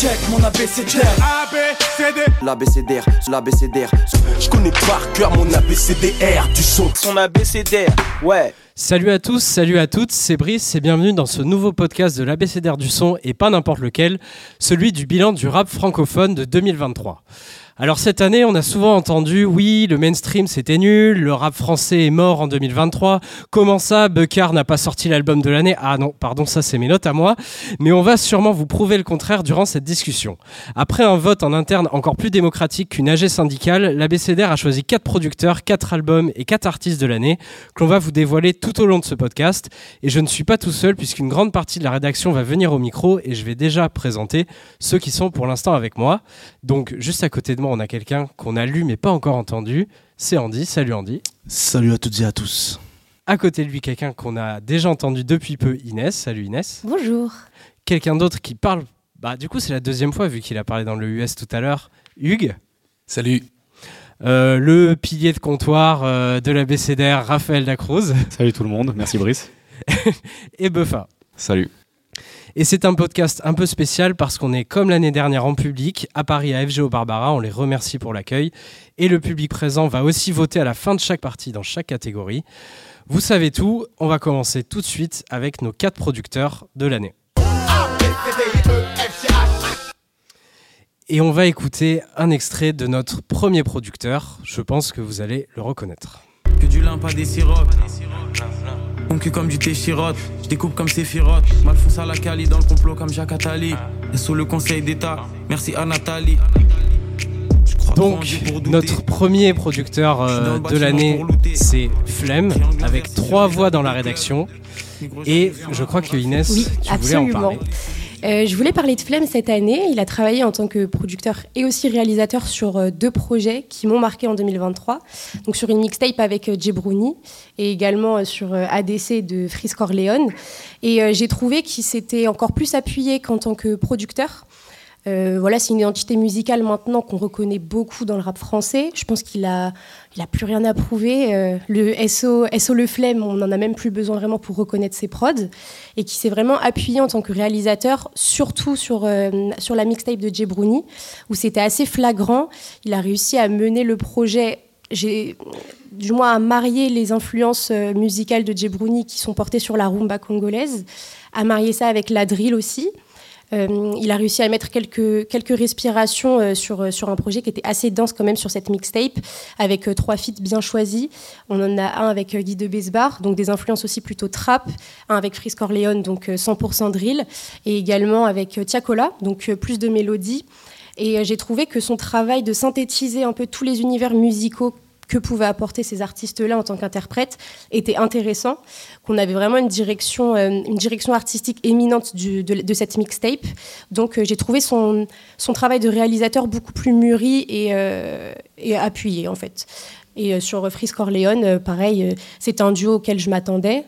check mon ABCDR. ABCD. L'ABCDR, l'ABCDR. Je connais par cœur mon ABCDR du son. Son ABCDR, ouais. Salut à tous, salut à toutes, c'est Brice et bienvenue dans ce nouveau podcast de l'ABCDR du son et pas n'importe lequel, celui du bilan du rap francophone de 2023. Alors cette année, on a souvent entendu oui, le mainstream c'était nul, le rap français est mort en 2023. Comment ça, Buckard n'a pas sorti l'album de l'année? Ah non, pardon, ça c'est mes notes à moi. Mais on va sûrement vous prouver le contraire durant cette discussion. Après un vote en interne encore plus démocratique qu'une AG syndicale, l'ABCDR a choisi quatre producteurs, quatre albums et quatre artistes de l'année que l'on va vous dévoiler tout au long de ce podcast. Et je ne suis pas tout seul puisqu'une grande partie de la rédaction va venir au micro et je vais déjà présenter ceux qui sont pour l'instant avec moi. Donc juste à côté de moi, on a quelqu'un qu'on a lu mais pas encore entendu. C'est Andy. Salut Andy. Salut à toutes et à tous. À côté de lui, quelqu'un qu'on a déjà entendu depuis peu, Inès. Salut Inès. Bonjour. Quelqu'un d'autre qui parle. Bah, du coup, c'est la deuxième fois vu qu'il a parlé dans le US tout à l'heure. Hugues. Salut. Euh, le pilier de comptoir euh, de la BCDR, Raphaël Dacruz. Salut tout le monde, merci Brice. et Buffa. Salut. Et c'est un podcast un peu spécial parce qu'on est comme l'année dernière en public à Paris à FGO Barbara. On les remercie pour l'accueil. Et le public présent va aussi voter à la fin de chaque partie dans chaque catégorie. Vous savez tout, on va commencer tout de suite avec nos quatre producteurs de l'année. Et on va écouter un extrait de notre premier producteur. Je pense que vous allez le reconnaître. Que du lin, pas des sirops. Mon cul comme du thé chirote, je découpe comme Sephiroth. M'alfonce à la Cali dans le complot comme Jacques Attali. Et sous le conseil d'État, merci à Nathalie. Donc, notre premier producteur euh, de l'année, c'est Flemme, avec trois voix dans la rédaction. Et je crois que Inès, oui, tu voulais en parler. Euh, je voulais parler de Flemme cette année. Il a travaillé en tant que producteur et aussi réalisateur sur euh, deux projets qui m'ont marqué en 2023. Donc sur une mixtape avec euh, Jebrouni et également sur ADC de Frisk Corleone. Et j'ai trouvé qu'il s'était encore plus appuyé qu'en tant que producteur. Voilà, c'est une identité musicale maintenant qu'on reconnaît beaucoup dans le rap français. Je pense qu'il a, il a plus rien à prouver. Euh, le SO, Le Flemme, on n'en a même plus besoin vraiment pour reconnaître ses prods. Et qui s'est vraiment appuyé en tant que réalisateur, surtout sur, euh, sur la mixtape de Jay Bruni, où c'était assez flagrant. Il a réussi à mener le projet. Du moins à marier les influences musicales de Jay Bruni qui sont portées sur la rumba congolaise, à marier ça avec la drill aussi. Euh, il a réussi à mettre quelques, quelques respirations euh, sur, euh, sur un projet qui était assez dense quand même sur cette mixtape, avec trois feats bien choisis. On en a un avec Guy de Besbar, donc des influences aussi plutôt trap, un avec Frisk Corleone, donc 100% drill, et également avec Tiakola, donc plus de mélodie. Et j'ai trouvé que son travail de synthétiser un peu tous les univers musicaux que pouvaient apporter ces artistes-là en tant qu'interprètes était intéressant, qu'on avait vraiment une direction, euh, une direction artistique éminente de, cette mixtape. Donc euh, j'ai trouvé son, son travail de réalisateur beaucoup plus mûri et, euh, et appuyé en fait. Et sur Frisk Corleone, pareil, c'est un duo auquel je m'attendais.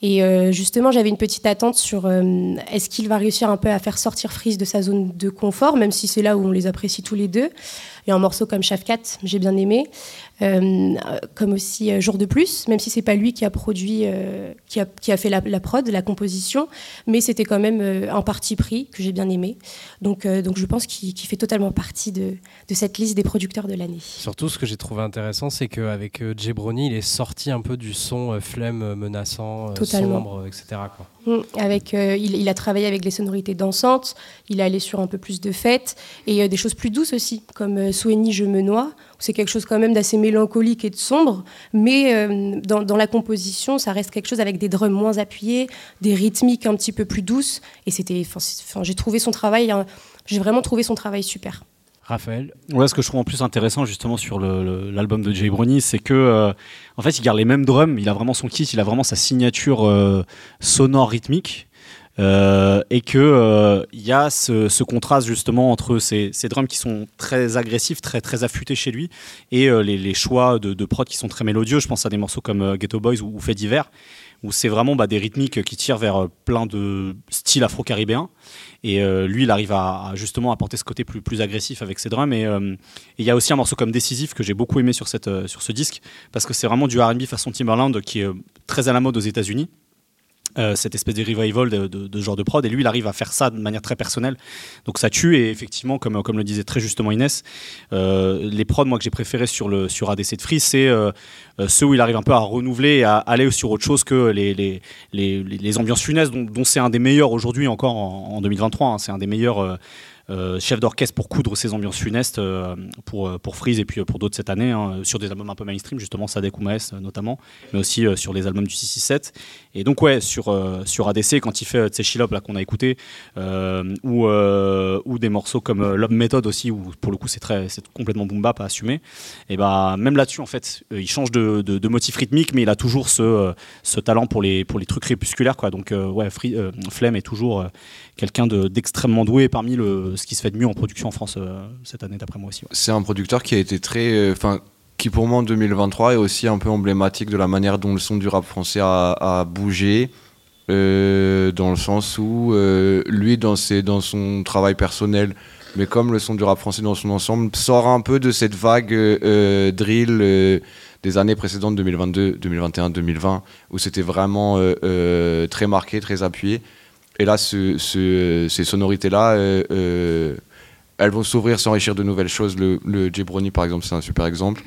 Et justement, j'avais une petite attente sur est-ce qu'il va réussir un peu à faire sortir Freeze de sa zone de confort, même si c'est là où on les apprécie tous les deux. Et un morceau comme Shafkat, j'ai bien aimé. Euh, comme aussi euh, Jour de plus, même si c'est pas lui qui a produit, euh, qui, a, qui, a, fait la, la, prod, la composition, mais c'était quand même un parti pris que j'ai bien aimé. Donc, donc je pense qu'il fait totalement partie de, de, cette liste des producteurs de l'année. Surtout, ce que j'ai trouvé intéressant, c'est qu'avec Jebroni, il est sorti un peu du son flemme menaçant, sombre, etc. Quoi. Mmh, avec, il, il, a travaillé avec les sonorités dansantes, il est allé sur un peu plus de fêtes et des choses plus douces aussi, comme Soueni Je me noie c'est quelque chose quand même d'assez mélancolique et de sombre, mais euh, dans, la composition, ça reste quelque chose avec des drums moins appuyés, des rythmiques un petit peu plus douces, et c'était, enfin, j'ai trouvé son travail, hein, j'ai vraiment trouvé son travail super. Raphaël Ouais, ce que je trouve en plus intéressant justement sur l'album de Jay Brony, c'est que euh, en fait, il garde les mêmes drums, il a vraiment son kit, il a vraiment sa signature euh, sonore rythmique. Euh, et que il euh, y a ce, contraste justement entre ces, drums qui sont très agressifs, très affûtés chez lui, et euh, les, choix de, de prod qui sont très mélodieux. Je pense à des morceaux comme Ghetto Boys ou, Fait divers, où c'est vraiment bah, des rythmiques qui tirent vers plein de styles afro-caribéens. Et lui, il arrive à, justement apporter ce côté plus, agressif avec ses drums. Et il y a aussi un morceau comme Décisif que j'ai beaucoup aimé sur, sur ce disque, parce que c'est vraiment du RB façon Timberland qui est très à la mode aux États-Unis euh, cette espèce de revival de, de, genre de prod. Et lui, il arrive à faire ça de manière très personnelle. Donc ça tue. Et effectivement, comme, comme le disait très justement Inès, euh, les prods, moi, que j'ai préféré sur, sur ADC de Free, c'est euh, ceux où il arrive un peu à renouveler et à aller sur autre chose que les, les, les, les ambiances funestes, dont, c'est un des meilleurs aujourd'hui encore en, 2023. Hein. c'est un des meilleurs euh, chef d'orchestre pour coudre ces ambiances funestes euh, pour, euh, pour Freeze et puis pour d'autres cette année, hein, sur des albums un peu mainstream, justement, Sadek ou notamment, mais aussi sur les albums du 667. Et donc, ouais, sur, sur ADC, quand il fait ces Shilop là qu'on a écouté, ou, ou des morceaux comme Love Method aussi, où pour le coup c'est très c'est complètement boom bap à assumer, et bah même là-dessus, en fait, il change de, de, motif rythmique, mais il a toujours ce, ce talent pour les, pour les trucs crépusculaires, quoi. Donc, ouais, Flemme est toujours quelqu'un d'extrêmement doué parmi le, ce qui se fait de mieux en production en France euh, cette année, d'après moi aussi. C'est un producteur qui a été très. Euh. Qui pour moi en 2023 est aussi un peu emblématique de la manière dont le son du rap français a, bougé, euh, dans le sens où lui, dans, ses, dans son travail personnel, mais comme le son du rap français dans son ensemble, sort un peu de cette vague drill des années précédentes, 2022, 2021, 2020, où c'était vraiment très marqué, très appuyé. Et là, ces sonorités-là, euh, euh, elles vont s'ouvrir, s'enrichir de nouvelles choses. Le, le J. par exemple, c'est un super exemple.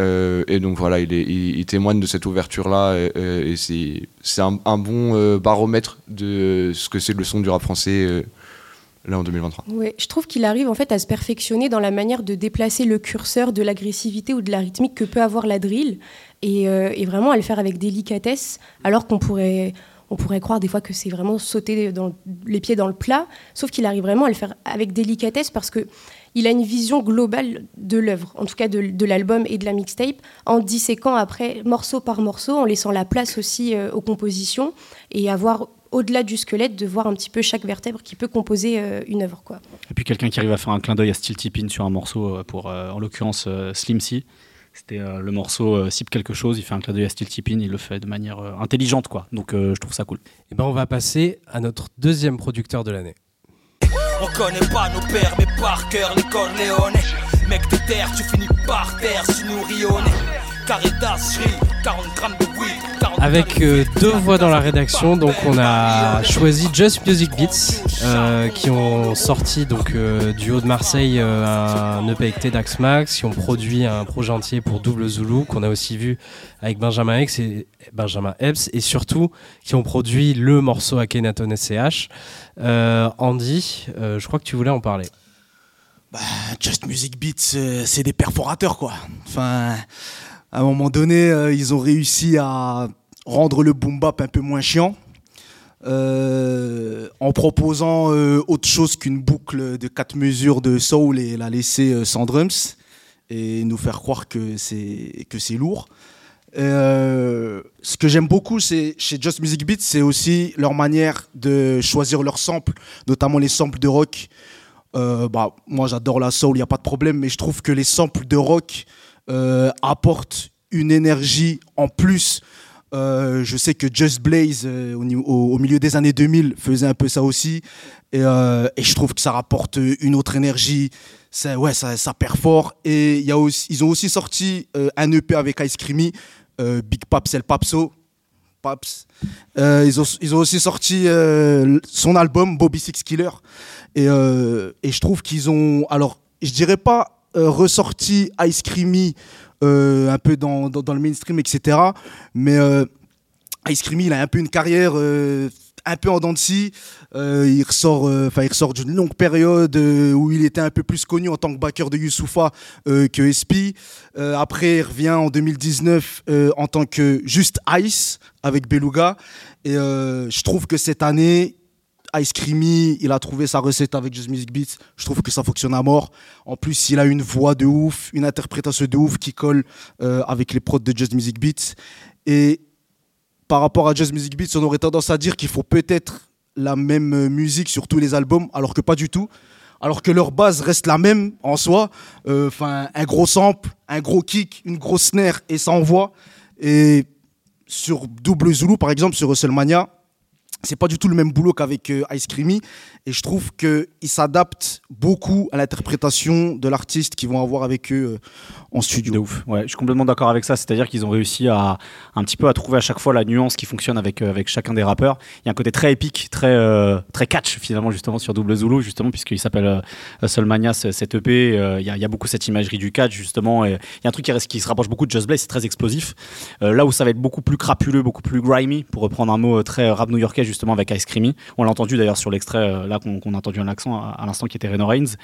Euh, et donc voilà, il, témoigne de cette ouverture-là, et, c'est un, bon baromètre de ce que c'est le son du rap français là en 2023. Oui, je trouve qu'il arrive en fait à se perfectionner dans la manière de déplacer le curseur de l'agressivité ou de la rythmique que peut avoir la drill, et, vraiment à le faire avec délicatesse, alors qu'on pourrait on pourrait croire des fois que c'est vraiment sauter les pieds dans le plat, sauf qu'il arrive vraiment à le faire avec délicatesse parce que il a une vision globale de l'œuvre, en tout cas de, l'album et de la mixtape, en disséquant après morceau par morceau, en laissant la place aussi euh, aux compositions et avoir au-delà du squelette, de voir un petit peu chaque vertèbre qui peut composer euh, une œuvre. Quoi. Et puis quelqu'un qui arrive à faire un clin d'œil à Steel Tippin sur un morceau, euh, pour en l'occurrence Slim C. C'était euh, le morceau euh, cible quelque chose, il fait un clin d'œil à Steel Tippin, il le fait de manière euh, intelligente quoi. Donc je trouve ça cool. Et eh ben on va passer à notre deuxième producteur de l'année. On connaît pas nos pères mais par cœur les Corleone. Mec de terre, tu finis par terre si nous rionnons. Caritas, 40 grammes de weed avec euh, deux voix dans la rédaction. Donc on a choisi Just Music Beats euh, qui ont sorti donc euh, du haut de Marseille un EP avec Dax Max, qui ont produit un projet entier pour Double Zulu qu'on a aussi vu avec Benjamin X et Benjamin Epps et surtout qui ont produit le morceau Akhenaton SCH. Andy, je crois que tu voulais en parler. Bah, Just Music Beats, c'est des perforateurs quoi. Enfin, à un moment donné, ils ont réussi à rendre le boom bap un peu moins chiant. Euh, en proposant euh, autre chose qu'une boucle de quatre mesures de soul et la laisser euh, sans drums et nous faire croire que c'est que c'est lourd. ce que j'aime beaucoup chez Just Music Beats, c'est aussi leur manière de choisir leurs samples, notamment les samples de rock. bah, moi j'adore la soul, il n'y a pas de problème, mais je trouve que les samples de rock apportent une énergie en plus euh, je sais que Just Blaze, euh, au, milieu des années 2000, faisait un peu ça aussi. Euh, et, je trouve que ça rapporte une autre énergie. Ça, ouais, ça, ça. Et ils ont aussi sorti un EP avec Ice Creamy, Big Paps El Papso. Paps. ils, ont, ils ont aussi sorti son album, Bobby Six Killer. Et, et je trouve qu'ils ont. Alors, je dirais pas ressorti Ice Creamy euh, un peu dans, dans, le mainstream, etc. Mais euh, Ice Creamy, il a un peu une carrière euh, un peu en dents de scie. il ressort, ressort d'une longue période où il était un peu plus connu en tant que backer de Youssoufa que SP. après, il revient en 2019 en tant que juste Ice avec Beluga. Et je trouve que cette année, Ice Creamy, il a trouvé sa recette avec Just Music Beats. Je trouve que ça fonctionne à mort. En plus, il a une voix de ouf, une interprétation de ouf qui colle euh, avec les prods de Just Music Beats. Et par rapport à Just Music Beats, on aurait tendance à dire qu'il faut peut-être la même musique sur tous les albums, alors que pas du tout. Alors que leur base reste la même en soi. Euh, enfin, un gros sample, un gros kick, une grosse snare et ça envoie. Et sur Double Zulu, par exemple, sur WrestleMania, c'est pas du tout le même boulot qu'avec euh, Ice Creamy. Et je trouve que il s'adapte beaucoup à l'interprétation de l'artiste qu'ils vont avoir avec eux euh, en studio. De ouf. Je suis complètement d'accord avec ça. C'est-à-dire qu'ils ont réussi à un petit peu à trouver à chaque fois la nuance qui fonctionne avec euh, avec chacun des rappeurs. Il y a un côté très épique, très euh, très catch finalement justement sur Double Zulu justement puisqu'il s'appelle euh, Hustlemania ce- cette EP. euh, Il y, a, beaucoup cette imagerie du catch justement. Il y a un truc qui, qui se rapproche beaucoup de Just Blaze, c'est très explosif. Là où ça va être beaucoup plus crapuleux, beaucoup plus grimy, pour reprendre un mot très rap new-yorkais justement avec Ice Creamy. On l'a entendu d'ailleurs sur l'extrait là qu'on a entendu un accent à, l'instant qui était Reno Reigns.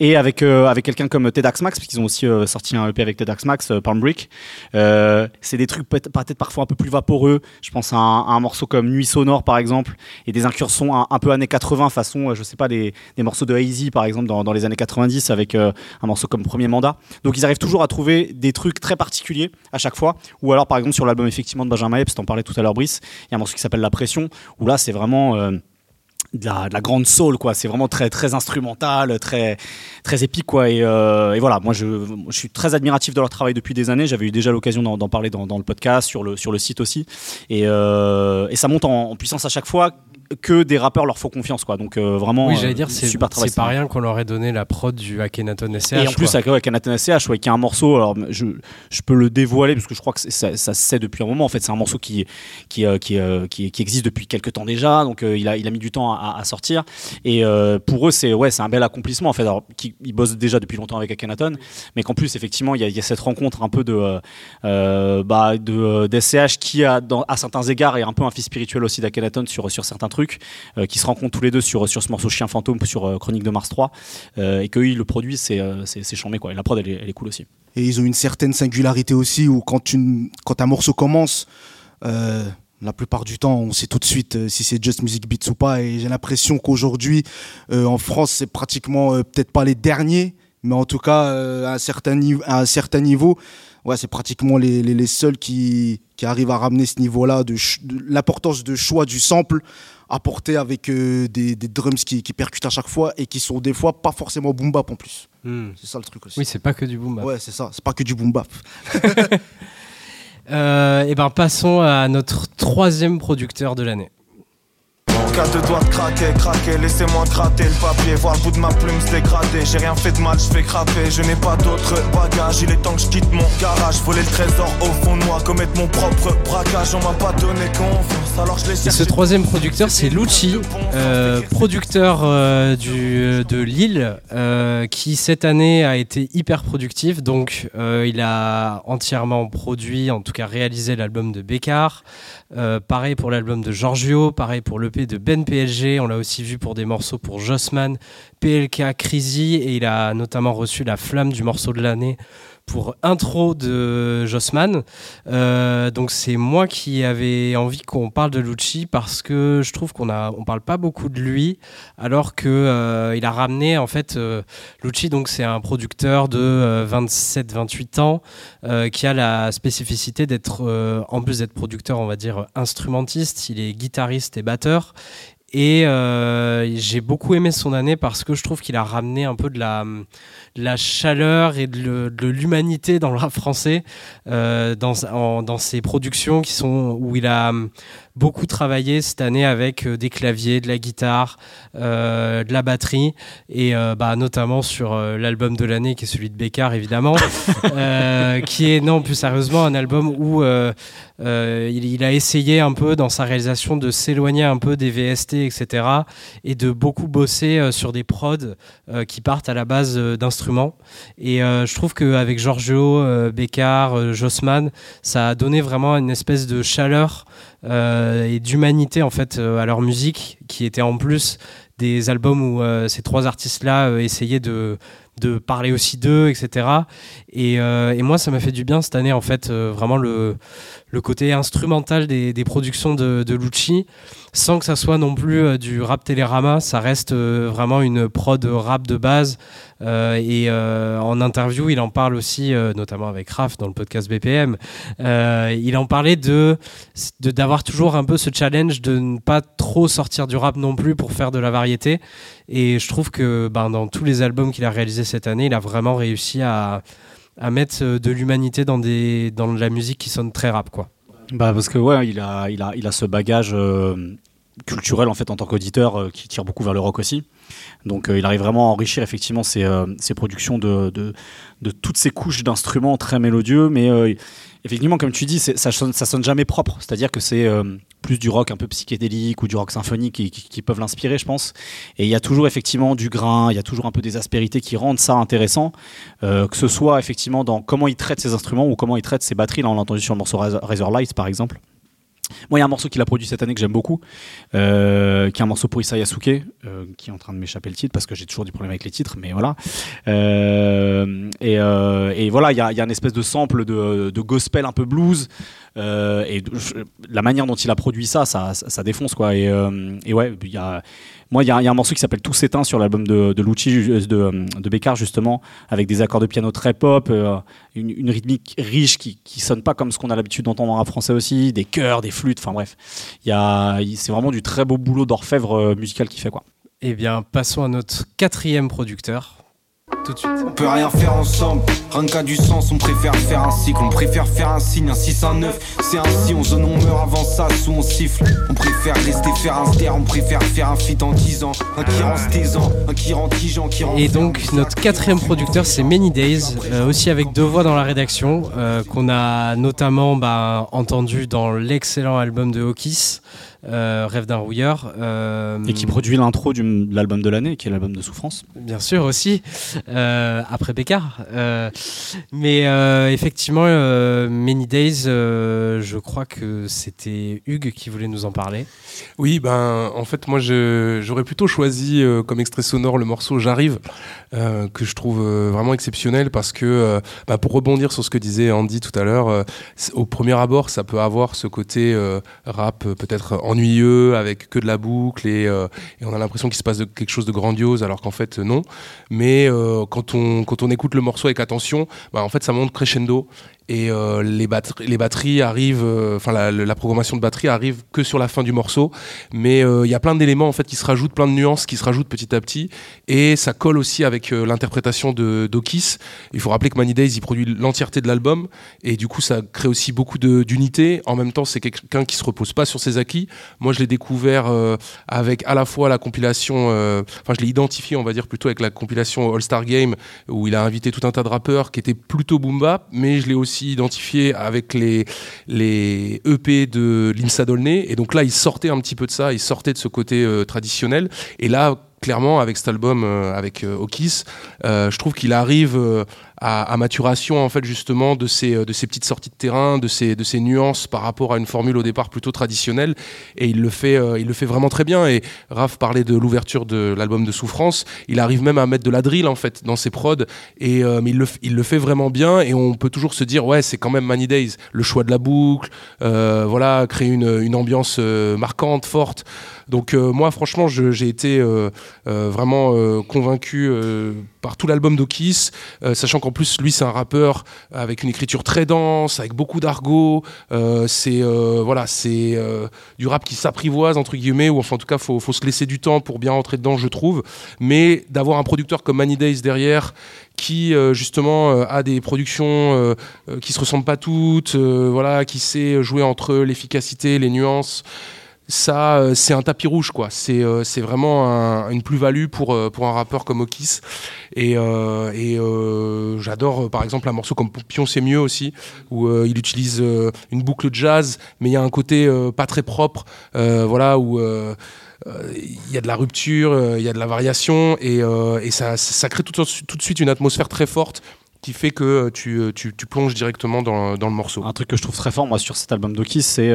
Et avec avec quelqu'un comme Tedax Max, puisqu'ils ont aussi sorti un EP avec Tedax Max, euh, Palm Brick. Euh, c'est des trucs peut-être parfois un peu plus vaporeux. Je pense à un, un morceau comme Nuit sonore par exemple, et des incursions un, un peu années 80 façon, euh, je sais pas, des, des morceaux de Hazy par exemple dans, les années 90 avec un morceau comme Premier Mandat. Donc ils arrivent toujours à trouver des trucs très particuliers à chaque fois. Ou alors par exemple sur l'album effectivement de Benjamin Epps, t'en parlais tout à l'heure Brice, il y a un morceau qui s'appelle La Pression, où là c'est vraiment... de la, de la grande soul quoi. C'est vraiment très très instrumental très très épique quoi. Et, euh, voilà. Moi je, suis très admiratif de leur travail depuis des années. J'avais eu déjà l'occasion d'en parler dans, le podcast sur le sur le site aussi. Et, euh, ça monte en puissance à chaque fois que des rappeurs leur font confiance quoi donc euh, vraiment Oui, euh, j'allais dire, c'est super travail c'est pas rien qu'on leur ait donné la prod du Akhenaton SCH. et en plus, quoi. Anathan SCH, ouais, qui a un morceau, alors je, je peux le dévoiler parce que je crois que ça, ça se sait depuis un moment. En fait, c'est un morceau qui, qui, euh, qui, qui, qui existe depuis quelques temps déjà, donc il, a, il a mis du temps à, à sortir. Et pour eux, c'est ouais, c'est un bel accomplissement en fait. Alors, ils bossent déjà depuis longtemps avec Akhenaton, mais qu'en plus, effectivement, il y, a, il y a cette rencontre un peu de, bah, de d'SCH qui, a, dans, à certains égards, est un peu un fils spirituel aussi d'Akhenaton sur, sur certains trucs, euh, qui se rencontrent tous les deux sur, sur ce morceau Chien Fantôme sur euh, Chronique de Mars 3, euh, et qu'eux, ils le produisent, c'est c'est chambé quoi. La prod, elle est, cool aussi. Et ils ont une certaine singularité aussi où quand, une, quand un morceau commence, la plupart du temps, on sait tout de suite si c'est Just Music Beats ou pas. Et j'ai l'impression qu'aujourd'hui, en France, c'est pratiquement peut-être pas les derniers, mais en tout cas, à, un certain à un certain niveau, ouais, c'est pratiquement les, les, seuls qui, qui arrivent à ramener ce niveau-là de l'importance de choix du sample apporté avec euh, des, des drums qui, qui percutent à chaque fois et qui sont des fois pas forcément boom bap en plus. Hmm. C'est ça le truc aussi. Oui, c'est pas que du boom bap. Ouais, c'est ça. C'est pas que du boom bap. Euh, et ben passons à notre troisième producteur de l'année. Mon cas de doigts de craquer, craquer, laissez-moi gratter le papier, voir le bout de ma plume se dégrader. J'ai rien fait de mal, je fais craper, je n'ai pas d'autre bagage. Il est temps que je quitte mon garage, voler le trésor au fond de moi, commettre mon propre braquage. On m'a pas donné confiance, alors je l'ai ce troisième producteur, c'est Lucci, euh, producteur euh, du, de Lille, euh, qui cette année a été hyper productif. Donc, euh, il a entièrement produit, en tout cas réalisé l'album de Bécard. Euh, pareil pour l'album de Giorgio, pareil pour l'EP de Ben PLG. On l'a aussi vu pour des morceaux pour Jossman, PLK, Crazy. Et il a notamment reçu la flamme du morceau de l'année pour intro de Jossman. Euh, donc c'est moi qui avais envie qu'on parle de Lucci parce que je trouve qu'on a on parle pas beaucoup de lui alors que euh, il a ramené en fait euh, Lucci donc c'est un producteur de 27 28 ans qui a la spécificité d'être en plus d'être producteur on va dire instrumentiste, il est guitariste et batteur et euh, j'ai beaucoup aimé son année parce que je trouve qu'il a ramené un peu de la, de la chaleur et de, l'humanité dans le rap français, euh, dans, dans ses productions qui sont, où il a beaucoup travaillé cette année avec euh, des claviers, de la guitare, euh, de la batterie, et euh, bah, notamment sur euh, l'album de l'année qui est celui de Bécard évidemment, qui est, non plus sérieusement, un album où il, il a essayé un peu dans sa réalisation de s'éloigner un peu des VST, etc. et de beaucoup bosser sur des prods qui partent à la base d'instruments. Et je trouve qu'avec Giorgio, Bécard, Jossman, ça a donné vraiment une espèce de chaleur et d'humanité en fait euh, à leur musique, qui était en plus des albums où euh, ces trois artistes-là euh, essayaient de, de parler aussi d'eux, etc. Et, euh, et moi, ça m'a fait du bien cette année, en fait, euh, vraiment le, le côté instrumental des, productions de, Lucci, sans que ça soit non plus euh, du rap télérama, ça reste euh, vraiment une prod rap de base. Euh, et en interview, il en parle aussi, notamment avec Raph dans le podcast BPM, il en parlait de- d'avoir toujours un peu ce challenge de ne pas trop sortir du rap non plus pour faire de la variété. Et je trouve que ben, dans tous les albums qu'il a réalisés cette année, il a vraiment réussi à, à mettre euh, de l'humanité dans, des, dans la musique qui sonne très rap. Quoi. Bah parce que ouais, il a, il a, il a ce bagage euh, culturel en fait en tant qu'auditeur qui tire beaucoup vers le rock aussi. Donc il arrive vraiment à enrichir effectivement ses, ses productions de, toutes ces couches d'instruments très mélodieux, mais effectivement, comme tu dis, ça sonne, sonne jamais propre. C'est-à-dire que c'est euh, plus du rock un peu psychédélique ou du rock symphonique qui, peuvent l'inspirer, je pense. Et il y a toujours effectivement du grain, il y a toujours un peu des aspérités qui rendent ça intéressant, euh, que ce soit effectivement dans comment il traite ses instruments ou comment il traite ses batteries. Là, on l'a entendu sur le morceau Razor Light, par exemple. Moi, il y a un morceau qu'il a produit cette année que j'aime beaucoup, euh, qui est un morceau pour Isaya Suke, euh, qui est en train de m'échapper le titre parce que j'ai toujours du problème avec les titres, mais voilà. Euh, et, voilà, il y a, une espèce de sample de, gospel un peu blues, et la manière dont il a produit ça, ça, ça, défonce quoi. Et, et ouais, il y a moi, il y, a un morceau qui s'appelle Tout s'éteint sur l'album de, de Lucci, de, de Bécard, justement, avec des accords de piano très pop, euh, une, rythmique riche qui, qui sonne pas comme ce qu'on a l'habitude d'entendre en français aussi, des chœurs, des flûtes, enfin bref. C'est vraiment du très beau boulot d'orfèvre euh, musical qui fait quoi. Eh bien, passons à notre quatrième producteur, tout de suite. On peut rien faire ensemble, rien qu'à du sens, on préfère faire un cycle, on préfère faire un signe, un 6, un 9, c'est ainsi, on zone, on meurt avant ça, sous on siffle, on préfère rester faire un ster, on préfère faire un feat en 10 ans, un qui rend taisant, un qui rend tigeant, qui rend... Et donc notre quatrième producteur c'est Many Days, euh, aussi avec deux voix dans la rédaction, euh, qu'on a notamment bah, entendu dans l'excellent album de Hawkis. Euh, Rêve d'un rouilleur. Euh, et qui produit l'intro de l'album de l'année, qui est l'album de Souffrance. Bien sûr aussi, euh, après Bécard. mais effectivement, Many Days, je crois que c'était Hugues qui voulait nous en parler. Oui, ben en fait moi j'aurais plutôt choisi comme extrait sonore le morceau J'arrive, que je trouve vraiment exceptionnel parce que bah, pour rebondir sur ce que disait Andy tout à l'heure, au premier abord ça peut avoir ce côté rap peut-être ennuyeux avec que de la boucle et, euh, on a l'impression qu'il se passe quelque chose de grandiose alors qu'en fait non. Mais euh, quand, on, quand on écoute le morceau avec attention, bah, en fait ça monte crescendo et euh, les, batteries, les batteries arrivent, euh, enfin la, programmation de batterie arrive que sur la fin du morceau, mais euh, il y a plein d'éléments en fait qui se rajoutent, plein de nuances qui se rajoutent petit à petit, et ça colle aussi avec l'interprétation de d'Okis. Il faut rappeler que Many Days il produit l'entièreté de l'album, et du coup ça crée aussi beaucoup d'unité. En même temps, c'est quelqu'un qui se repose pas sur ses acquis. Moi, je l'ai découvert avec à la fois la compilation, enfin je l'ai identifié, on va dire plutôt avec la compilation All Star Game où il a invité tout un tas de rappeurs qui étaient plutôt boom bap, mais je l'ai aussi identifié avec les, les EP de Limsa Dolné. Et donc là, il sortait un petit peu de ça, il sortait de ce côté euh, traditionnel. Et là, clairement, avec cet album, euh, avec euh, Okis, je trouve qu'il arrive à, maturation en fait justement de ces, euh, de ces petites sorties de terrain, de ces, de ces nuances par rapport à une formule au départ plutôt traditionnelle. Et il le fait, euh, il le fait vraiment très bien. Et Raph parlait de l'ouverture de l'album de Souffrance. Il arrive même à mettre de la drill en fait dans ses prods. Et euh, mais il le, il le fait vraiment bien. Et on peut toujours se dire ouais c'est quand même Many Days. Le choix de la boucle, voilà, créer une, une ambiance marquante, forte. Donc moi franchement j'ai été vraiment convaincu par tout l'album d'Okis, sachant qu'en en plus, lui, c'est un rappeur avec une écriture très dense, avec beaucoup d'argot. Euh, c'est euh, voilà, c'est euh, du rap qui s'apprivoise entre guillemets, ou enfin en tout cas, faut, faut se laisser du temps pour bien rentrer dedans, je trouve. Mais d'avoir un producteur comme Many Days derrière, qui justement a des productions qui se ressemblent pas toutes, voilà, qui sait jouer entre l'efficacité, les nuances ça, euh, c'est un tapis rouge, quoi. C'est euh, vraiment une plus-value pour, euh, pour un rappeur comme Okis. Et, j'adore, par exemple, un morceau comme Pion, c'est mieux aussi, où il utilise une boucle jazz, mais il y a un côté pas très propre, voilà, où il y a de la rupture, il y a de la variation, et, ça, crée tout, de suite une atmosphère très forte qui fait que tu, plonges directement dans, le morceau. Un truc que je trouve très fort, moi, sur cet album d'Okis, c'est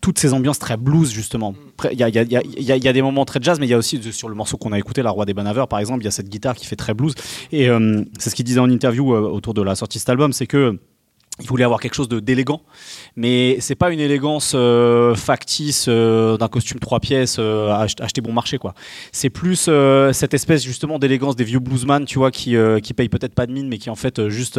toutes ces ambiances très blues justement. Il y a, des moments très jazz, mais il y a aussi sur le morceau qu'on a écouté, La Roi des Banaveurs par exemple, il y a cette guitare qui fait très blues. Et euh, c'est ce qu'il disait en interview euh, autour de la sortie de cet album, c'est que il voulait avoir quelque chose d'élégant, mais c'est pas une élégance euh, factice euh, d'un costume trois pièces euh, acheté bon marché quoi. C'est plus cette espèce justement d'élégance des vieux bluesman, tu vois, qui qui payent peut-être pas de mine, mais qui en fait juste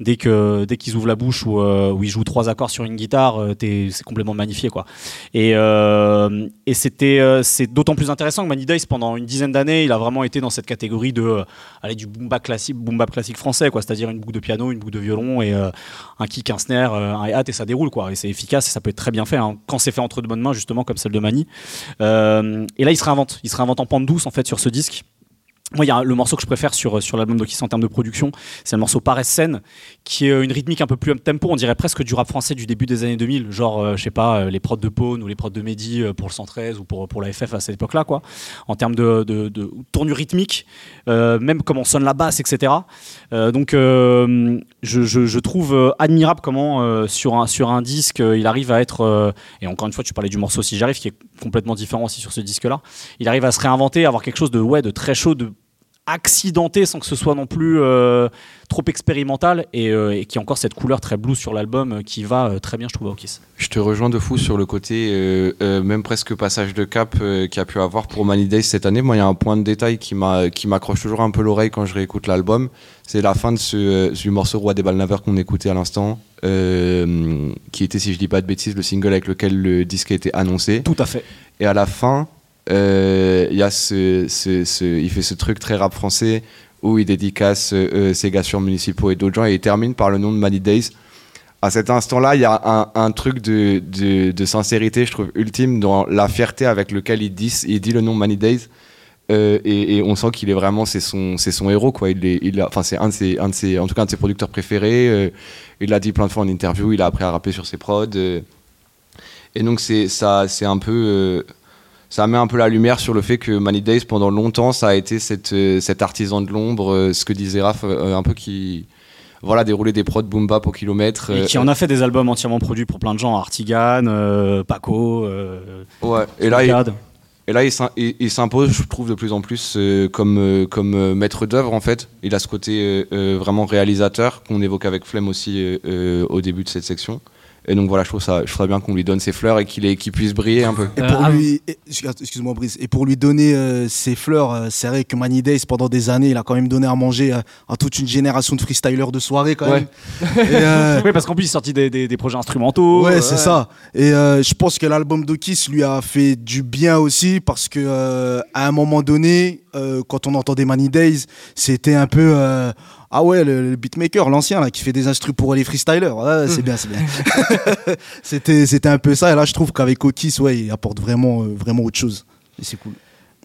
dès que dès qu'ils ouvrent la bouche ou ils jouent trois accords sur une guitare, c'est complètement magnifié quoi. Et et c'était c'est d'autant plus intéressant que Manny Days pendant une dizaine d'années, il a vraiment été dans cette catégorie de aller du boom bap classique, boom classique français quoi, c'est-à-dire une boucle de piano, une boucle de violon et un kick, un snare, euh, un hi-hat et ça déroule quoi. Et c'est efficace et ça peut être très bien fait hein, quand c'est fait entre de bonnes mains justement comme celle de Mani. Euh, et là il se réinvente, il se réinvente en pente douce en fait sur ce disque. Moi, il y a le morceau que je préfère sur, sur l'album d'Okis en termes de production, c'est le morceau Paresse Scène, qui est euh, une rythmique un peu plus up tempo, on dirait presque du rap français du début des années 2000, genre, euh, je sais pas, euh, les prods de Pone ou les prods de Mehdi euh, pour le 113 ou pour, pour la FF à cette époque-là, quoi. En termes de, de, de tournure rythmique, même comment sonne la basse, etc. Donc, je, je, trouve admirable comment sur, un, sur un disque, il arrive à être, et encore une fois, tu parlais du morceau Si j'arrive, qui est complètement différent aussi sur ce disque-là, il arrive à se réinventer, à avoir quelque chose de, ouais, de très chaud, de accidenté sans que ce soit non plus euh, trop expérimental et, euh, et qui a encore cette couleur très blues sur l'album euh, qui va très bien je trouve à. Je te rejoins de fou sur le côté, même presque passage de cap qu'il y a pu avoir pour Money Days cette année. Moi, il y a un point de détail qui m'a- qui m'accroche toujours un peu l'oreille quand je réécoute l'album. C'est la fin de ce, du morceau Roi des Balnaveurs qu'on écoutait à l'instant, qui était, si je dis pas de bêtises, le single avec lequel le disque a été annoncé. Tout à fait. Et à la fin, ce- il fait ce truc très rap français où il dédicace euh, ses gars sur municipaux et d'autres gens et il termine par le nom de Money Days. À cet instant-là, il y a un, truc de, sincérité, je trouve, ultime dans la fierté avec lequel il dit, le nom Money Days. Euh, et, on sent qu'il est vraiment, c'est son, héros, c'est un de ses, en tout cas, un de ses producteurs préférés. euh, il l'a dit plein de fois en interview. Il a appris à rapper sur ses prods. euh, et donc, c'est, un peu, euh, ça met un peu la lumière sur le fait que Money Days, pendant longtemps, ça a été cette, euh, cet artisan de l'ombre, euh, ce que disait Raph, euh, un peu qui, voilà, dérouler des prods boom bap au kilomètre. Et qui en a fait des albums entièrement produits pour plein de gens, Artigan, euh, Paco, euh, Ouais, et là, il, Arcade. et là, il s'im- il il s'impose, je trouve, de plus en plus euh, comme, comme maître d'œuvre, en fait. Il a ce côté vraiment réalisateur qu'on évoque avec Flemme aussi au début de cette section. Et donc voilà, je trouve ça, je trouve ça bien qu'on lui donne ses fleurs et qu'il qu'il puisse briller un peu. Et Euh, pour ah, lui, excuse-moi Brice, et pour lui donner euh, ses fleurs, euh, c'est vrai que Money Days pendant des années, il a quand même donné à manger euh, à toute une génération de freestylers de soirée quand Ouais. même. Et, euh, Oui, parce qu'en plus, il est sorti des, des- des projets instrumentaux. Ouais, euh, c'est ça. Et euh, je pense que l'album d'Okis lui a fait du bien aussi parce que euh, à un moment donné, euh, quand on entendait Money Days, c'était un peu euh, ah ouais le, le beatmaker, l'ancien là qui fait des instrus pour les freestylers. Ouais, c'est bien, c'est bien. c'était c'était un peu ça. Et là, je trouve qu'avec Okis, ouais, il apporte vraiment euh, vraiment autre chose. Et c'est cool.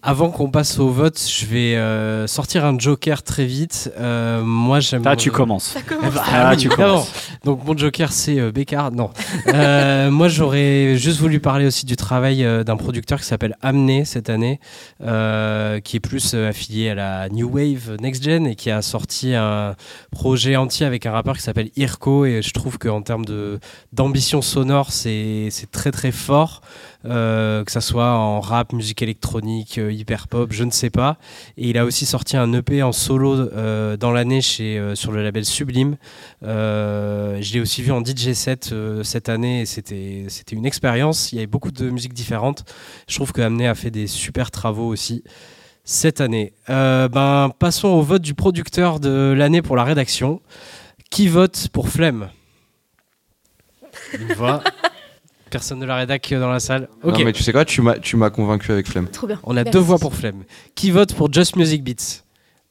Avant qu'on passe au vote, je vais euh, sortir un joker très vite. Euh, moi, j'aime. Là, tu commences. Ça commence. Ah, oui, tu commences. Donc mon joker c'est euh, Bécard. Non. Euh, moi j'aurais juste voulu parler aussi du travail euh, d'un producteur qui s'appelle Amné cette année, euh, qui est plus euh, affilié à la New Wave Next Gen et qui a sorti un projet entier avec un rappeur qui s'appelle Irko et je trouve qu'en termes d'ambition sonore c'est c'est très très fort. Euh, que ça soit en rap, musique électronique, euh, hyper pop, je ne sais pas. Et il a aussi sorti un EP en solo euh, dans l'année chez sur le label Sublime. Je l'ai aussi vu en DJ set cette année et c'était c'était une expérience. Il y avait beaucoup de musiques différentes. Je trouve que Amné a fait des super travaux aussi cette année. Euh, ben passons au vote du producteur de l'année pour la rédaction. Qui vote pour Flemme? Une voix. Personne de la rédac dans la salle. Ok. Non, mais tu sais quoi, tu m'as, tu m'as convaincu avec Flemme. Trop bien. On a Merci. deux voix pour Flemme. Qui vote pour Just Music Beats?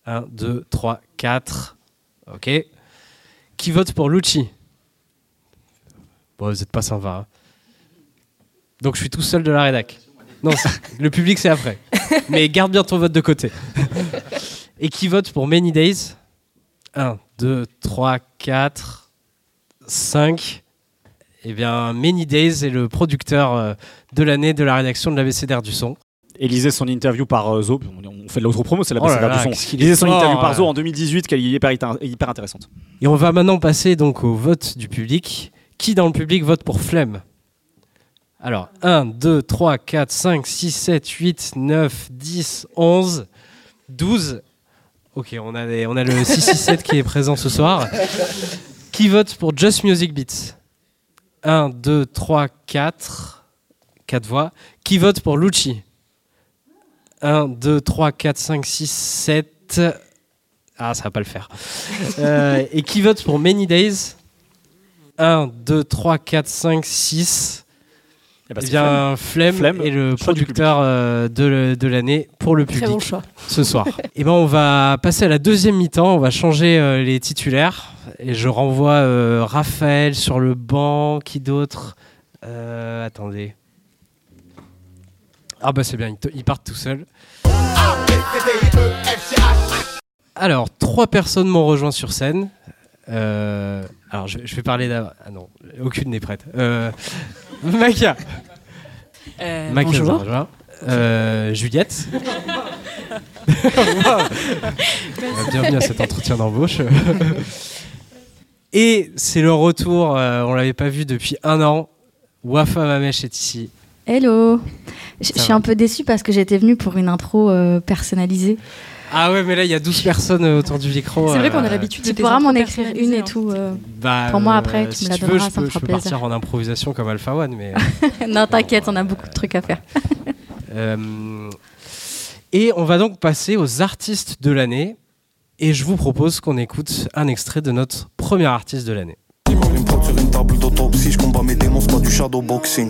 1, 2, 3, 4. Ok. Qui vote pour Lucci? Bon, vous n'êtes pas sympa. hein. Donc je suis tout seul de la rédac. Non, le public c'est après. Mais garde bien ton vote de côté. Et qui vote pour Many Days? 1, 2, 3, 4, 5. Eh bien, Many Days est le producteur euh, de l'année de la rédaction de l'ABCDR du son. Et lisez son interview par euh, Zo. On fait de l'autre-promo, c'est la Oh du son. Lisez son interview par euh. Zo en 2018, qui est hyper, hyper intéressante. Et on va maintenant passer donc au vote du public. Qui dans le public vote pour Flemme? Alors, 1, 2, 3, 4, 5, 6, 7, 8, 9, 10, 11, 12. Ok, on a, des- on a le 667 qui est présent ce soir. Qui vote pour Just Music Beats? 1, 2, 3, 4. 4 voix. Qui vote pour Lucci? 1, 2, 3, 4, 5, 6, 7. Ah, ça va pas le faire. Euh, et qui vote pour Many Days? 1, 2, 3, 4, 5, 6. Eh ben, Eh c'est bien, Flemme, Flemme, est le producteur euh, de, l'année pour le Très public bon choix. ce soir. Et ben, on va passer à la deuxième mi-temps. On va changer euh, les titulaires. Et je renvoie euh, Raphaël sur le banc. Qui d'autre? Euh, Attendez. Ah bah c'est bien, ils, te- ils partent tout seuls. Alors, trois personnes m'ont rejoint sur scène. Euh, alors, je, je vais parler d'avant. Ah non, aucune n'est prête. Euh, Maca. Euh, Maca bonjour. Euh, Juliette. Euh, Bienvenue à cet entretien d'embauche. Et c'est le retour, euh, on l'avait pas vu depuis un an. Wafa Mamesh est ici. Hello. Je suis un peu déçue parce que j'étais venue pour une intro euh, personnalisée. Ah ouais, mais là il y a 12 personnes euh, autour du micro. C'est vrai qu'on a euh, l'habitude Tu des pourras m'en écrire une et tout. euh. Bah, Pour moi, après, tu si me la tu veux, donneras, je ça me peux, fera je peux plaisir. partir en improvisation comme Alpha One, mais. non, t'inquiète, on a beaucoup de trucs à faire. Euh, et on va donc passer aux artistes de l'année. Et je vous propose qu'on écoute un extrait de notre premier artiste de l'année. Une prod sur une table d'autopsie, je combats mes démons, c'est pas du shadowboxing.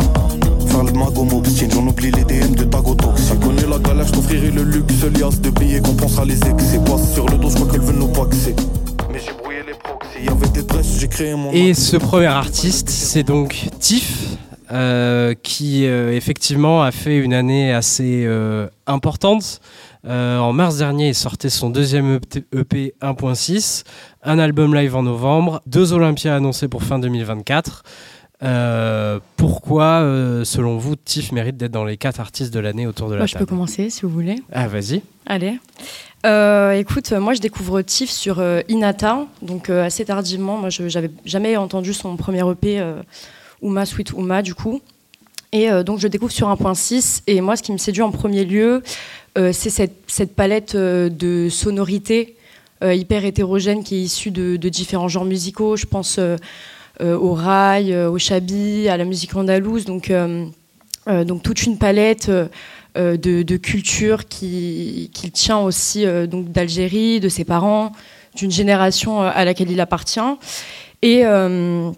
Faire le mago m'obstine, j'en oublie les DM de Tagotox. Tu connais la galère, je t'offrirai le luxe, liasse de billets qu'on pense à les excès. Passe sur le dos, je crois qu'elles veulent nous paxer. Mais j'ai brouillé les proxys, y'avait des tresses, j'ai créé mon. Et ce premier artiste, c'est donc Tiff, euh, qui euh, effectivement a fait une année assez euh, importante. Euh, en mars dernier, il sortait son deuxième E EP 1.6, un album live en novembre, deux Olympias annoncés pour fin 2024. Euh, pourquoi, euh, selon vous, Tiff mérite d'être dans les quatre artistes de l'année autour de la Moi, je peux table? commencer si vous voulez. Ah, vas-y. Allez. Euh, écoute, moi je découvre Tiff sur Inata, donc assez tardivement. Moi, je j'avais jamais entendu son premier EP, Uma Sweet Uma, du coup. Et donc je découvre sur 1.6. Et moi, ce qui me séduit en premier lieu, c'est cette, palette euh, de sonorités euh, hyper hétérogène qui est issue de, différents genres musicaux. Je pense euh, euh, au rail, euh, au chabi, à la musique andalouse. Donc, euh, euh, donc toute une palette. euh, euh, de, de culture qui, qu'il tient aussi euh, donc d'Algérie, de ses parents, d'une génération euh, à laquelle il appartient. Et, euh,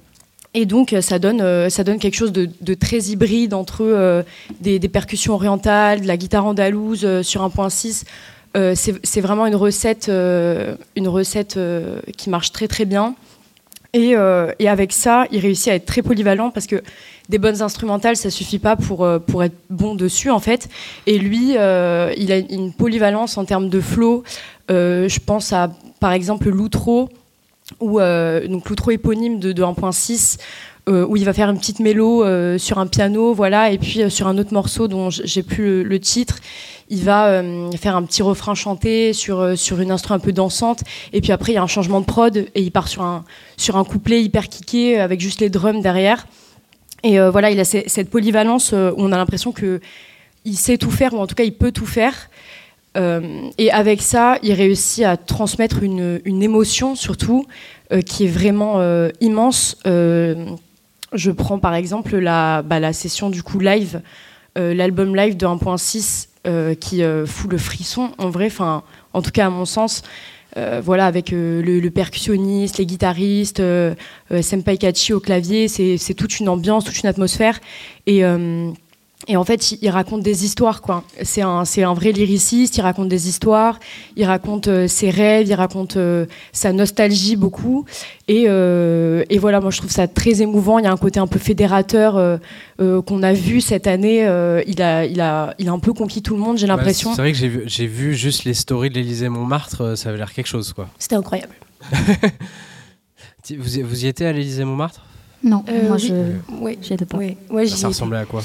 et donc ça donne, euh, ça donne quelque chose de, très hybride entre euh, des, percussions orientales, de la guitare andalouse euh, sur 1.6. Euh, c'est, vraiment une recette, euh, une recette euh, qui marche très très bien. Et, euh, et avec ça, il réussit à être très polyvalent parce que des bonnes instrumentales, ça suffit pas pour, euh, pour être bon dessus en fait. Et lui, euh, il a une polyvalence en termes de flow. Euh, je pense à par exemple l'outro, ou euh, donc l'outro éponyme de, de 1.6. euh, où il va faire une petite mélo euh, sur un piano, voilà, et puis sur un autre morceau dont j'ai plus le, titre, il va faire un petit refrain chanté sur, sur une instru un peu dansante, et puis après il y a un changement de prod, et il part sur un, sur un couplet hyper kické avec juste les drums derrière. Et voilà, il a ce- cette polyvalence où on a l'impression que il sait tout faire, ou en tout cas il peut tout faire. Euh, et avec ça, il réussit à transmettre une, émotion surtout euh, qui est vraiment euh, immense. Je prends par exemple la, bah, session du coup live, l'album live de 1.6 euh, qui fout le frisson en vrai, enfin en tout cas à mon sens. Voilà, avec le, percussionniste, les guitaristes, euh, Senpai Kachi au clavier, c'est toute une ambiance, toute une atmosphère. Et en fait, il, il raconte des histoires, quoi. C'est un, c'est un vrai lyriciste, il raconte des histoires, il raconte euh, ses rêves, il raconte euh, sa nostalgie beaucoup. Et, euh, et voilà, moi je trouve ça très émouvant. Il y a un côté un peu fédérateur euh, euh, qu'on a vu cette année. Euh, il, a, il, a, il a un peu conquis tout le monde, j'ai Bah, l'impression. c'est vrai que j'ai vu, j'ai vu juste les stories de l'Élysée Montmartre, euh, ça avait l'air quelque chose, quoi. C'était incroyable. Vous, y- vous y étiez à l'Élysée Montmartre? Non, Euh, moi oui. je. Ouais. J'y étais pas. Ouais, ouais, j'y Ça ressemblait à quoi?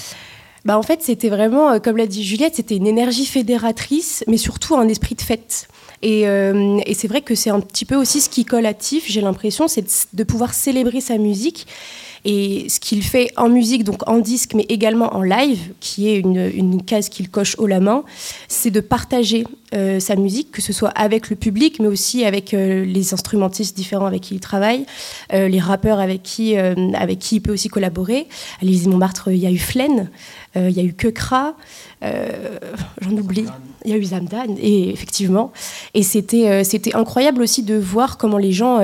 Bah, en fait, c'était vraiment, euh, comme l'a dit Juliette, c'était une énergie fédératrice, mais surtout un esprit de fête. Et, euh, et c'est vrai que c'est un petit peu aussi ce qui colle à Tiff, j'ai l'impression, c'est de, pouvoir célébrer sa musique. Et ce qu'il fait en musique, donc en disque, mais également en live, qui est une, une case qu'il coche haut la main, c'est de partager euh, sa musique, que ce soit avec le public, mais aussi avec euh, les instrumentistes différents avec qui il travaille, euh, les rappeurs avec qui, euh, avec qui il peut aussi collaborer. À l'Élysée Montmartre, il y a eu Flaine. Euh, Il y a eu Kekra, euh, j'en oublie. Il y a eu Zamdan, et effectivement. Et c'était euh, c'était incroyable aussi de voir comment les gens,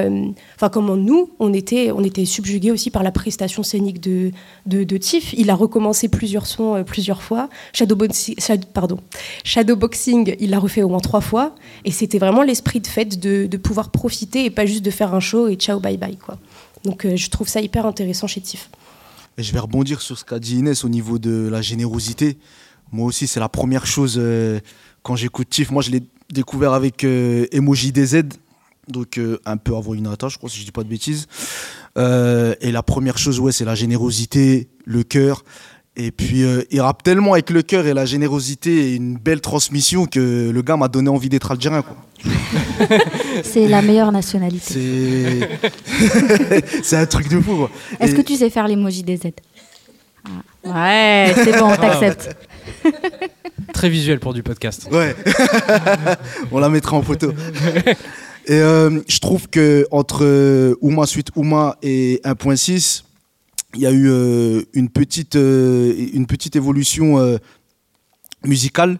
enfin comment nous, on était, on était subjugués aussi par la prestation scénique de, de, Tiff. Il a recommencé plusieurs sons plusieurs fois. Shadowboxing, Shad- pardon, Shadowboxing, il l'a refait au moins trois fois. Et c'était vraiment l'esprit de fête de, pouvoir profiter et pas juste de faire un show et ciao bye bye quoi. Donc je trouve ça hyper intéressant chez Tiff. Et je vais rebondir sur ce qu'a dit Inès au niveau de la générosité. Moi aussi, c'est la première chose euh, quand j'écoute Tiff. Moi, je l'ai découvert avec euh, Emoji DZ, donc euh, un peu avant Inata, je crois, si je dis pas de bêtises. Et la première chose, ouais, c'est la générosité, le cœur. Et puis, euh, il rappe tellement avec le cœur et la générosité et une belle transmission que le gars m'a donné envie d'être algérien. Quoi. C'est la meilleure nationalité. C'est c'est un truc de fou. quoi. Est-ce Et- que tu sais faire l'emoji des Z? Ah. Ouais, c'est bon, on t'accepte. Très visuel pour du podcast. Ouais. On la mettra en photo. Et euh, je trouve que entre euh, Ouma suite Ouma et 1.6, il y a eu euh, une petite euh, une petite évolution euh, musicale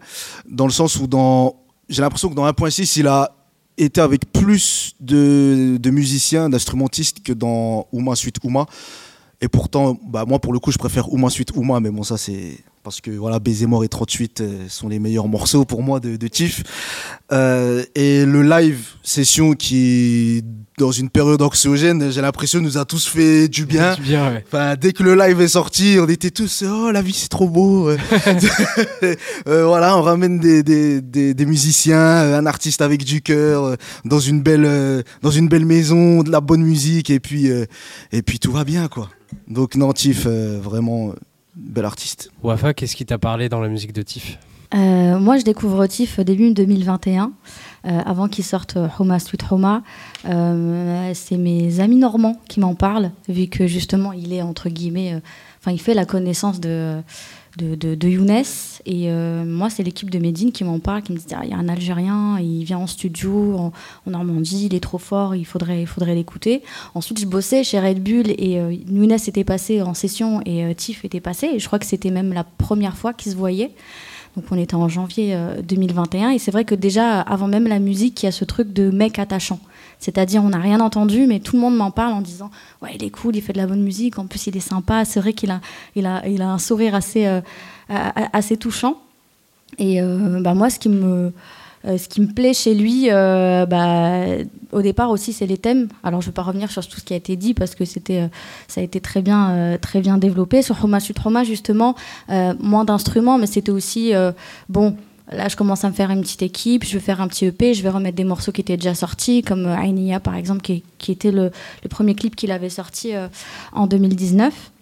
dans le sens où dans j'ai l'impression que dans 1.6 il a été avec plus de, musiciens, d'instrumentistes que dans Ouma suite Ouma. Et pourtant, bah, moi pour le coup, je préfère Ouma suite Ouma, mais bon, ça c'est parce que voilà, Baiser mort et 38 euh, sont les meilleurs morceaux pour moi de, Tiff. Et le live session qui, dans une période anxiogène, j'ai l'impression nous a tous fait du bien. Du bien, ouais. Enfin, dès que le live est sorti, on était tous oh la vie c'est trop beau. Euh, voilà, on ramène des, des, des, des musiciens, euh, un artiste avec du cœur, euh, dans une belle euh, dans une belle maison, de la bonne musique et puis euh, et puis tout va bien quoi. Donc Nantif euh, vraiment euh, bel artiste. Wafa, qu'est-ce qui t'a parlé dans la musique de Tiff? Euh, moi, je découvre Tiff début 2021, euh, avant qu'il sorte euh, Homa Sweet Homa. Euh, c'est mes amis normands qui m'en parlent, vu que justement, il est entre guillemets, euh, enfin, il fait la connaissance de, de, Younes. Et moi, c'est l'équipe de Medine qui m'en parle, qui me dit Ah, il y a un Algérien, il vient en studio en, Normandie, il est trop fort, il faudrait, il faudrait l'écouter. Ensuite, je bossais chez Red Bull et Younes était passé en session et Tiff était passé. Et je crois que c'était même la première fois qu'ils se voyaient. Donc on était en janvier euh, 2021 et c'est vrai que déjà avant même la musique, il y a ce truc de mec attachant. C'est-à-dire on n'a rien entendu mais tout le monde m'en parle en disant ouais il est cool, il fait de la bonne musique, en plus il est sympa, c'est vrai qu'il a, il a, il a un sourire assez, euh, assez touchant. Et euh, bah, moi ce qui me... euh, ce qui me plaît chez lui, euh, bah, au départ aussi, c'est les thèmes. Alors, je ne vais pas revenir sur tout ce qui a été dit parce que c'était, euh, ça a été très bien, très bien développé. Sur Homa Sutroma, justement, moins d'instruments, mais c'était aussi, bon, là, je commence à me faire une petite équipe, je vais faire un petit EP, je vais remettre des morceaux qui étaient déjà sortis, comme Aïnia, par exemple, qui, était le, premier clip qu'il avait sorti en 2019.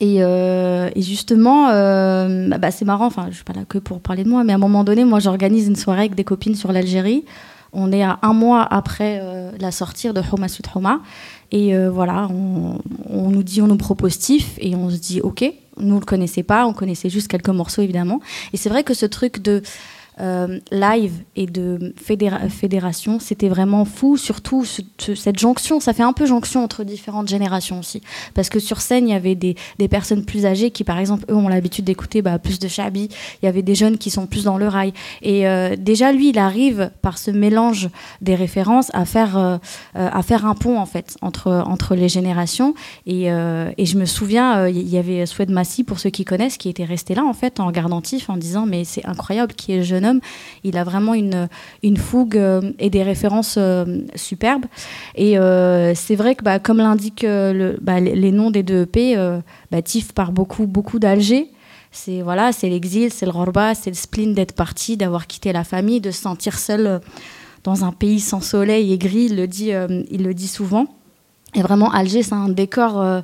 Et, euh, et justement, euh, bah, c'est marrant, enfin, je suis pas là que pour parler de moi, mais à un moment donné, moi, j'organise une soirée avec des copines sur l'Algérie. On est à un mois après euh, la sortie de Homa Sud Homa. Et euh, voilà, on, on nous dit, on nous propose Tiff, et on se dit, OK, nous ne le connaissait pas, on connaissait juste quelques morceaux, évidemment. Et c'est vrai que ce truc de euh, live et de fédéra- fédération, c'était vraiment fou, surtout ce- ce- cette jonction, ça fait un peu jonction entre différentes générations aussi. Parce que sur scène, il y avait des, personnes plus âgées qui, par exemple, eux ont l'habitude d'écouter bah, plus de Chabi, il y avait des jeunes qui sont plus dans le rail. Et euh, déjà, lui, il arrive par ce mélange des références à faire, euh, un pont, en fait, entre, les générations. Et, je me souviens, il y avait Swed Massy, pour ceux qui connaissent, qui était resté là, en fait, en regardant Tiff, en disant, mais c'est incroyable qui est jeune. Il a vraiment une, une fougue euh, et des références euh, superbes. Et euh, c'est vrai que, bah, comme l'indiquent bah, les, noms des deux EP, bah, Tiff part beaucoup, beaucoup d'Alger. C'est voilà, c'est l'exil, c'est le rorba, c'est le spleen d'être parti, d'avoir quitté la famille, de se sentir seul dans un pays sans soleil et gris. Il le dit, il le dit souvent. Et vraiment, Alger, c'est un décor euh,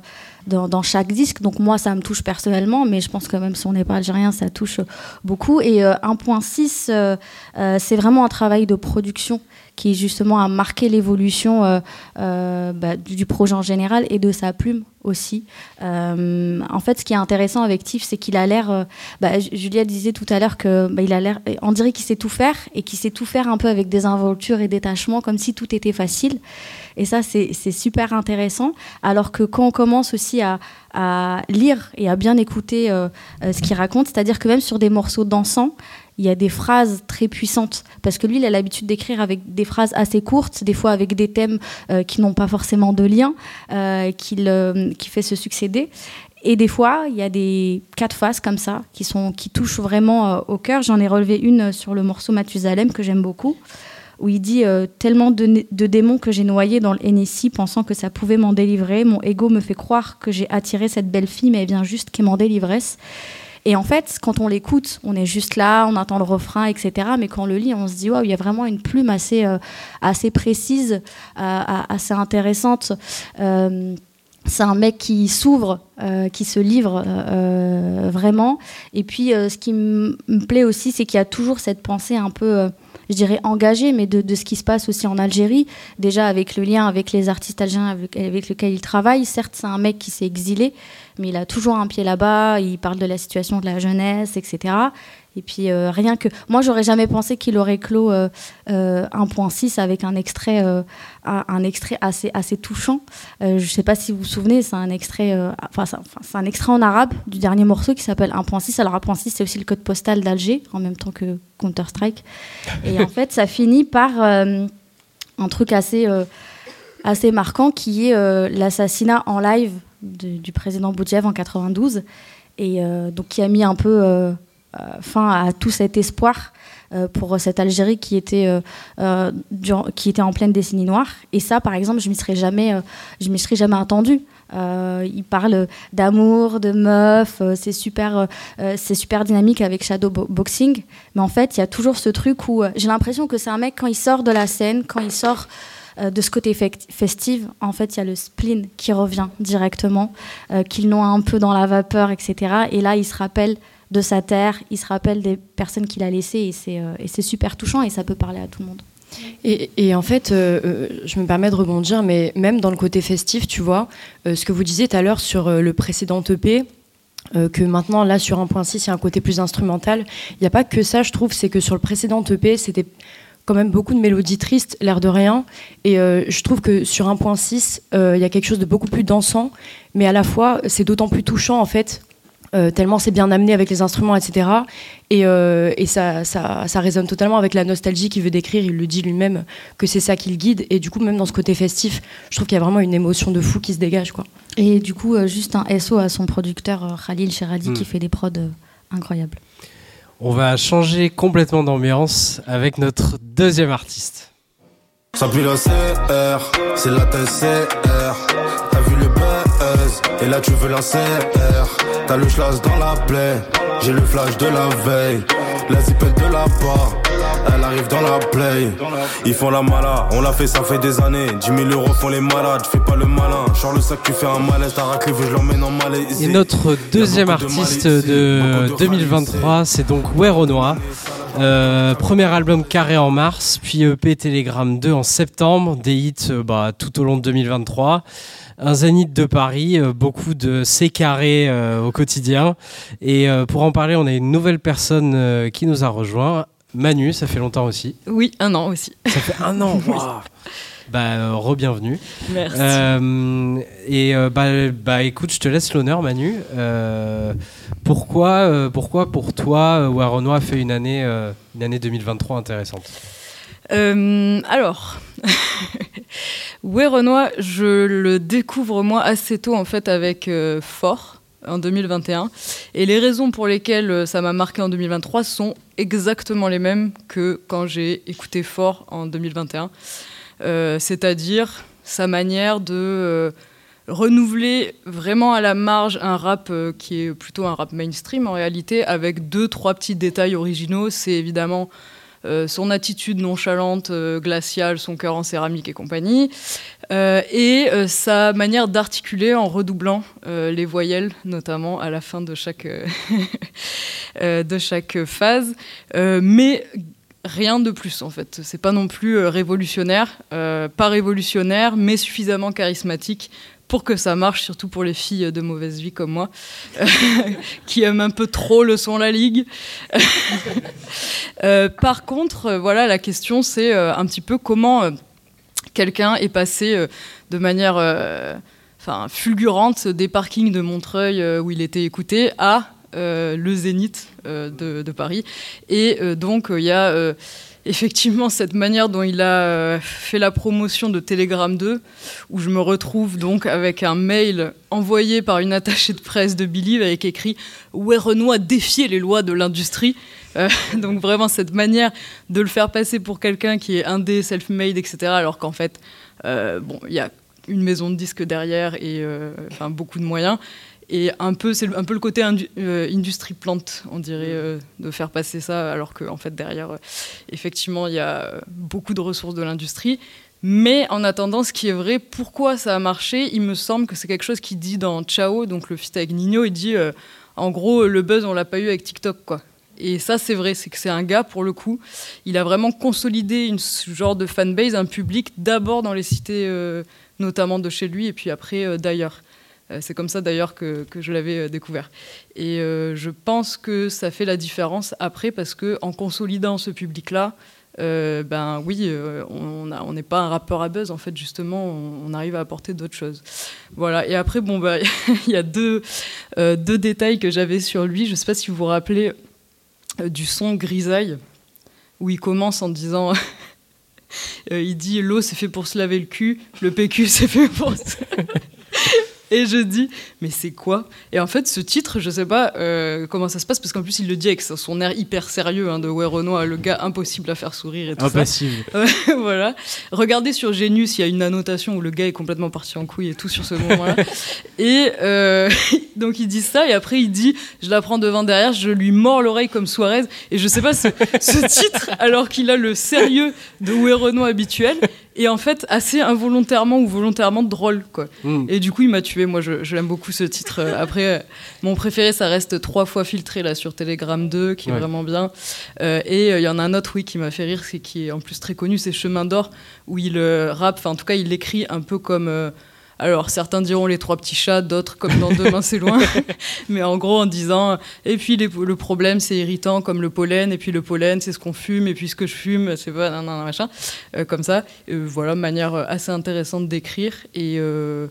dans, chaque disque. Donc moi, ça me touche personnellement, mais je pense que même si on n'est pas algérien, ça touche beaucoup. Et euh, 1.6, euh, euh, c'est vraiment un travail de production qui justement a marqué l'évolution euh, euh, bah, du, projet en général et de sa plume aussi. Euh, en fait, ce qui est intéressant avec Tiff, c'est qu'il a l'air. euh, bah, Ju- Julia disait tout à l'heure que bah, a l'air. On dirait qu'il sait tout faire et qu'il sait tout faire un peu avec des involtures et détachements, comme si tout était facile. Et ça, c'est super intéressant. Alors que quand on commence aussi à, lire et à bien écouter ce qu'il raconte. C'est-à-dire que même sur des morceaux dansants, il y a des phrases très puissantes. Parce que lui, il a l'habitude d'écrire avec des phrases assez courtes, des fois avec des thèmes euh, qui n'ont pas forcément de lien, euh, qu'il, euh, qui fait se succéder. Et des fois, il y a des quatre phases comme ça qui, sont, qui touchent vraiment au cœur. J'en ai relevé une sur le morceau Mathusalem que j'aime beaucoup, où il dit Tellement de, démons que j'ai noyés dans le NSI pensant que ça pouvait m'en délivrer. Mon ego me fait croire que j'ai attiré cette belle fille, mais elle vient juste quémander l'ivresse. Et en fait, quand on l'écoute, on est juste là, on entend le refrain, etc. Mais quand on le lit, on se dit, waouh, il y a vraiment une plume assez, euh, assez précise, euh, assez intéressante. Euh, c'est un mec qui s'ouvre, qui se livre vraiment. Et puis, ce qui me plaît aussi, c'est qu'il y a toujours cette pensée un peu, je dirais, engagée, mais de, de ce qui se passe aussi en Algérie. Déjà, avec le lien avec les artistes algériens avec, avec lesquels il travaille. Certes, c'est un mec qui s'est exilé, mais il a toujours un pied là-bas. Il parle de la situation de la jeunesse, etc. Et puis, euh, rien que. Moi, j'aurais jamais pensé qu'il aurait clos euh, euh, 1.6 avec un extrait, euh, un, extrait assez, touchant. Euh, je sais pas si vous vous souvenez, c'est un extrait, enfin, c'est un extrait en arabe du dernier morceau qui s'appelle 1.6. Alors, 1.6, c'est aussi le code postal d'Alger, en même temps que Counter-Strike. Et en fait, ça finit par un truc assez, assez marquant qui est l'assassinat en live du président Boudjev en 92. Et donc, qui a mis un peu fin à tout cet espoir euh, pour cette Algérie qui était, euh, euh, qui était en pleine décennie noire. Et ça, par exemple, je m'y serais jamais, euh, je m'y serais jamais attendue. Euh, il parle d'amour, de meufs, euh, c'est super, euh, euh, super dynamique avec Shadow Bo- Boxing. Mais en fait, il y a toujours ce truc où euh, j'ai l'impression que c'est un mec quand il sort de la scène, quand il sort euh, de ce côté festif, en fait, il y a le spleen qui revient directement, euh, qu'il noie un peu dans la vapeur, etc. Et là, il se rappelle de sa terre, il se rappelle des personnes qu'il a laissées, et c'est euh, super touchant, et ça peut parler à tout le monde. Et, en fait, euh, euh, je me permets de rebondir, mais même dans le côté festif, tu vois, ce que vous disiez tout à l'heure sur le précédent EP, que maintenant, là, sur 1.6, il y a un côté plus instrumental. Il n'y a pas que ça, je trouve, c'est que sur le précédent EP, c'était quand même beaucoup de mélodies tristes, l'air de rien. Et je trouve que sur 1.6, euh, il y a quelque chose de beaucoup plus dansant, mais à la fois, c'est d'autant plus touchant, en fait, euh, tellement c'est bien amené avec les instruments, etc. Et, euh, et ça, ça, ça résonne totalement avec la nostalgie qu'il veut décrire. Il le dit lui-même que c'est ça qui le guide. Et du coup, même dans ce côté festif, je trouve qu'il y a vraiment une émotion de fou qui se dégage. Quoi. Et du coup, euh, juste un SO à son producteur euh, Khalil Sheradi qui fait des prods euh, incroyables. On va changer complètement d'ambiance avec notre deuxième artiste. Ça pue la CR, c'est la TCR. T'as vu le buzz, et là tu veux la CR. T'as le schlass dans la plaie, j'ai le flash de la veille. La zipette de la part, elle arrive dans la play. Ils font la mala, on l'a fait, ça fait des années. 10 000 euros font les malades, fais pas le malin. Genre le sac, tu fais un malaise, t'as raclé, veux je l'emmène en malaise. Et notre deuxième artiste de 2023, c'est donc Weronois. Euh, premier album carré en mars, puis EP Telegram 2 en septembre, des hits euh, bah, tout au long de 2023. Un zénith de Paris, euh, beaucoup de C carré euh, au quotidien. Et euh, pour en parler, on a une nouvelle personne qui nous a rejoint. Manu, ça fait longtemps aussi. Oui, un an aussi. Ça fait un an, Oui. waouh. Bah, re-bienvenue. Merci. Euh, et euh, bah, bah, écoute, je te laisse l'honneur, Manu. Euh, pourquoi, pourquoi pour toi, Waronois a fait une année, une année 2023 intéressante? Euh, alors, Ouais Renoir, je le découvre moi assez tôt en fait avec euh, Fort en 2021. Et les raisons pour lesquelles euh, ça m'a marqué en 2023 sont exactement les mêmes que quand j'ai écouté Fort en 2021. Euh, C'est-à-dire sa manière de renouveler vraiment à la marge un rap qui est plutôt un rap mainstream en réalité, avec deux, trois petits détails originaux. C'est évidemment euh, son attitude nonchalante, euh, glaciale, son cœur en céramique et compagnie, euh, et sa manière d'articuler en redoublant les voyelles, notamment à la fin de chaque, de chaque phase. Mais rien de plus en fait. C'est pas non plus révolutionnaire, pas révolutionnaire, mais suffisamment charismatique pour que ça marche, surtout pour les filles de mauvaise vie comme moi, qui aiment un peu trop le son La Ligue. Euh, par contre, euh, voilà, la question c'est euh, un petit peu comment quelqu'un est passé de manière enfin, fulgurante des parkings de Montreuil où il était écouté à le Zénith de, Paris. Et donc, il y a effectivement cette manière dont il a euh, fait la promotion de Telegram 2, où je me retrouve donc avec un mail envoyé par une attachée de presse de Believe avec écrit Ouais, a défié les lois de l'industrie. Euh, donc, vraiment, cette manière de le faire passer pour quelqu'un qui est indé, self-made, etc., alors qu'en fait, euh, bon, il y a une maison de disques derrière et enfin, beaucoup de moyens. Et un peu, c'est un peu le côté indu- euh, industrie plante, on dirait, euh, de faire passer ça, alors qu'en en fait, derrière, euh, effectivement, il y a beaucoup de ressources de l'industrie. Mais en attendant, ce qui est vrai, pourquoi ça a marché, il me semble que c'est quelque chose qu'il dit dans Ciao, donc le feat avec Nino, il dit, en gros, le buzz, on l'a pas eu avec TikTok, quoi. Et ça, c'est vrai, c'est que c'est un gars, pour le coup, il a vraiment consolidé une ce genre de fanbase, un public, d'abord dans les cités, notamment de chez lui, et puis après d'ailleurs. Euh, c'est comme ça d'ailleurs que, je l'avais euh, découvert. Et euh, je pense que ça fait la différence après, parce que en consolidant ce public-là, ben oui, on n'est pas un rappeur à buzz, en fait, justement, on, arrive à apporter d'autres choses. Voilà, et après, bon, bah, il y a deux, deux détails que j'avais sur lui. Je ne sais pas si vous vous rappelez du son Grisaille, où il commence en disant. il dit l'eau c'est fait pour se laver le cul, le PQ c'est fait pour se... Et je dis, mais c'est quoi? Et en fait, ce titre, je sais pas euh, comment ça se passe, parce qu'en plus, il le dit avec son air hyper sérieux hein, de Ouais, Renoir, le gars impossible à faire sourire et tout Impassible. ça. Voilà. Regardez sur Genius, il y a une annotation où le gars est complètement parti en couille et tout sur ce moment-là. et euh, donc, il dit ça, et après, il dit Je la prends devant derrière, je lui mords l'oreille comme Suarez. Et je sais pas, ce, ce titre, alors qu'il a le sérieux de Ouais, Renoir habituel, et en fait, assez involontairement ou volontairement drôle, quoi. Mm. Et du coup, il m'a tué. Moi, je, je l'aime beaucoup ce titre. Euh, Après, euh, mon préféré, ça reste trois fois filtré là sur Telegram 2, qui est Ouais. vraiment bien. Euh, et euh, il y en a un autre, oui, qui m'a fait rire, c'est qui est en plus très connu, c'est Chemin d'or, où il rappe. Enfin, en tout cas, il l'écrit un peu comme. Alors, certains diront les trois petits chats, d'autres comme dans Demain c'est loin. Mais en gros, en disant. Et puis, les- le problème, c'est irritant comme le pollen. Et puis, le pollen, c'est ce qu'on fume. Et puis, ce que je fume, c'est pas. nan, nan, machin. Euh, comme ça. Euh, voilà, manière euh, assez intéressante d'écrire. Et. euh,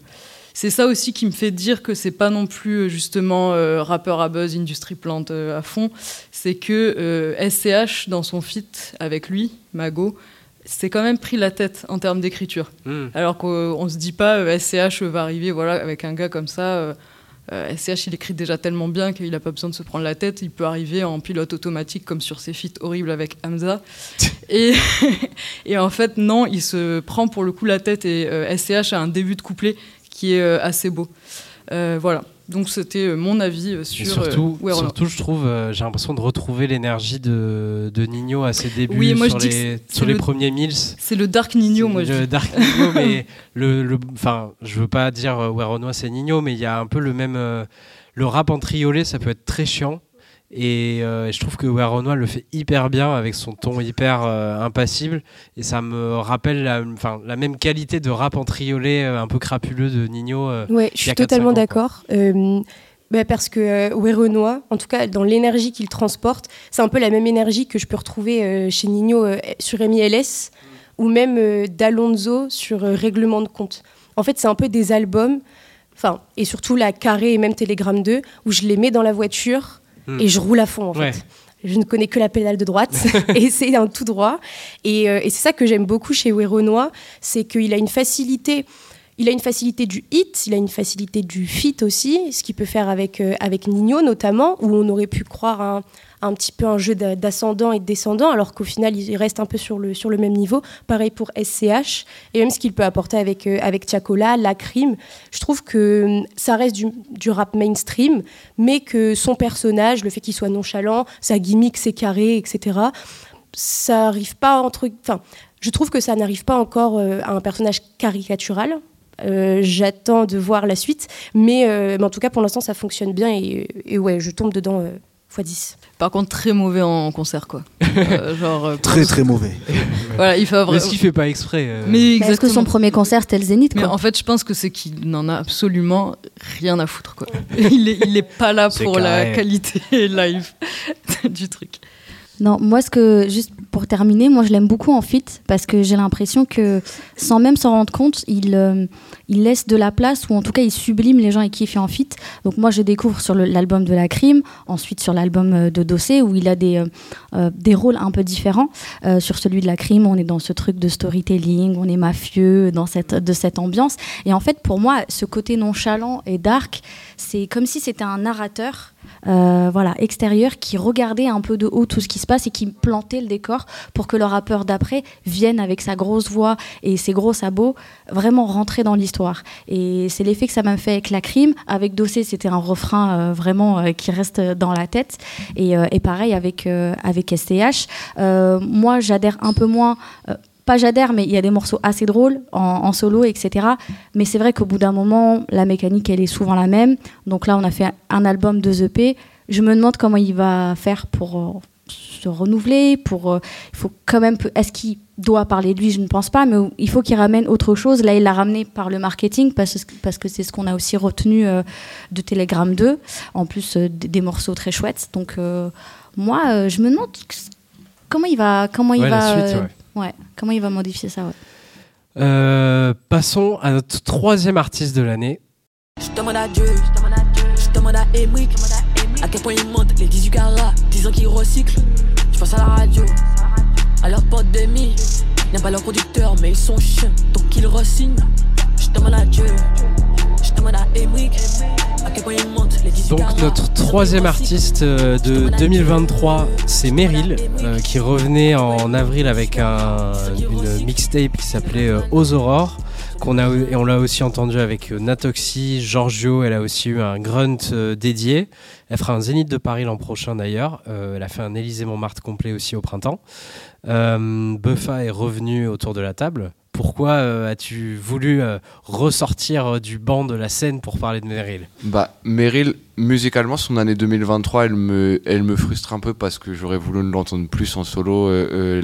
c'est ça aussi qui me fait dire que c'est pas non plus justement rappeur à buzz, industrie plante à fond. C'est que SCH, dans son feat avec lui, Mago, s'est quand même pris la tête en termes d'écriture. Mm. Alors qu'on se dit pas euh, SCH va arriver voilà, avec un gars comme ça. euh, euh, SCH, il écrit déjà tellement bien qu'il n'a pas besoin de se prendre la tête. Il peut arriver en pilote automatique comme sur ses feats horribles avec Hamza. et, et en fait, non, il se prend pour le coup la tête et euh, SCH a un début de couplet qui est euh, assez beau. Euh, voilà. Donc c'était euh, mon avis euh, Et sur. surtout, euh, Renaud. surtout, je trouve, euh, j'ai l'impression de retrouver l'énergie de, de Nino à ses débuts Oui, moi, je sur, que les, sur le- premiers Mills. C'est le Dark Nino, moi je le dis. Dark Nino, mais le, enfin, je veux pas dire ouais Renoir c'est Nino, mais il y a un peu le même, euh, le rap en triolet, ça peut être très chiant. Et euh, je trouve que ouais, Renoir le fait hyper bien avec son ton hyper euh, impassible. Et ça me rappelle la, même qualité de rap en triolet euh, un peu crapuleux de Nino. Ouais, je suis a 4-5 totalement d'accord. Bah, parce que Renoir, en tout cas dans l'énergie qu'il transporte, c'est un peu la même énergie que je peux retrouver chez Nino sur MILS ou même d'Alonso sur Règlement de compte. En fait, c'est un peu des albums, enfin, et surtout la Carré et même Telegram 2, où je les mets dans la voiture Hmm. et je roule à fond en Ouais. fait. Je ne connais que la pédale de droite et c'est un tout droit. Et, euh, et c'est ça que j'aime beaucoup chez Weronois, c'est qu'il a une facilité. Il a une facilité du hit, il a une facilité du fit aussi, ce qu'il peut faire avec, euh, avec Nino notamment, où on aurait pu croire un, un petit peu un jeu d'a- d'ascendant et de descendant, alors qu'au final il reste un peu sur le, sur le même niveau. Pareil pour SCH, et même ce qu'il peut apporter avec, euh, avec Chacola, la crime. Je trouve que hum, ça reste du, du rap mainstream, mais que son personnage, le fait qu'il soit nonchalant, sa gimmick, ses carrés, etc., ça arrive pas entre. Enfin, je trouve que ça n'arrive pas encore euh, à un personnage caricatural. Euh, J'attends de voir la suite, mais, euh, mais en tout cas pour l'instant ça fonctionne bien et, ouais, je tombe dedans x10. Par contre, très mauvais en concert, quoi. Euh, genre, euh, Très très mauvais. Voilà, il faut Mais avoir. ce qu'il fait pas exprès. euh, Mais Mais Est-ce que son premier concert c'était le Zénith Mais quoi en fait, je pense que c'est qu'il n'en a absolument rien à foutre. Quoi. Il, est, il est pas là pour la qualité live du truc. Non, moi, ce que, juste pour terminer, moi je l'aime beaucoup en fit parce que j'ai l'impression que sans même s'en rendre compte, il, euh, laisse de la place ou en tout cas il sublime les gens avec qui il fait en fit. Donc moi je découvre sur l'album de la crime, ensuite sur l'album euh, de Dossé où il a des, euh, des rôles un peu différents. Sur celui de la crime, on est dans ce truc de storytelling, on est mafieux dans cette, de cette ambiance. Et en fait pour moi, ce côté nonchalant et dark, c'est comme si c'était un narrateur euh, voilà, extérieur qui regardait un peu de haut tout ce qui se passe et qui plantait le décor pour que le rappeur d'après vienne avec sa grosse voix et ses gros sabots vraiment rentrer dans l'histoire. Et c'est l'effet que ça m'a fait avec la crime. Avec Dossé, c'était un refrain euh, vraiment euh, qui reste dans la tête. Et, et pareil avec, avec STH. Moi, j'adhère un peu moins. Pas j'adhère, mais il y a des morceaux assez drôles en, en solo, etc. Mais c'est vrai qu'au bout d'un moment, la mécanique, elle est souvent la même. Donc là, on a fait un album, deux EP. Je me demande comment il va faire pour euh, se renouveler. Pour, euh, il faut quand même. Est-ce qu'il doit parler de lui? Je ne pense pas, mais il faut qu'il ramène autre chose. Là, il l'a ramené par le marketing parce, que- parce que c'est ce qu'on a aussi retenu euh, de Telegram 2. En plus, des, morceaux très chouettes. Donc, moi, je me demande comment il va, comment il Ouais, la va, suite, ouais. Ouais, comment il va modifier ça. Ouais. Euh, passons à notre troisième artiste de l'année. Je demande à Dieu, je demande à Emric, à quel point il monte les 18 carats, 10 ans qu'ils recyclent. Je pense à la radio, à leurs potes d'amis, n'aiment pas leur producteur, mais ils sont chiens, donc ils re-signent. Je demande à Dieu, je demande à Emric, à quel point il monte les 18 Donc notre troisième artiste euh, de 2023, c'est Meryl, euh, qui revenait en avril avec un- une mixtape qui s'appelait euh, Aux Aurores. Qu'on a, et on l'a aussi entendu avec Natoxy, Giorgio, elle a aussi eu un grunt euh, dédié. Elle fera un Zénith de Paris l'an prochain d'ailleurs. Elle a fait un Élysée Montmartre complet aussi au printemps. Buffa est revenu autour de la table. Pourquoi euh, as-tu voulu euh, ressortir euh, du banc de la scène pour parler de Meryl? Bah, Meryl, musicalement, son année 2023, elle me, frustre un peu parce que j'aurais voulu l'entendre plus en solo.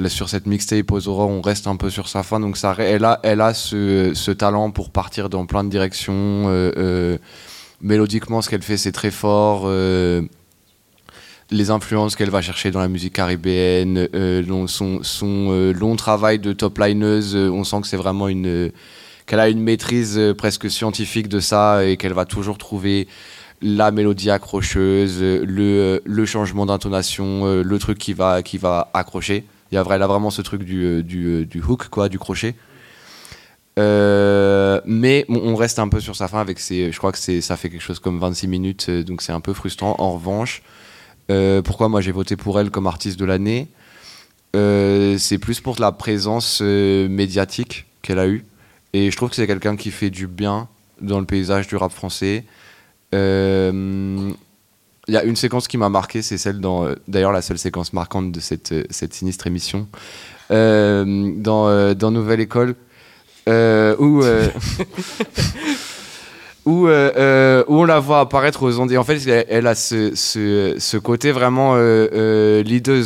Sur cette mixtape aux aurores, on reste un peu sur sa fin. Donc, ça, elle a, elle ce, talent pour partir dans plein de directions. Mélodiquement, ce qu'elle fait, c'est très fort. Les influences qu'elle va chercher dans la musique caribéenne, euh, son, son euh, long travail de top lineuse, euh, on sent que c'est vraiment une qu'elle a une maîtrise presque scientifique de ça et qu'elle va toujours trouver la mélodie accrocheuse, le, le changement d'intonation, le truc qui va, qui va accrocher. Il y a, elle a vraiment ce truc du, du, hook, quoi, du crochet. Mais on reste un peu sur sa fin avec ses. Je crois que ça fait quelque chose comme 26 minutes, donc c'est un peu frustrant. En revanche, pourquoi moi j'ai voté pour elle comme artiste de l'année Euh, C'est plus pour la présence euh, médiatique qu'elle a eue. Et je trouve que c'est quelqu'un qui fait du bien dans le paysage du rap français. Euh, Il y a une séquence qui m'a marqué, c'est celle dans. euh, D'ailleurs, la seule séquence marquante de cette, euh, cette sinistre émission. Euh, dans, euh, Nouvelle École, euh, où. euh, où, euh, où on la voit apparaître aux ondes. En fait, elle, a ce, côté vraiment euh, euh,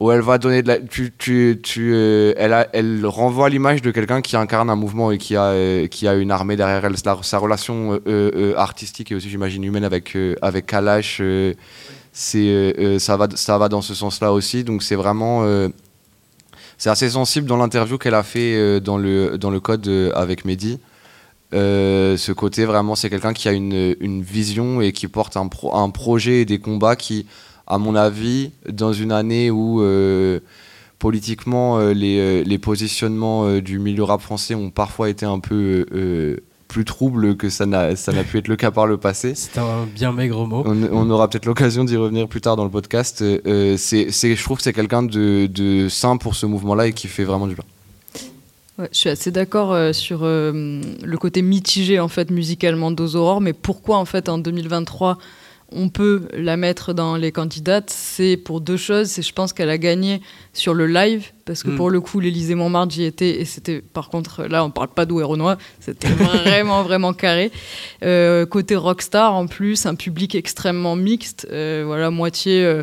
où elle va donner de la. Tu, tu, tu, elle, renvoie l'image de quelqu'un qui incarne un mouvement et qui a, une armée derrière elle. Sa, relation artistique et aussi, j'imagine, humaine avec, avec Kalash, ça, va, ça va dans ce sens-là aussi. Donc, c'est vraiment. c'est assez sensible dans l'interview qu'elle a fait dans, le, dans le code avec Mehdi. Euh, ce côté vraiment, c'est quelqu'un qui a une, une vision et qui porte un, pro- un projet et des combats qui, à mon avis, dans une année où euh, politiquement euh, les, les positionnements du milieu rap français ont parfois été un peu plus troubles que ça n'a pu être le cas par le passé. C'est un bien maigre mot. On, on aura peut-être l'occasion d'y revenir plus tard dans le podcast. C'est- je trouve que c'est quelqu'un de, de sain pour ce mouvement-là et qui fait vraiment du bien. Ouais, je suis assez d'accord euh, sur euh, le côté mitigé en fait musicalement d'Ozoror, mais pourquoi en fait en 2023 on peut la mettre dans les candidates, c'est pour deux choses. C'est je pense qu'elle a gagné sur le live parce que Mm. pour le coup l'Élysée Montmartre j'y étais et c'était par contre là on parle pas d'Ouai Renoir, c'était vraiment vraiment carré. Euh, côté rockstar en plus, un public extrêmement mixte, euh, voilà moitié. euh,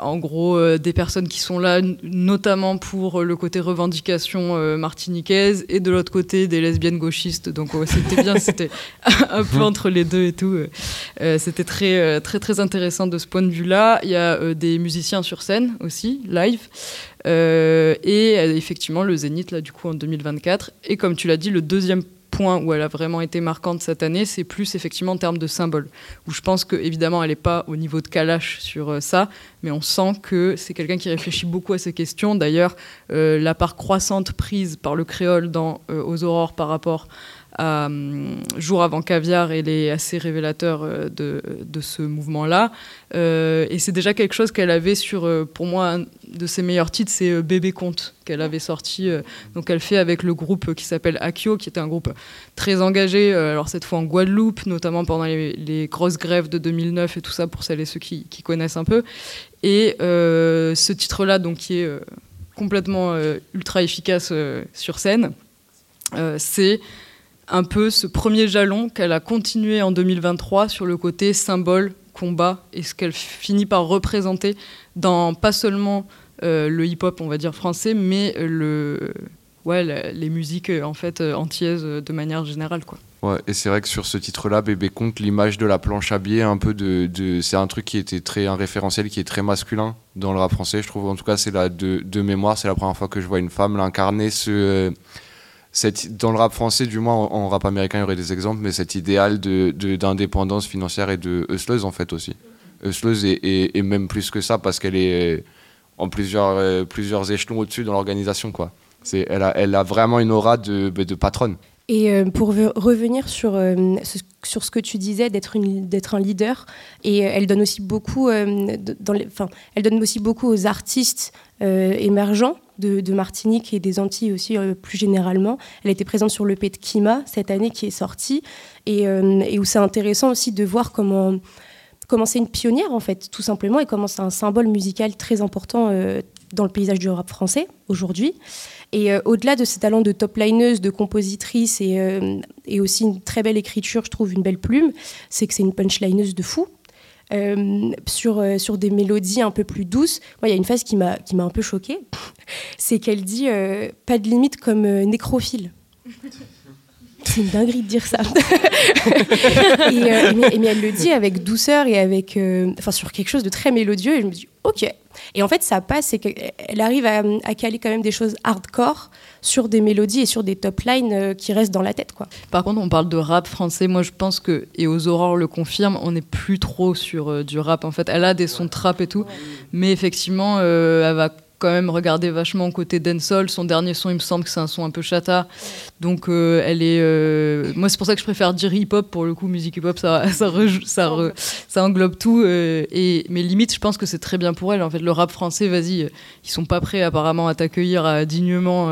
en gros, euh, des personnes qui sont là notamment pour le côté revendication euh, martiniquaise et de l'autre côté des lesbiennes gauchistes. Donc c'était bien, c'était un peu entre les deux et tout. c'était très, très, très intéressant de ce point de vue-là. Il y a des musiciens sur scène aussi, live. et effectivement, le Zénith, là, du coup, en 2024. Et comme tu l'as dit, le deuxième point où elle a vraiment été marquante cette année, c'est plus effectivement en termes de symboles. Où je pense qu'évidemment, elle n'est pas au niveau de Kalash sur euh, ça, mais on sent que c'est quelqu'un qui réfléchit beaucoup à ces questions. D'ailleurs, euh, la part croissante prise par le créole euh, Aux Aurores par rapport à Jour avant caviar, elle est assez révélateur de, de ce mouvement-là. et c'est déjà quelque chose qu'elle avait sur, pour moi, un de ses meilleurs titres, c'est Bébé Conte, qu'elle avait sorti. donc elle fait avec le groupe qui s'appelle Akio, qui était un groupe très engagé, alors cette fois en Guadeloupe, notamment pendant les, grosses grèves de 2009 et tout ça, pour celles et ceux qui, qui connaissent un peu. Et ce titre-là, donc qui est complètement ultra efficace sur scène, c'est un peu ce premier jalon qu'elle a continué en 2023 sur le côté symbole, combat, et ce qu'elle finit par représenter dans pas seulement euh, le hip-hop, on va dire français, mais le, ouais, les musiques en fait antillaises de manière générale. Quoi. Ouais, et c'est vrai que sur ce titre-là, Bébé compte l'image de la planche à billets, un peu de, de c'est un truc qui était très un référentiel qui est très masculin dans le rap français. Je trouve, en tout cas, c'est la de, de mémoire, c'est la première fois que je vois une femme l'incarner ce dans le rap français, du moins en, rap américain, il y aurait des exemples, mais cet idéal d'indépendance financière et de hustleuse en fait aussi. Hustleuse et, même plus que ça parce qu'elle est en plusieurs, euh, plusieurs échelons au-dessus dans l'organisation. Elle a, vraiment une aura de, de patronne. Et euh, pour revenir sur, euh, ce, que tu disais d'être un leader, elle donne aussi beaucoup aux artistes émergents de, Martinique et des Antilles aussi euh, plus généralement. Elle était présente sur l'EP de Kima cette année qui est sortie euh, et, où c'est intéressant aussi de voir comment comment c'est une pionnière en fait tout simplement et comment c'est un symbole musical très important euh, dans le paysage du rap français aujourd'hui. Et au-delà de ses talents de top lineuse, de compositrice et, et, aussi une très belle écriture, je trouve une belle plume, c'est que c'est une punchlineuse de fou. Euh, sur, euh, sur des mélodies un peu plus douces. il y a une phase qui m'a un peu choquée, c'est qu'elle dit euh, pas de limite comme nécrophile. C'est une dinguerie de dire ça. et, mais, elle le dit avec douceur et avec, enfin, sur quelque chose de très mélodieux. Et je me dis, ok. Et en fait, ça passe, c'est qu'elle arrive à, à, caler quand même des choses hardcore sur des mélodies et sur des top lines euh, qui restent dans la tête. Quoi. Par contre, on parle de rap français. Moi, je pense que, et aux aurores le confirme, on n'est plus trop sur euh, du rap. En fait, elle a des sons trap et tout, mais effectivement, euh, elle va quand même regarder vachement côté dancehall. Son dernier son, il me semble que c'est un son un peu chata. Donc, elle est. Moi, c'est pour ça que je préfère dire hip-hop. Pour le coup, musique hip-hop, ça, ça, englobe tout. et, mais limite, je pense que c'est très bien pour elle. En fait, le rap français, vas-y, ils sont pas prêts apparemment à t'accueillir dignement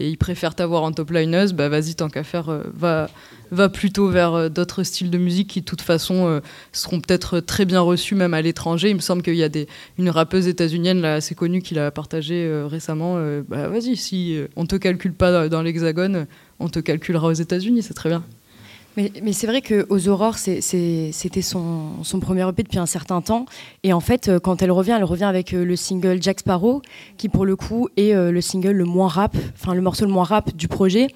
et ils préfèrent t'avoir en top lineuse, bah vas-y, tant qu'à faire, euh, va, va plutôt vers euh, d'autres styles de musique qui, de toute façon, euh, seront peut-être très bien reçus même à l'étranger. Il me semble qu'il y a des, une rappeuse états-unienne assez connue qui l'a partagé récemment. bah vas-y, si on te calcule pas dans l'hexagone, on te calculera aux États-Unis, c'est très bien. Mais, c'est vrai qu'aux Aurores, c'était son, son, premier EP depuis un certain temps. Et en fait, euh, quand elle revient, elle revient avec euh, le single Jack Sparrow, qui pour le coup est euh, le single le moins rap, enfin le morceau le moins rap du projet.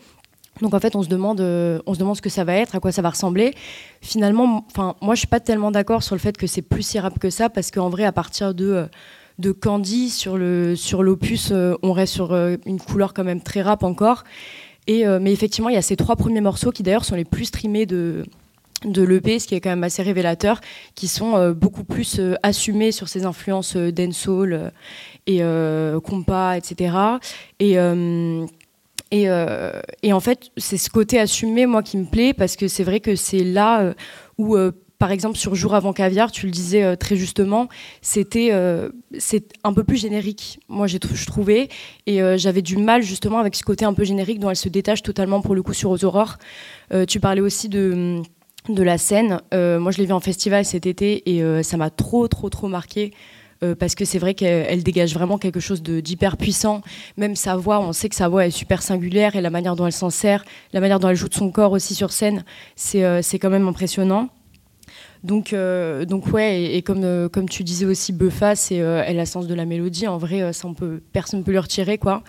Donc en fait, on se demande, on se demande ce que ça va être, à quoi ça va ressembler. Finalement, enfin moi, je suis pas tellement d'accord sur le fait que c'est plus si rap que ça, parce qu'en vrai, à partir de de Candy sur le sur l'opus, on reste sur une couleur quand même très rap encore. Euh, mais effectivement, il y a ces trois premiers morceaux qui d'ailleurs sont les plus streamés de, de l'EP, ce qui est quand même assez révélateur, qui sont euh, beaucoup plus euh, assumés sur ces influences dancehall et compas, etc. Et, et, et, en fait, c'est ce côté assumé, moi, qui me plaît, parce que c'est vrai que c'est là où par exemple, sur Jour avant caviar, tu le disais euh, très justement, c'était euh, c'est un peu plus générique, moi je trouvais, et euh, j'avais du mal justement avec ce côté un peu générique dont elle se détache totalement pour le coup sur Aux Aurores. tu parlais aussi de, de la scène. moi je l'ai vu en festival cet été et ça m'a trop trop trop marqué. Parce que c'est vrai qu'elle dégage vraiment quelque chose d'hyper puissant. Même sa voix, on sait que sa voix est super singulière et la manière dont elle s'en sert, la manière dont elle joue de son corps aussi sur scène, c'est quand même impressionnant. Donc, euh, donc ouais, et, comme, euh, comme tu disais aussi, Buffa, c'est, euh, elle a sens de la mélodie. En vrai, euh, ça, on peut, personne ne peut lui retirer, quoi.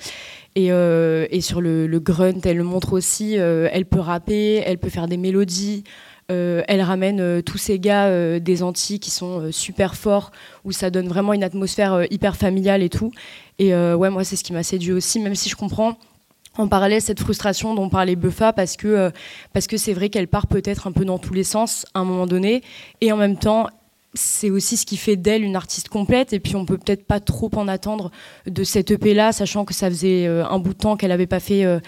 Et, euh, et sur le, le grunt, elle le montre aussi. euh, elle peut rapper, elle peut faire des mélodies. Euh, elle ramène euh, tous ces gars euh, des Antilles qui sont super forts, où ça donne vraiment une atmosphère hyper familiale et tout. Et ouais, moi, c'est ce qui m'a séduit aussi, même si je comprends en parallèle cette frustration dont parlait Buffa, parce que parce que c'est vrai qu'elle part peut-être un peu dans tous les sens à un moment donné, et en même temps, c'est aussi ce qui fait d'elle une artiste complète. Et puis on peut peut-être pas trop en attendre de cette EP là, sachant que ça faisait euh, un bout de temps qu'elle n'avait pas fait euh,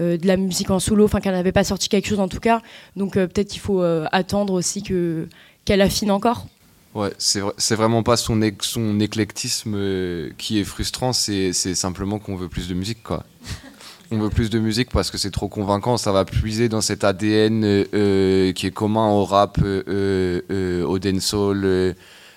euh, de la musique en solo, enfin qu'elle n'avait pas sorti quelque chose en tout cas. Donc peut-être qu'il faut attendre aussi que qu'elle affine encore. Ouais, c'est vrai- vraiment pas son, son éclectisme qui est frustrant, c'est simplement qu'on veut plus de musique, quoi. On veut plus de musique parce que c'est trop convaincant, ça va puiser dans cet ADN euh, euh, qui est commun au rap, euh, au dancehall.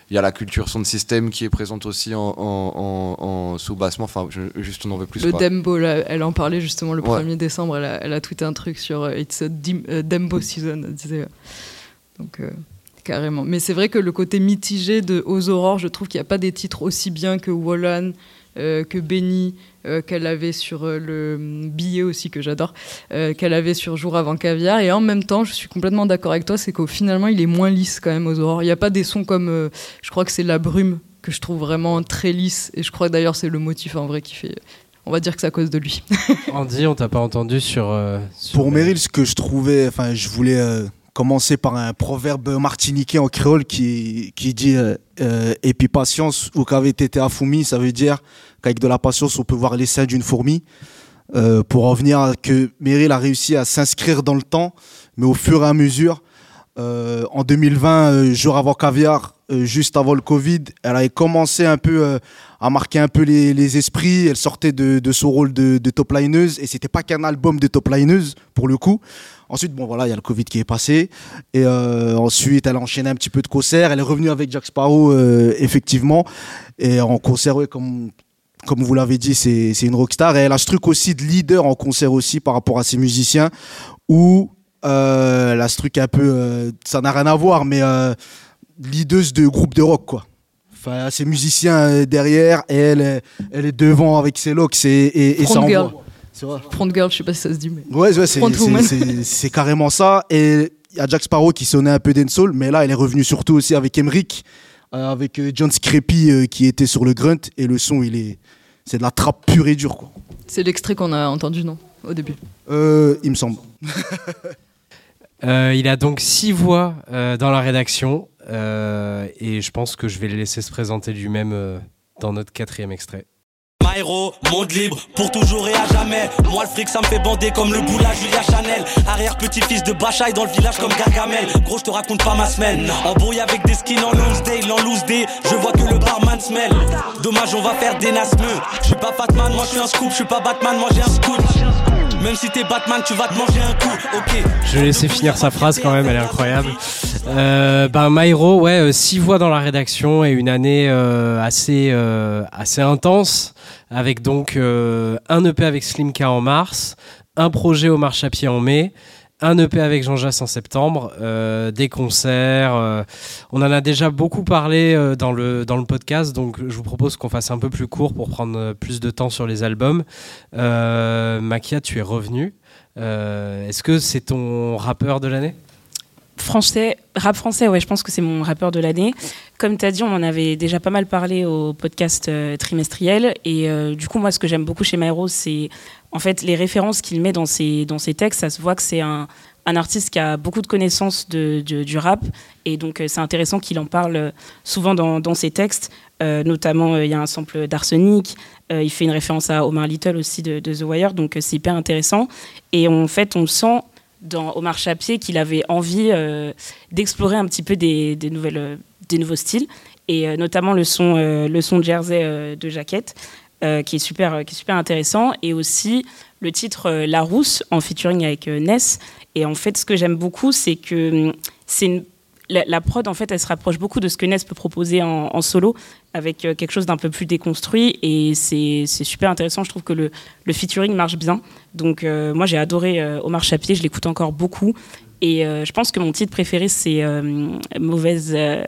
Il y a la culture son de système qui est présente aussi en, en, en- en sous-bassement. Enfin, je- juste on en veut plus. Le. Dembo, là, elle en parlait justement le Ouais. 1er décembre. Elle a, elle a tweeté un truc sur It's a dim- Dembo season. Elle disait, donc, carrément. Mais c'est vrai que le côté mitigé de Aux Aurores, je trouve qu'il n'y a pas des titres aussi bien que Wallan, euh, que Benny, euh, qu'elle avait sur euh, le billet aussi, que j'adore, euh, qu'elle avait sur Jour avant Caviar. Et en même temps, je suis complètement d'accord avec toi, c'est qu'au finalement, il est moins lisse quand même aux Aurores. Il n'y a pas des sons comme, euh, je crois que c'est La Brume, que je trouve vraiment très lisse. Et je crois que d'ailleurs, c'est le motif en vrai qui fait. On va dire que c'est à cause de lui. Andy, on t'a pas entendu sur. euh, sur Pour Meryl, ce que je trouvais, enfin, je voulais euh, commencer par un proverbe martiniquais en créole qui, qui dit euh, euh, Et puis patience, ou qu'avait été affoumi, ça veut dire qu'avec de la patience, on peut voir les seins d'une fourmi. Euh, pour en venir à que Meryl a réussi à s'inscrire dans le temps, mais au fur et à mesure. Euh, en 2020, euh, jour avant caviar, juste avant le Covid, elle avait commencé un peu à marquer un peu les, esprits. Elle sortait de, de son rôle de, de top lineuse et c'était pas qu'un album de top lineuse pour le coup. Ensuite, bon voilà, il y a le Covid qui est passé et ensuite elle a enchaîné un petit peu de concerts. Elle est revenue avec Jack Sparrow effectivement et en concert, ouais, comme comme vous l'avez dit, c'est une rockstar et elle a ce truc aussi de leader en concert aussi par rapport à ses musiciens où euh, elle a ce truc un peu, euh, ça n'a rien à voir, mais euh, leaduse de groupe de rock quoi. Enfin, ses musiciens euh, derrière et elle, est- elle est devant avec ses locks et, et, et ça envoie. vrai. Front girl, je sais pas si ça se dit, mais. Ouais, ouais, c'est carrément ça. Et il y a Jack Sparrow qui sonnait un peu dancehall, mais là, elle est revenue surtout aussi avec Emric, euh, avec euh, John Scrappy euh, qui était sur le grunt. Et le son, il est, c'est de la trappe pure et dure, quoi. C'est l'extrait qu'on a entendu, non Au début. Euh, il me semble. Euh, il a donc six voix euh, dans la rédaction euh, et je pense que je vais le laisser se présenter lui-même euh, dans notre quatrième extrait. My héros, monde libre, pour toujours et à jamais. Moi, le fric, ça me fait bander comme le boula Julia Chanel. Arrière-petit-fils de Bachaï dans le village comme Gargamel. Gros, je te raconte pas ma semaine. Embrouillé avec des skins en Lonsdale, en loose day. Je vois que le barman se mêle. Dommage, on va faire des nasmeux. Je suis pas Batman, moi je suis un scoop. Je suis pas Batman, moi j'ai un scoop. Même si t'es Batman, tu vas te manger un coup, ok. Je vais laisser finir sa phrase quand même, elle est incroyable. Euh, ben Myro, ouais, euh, six voix dans la rédaction et une année euh, assez, euh, assez intense, avec donc euh, un EP avec Slimka en mars, un projet au marche à pied en mai, un EP avec Jean Jass en septembre, euh, des concerts. euh, on en a déjà beaucoup parlé dans, le, dans le podcast, donc je vous propose qu'on fasse un peu plus court pour prendre plus de temps sur les albums. Makia, tu es revenu. Est-ce que c'est ton rappeur de l'année? Français, rap français, ouais, je pense que c'est mon rappeur de l'année. Comme tu as dit, on en avait déjà pas mal parlé au podcast euh, trimestriel. Et euh, du coup, moi, ce que j'aime beaucoup chez Myro, c'est en fait les références qu'il met dans ses, dans ses textes. Ça se voit que c'est un, un artiste qui a beaucoup de connaissances de, du rap. Et donc, euh, c'est intéressant qu'il en parle souvent dans, dans ses textes. Notamment, il y a un sample d'Arsenic. Il fait une référence à Omar Little aussi de, de The Wire. Donc, c'est hyper intéressant. Et en fait, on sent dans Omar Chapier qu'il avait envie euh, d'explorer un petit peu des, nouvelles, euh, des nouveaux styles. Et euh, notamment le son, le son Jersey de Jaquette. qui, est super, qui est super intéressant. Et aussi le titre La Rousse en featuring avec Ness. Et en fait, ce que j'aime beaucoup, c'est que hum, c'est la, prod, en fait, elle se rapproche beaucoup de ce que Ness peut proposer en, solo, avec quelque chose d'un peu plus déconstruit. Et c'est c'est super intéressant. Je trouve que le, le featuring marche bien. Donc, euh, moi, j'ai adoré euh, Omar Chapier. Je l'écoute encore beaucoup. Et euh, je pense que mon titre préféré, c'est euh, Mauvaise, euh,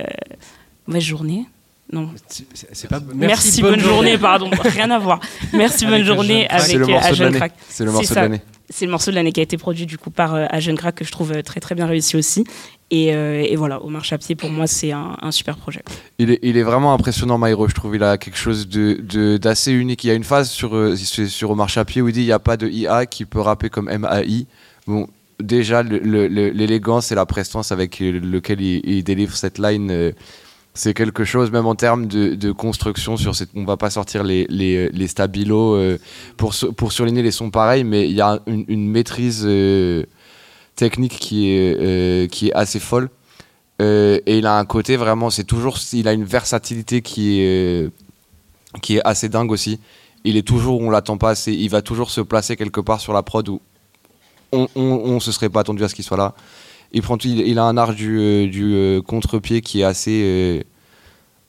Mauvaise journée. Non. C'est pas Merci, bonne, journée, pardon. Rien à voir. Merci, Avec bonne journée Jeune Crack. C'est avec le morceau de Agent l'année. Crack. C'est le morceau de l'année. C'est le morceau de l'année qui a été produit du coup par euh, Agent Crack que je trouve euh, très très bien réussi aussi. Et, euh, et voilà, Omar Chapier pour moi c'est un, super projet. Il est, vraiment impressionnant, Myro. Je trouve il a quelque chose d'assez unique. Il y a une phase sur, euh, sur Omar Chapier où il dit il n'y a pas de IA qui peut rapper comme MAI. Bon, déjà, l'élégance et la prestance avec lequel il, délivre cette line, euh, c'est quelque chose, même en termes de, construction. Sur cette, on va pas sortir les, les, les stabilos euh, pour, pour surligner les sons pareils, mais il y a une, une maîtrise euh, technique qui est, euh, qui est assez folle. Euh, et il a un côté vraiment, c'est toujours, il a une versatilité qui est, qui est assez dingue aussi. Il est toujours, on l'attend pas assez, il va toujours se placer quelque part sur la prod où on, on, on se serait pas attendu à ce qu'il soit là. Il, prend, il, il a un art du, euh, du euh, contre-pied qui est assez euh,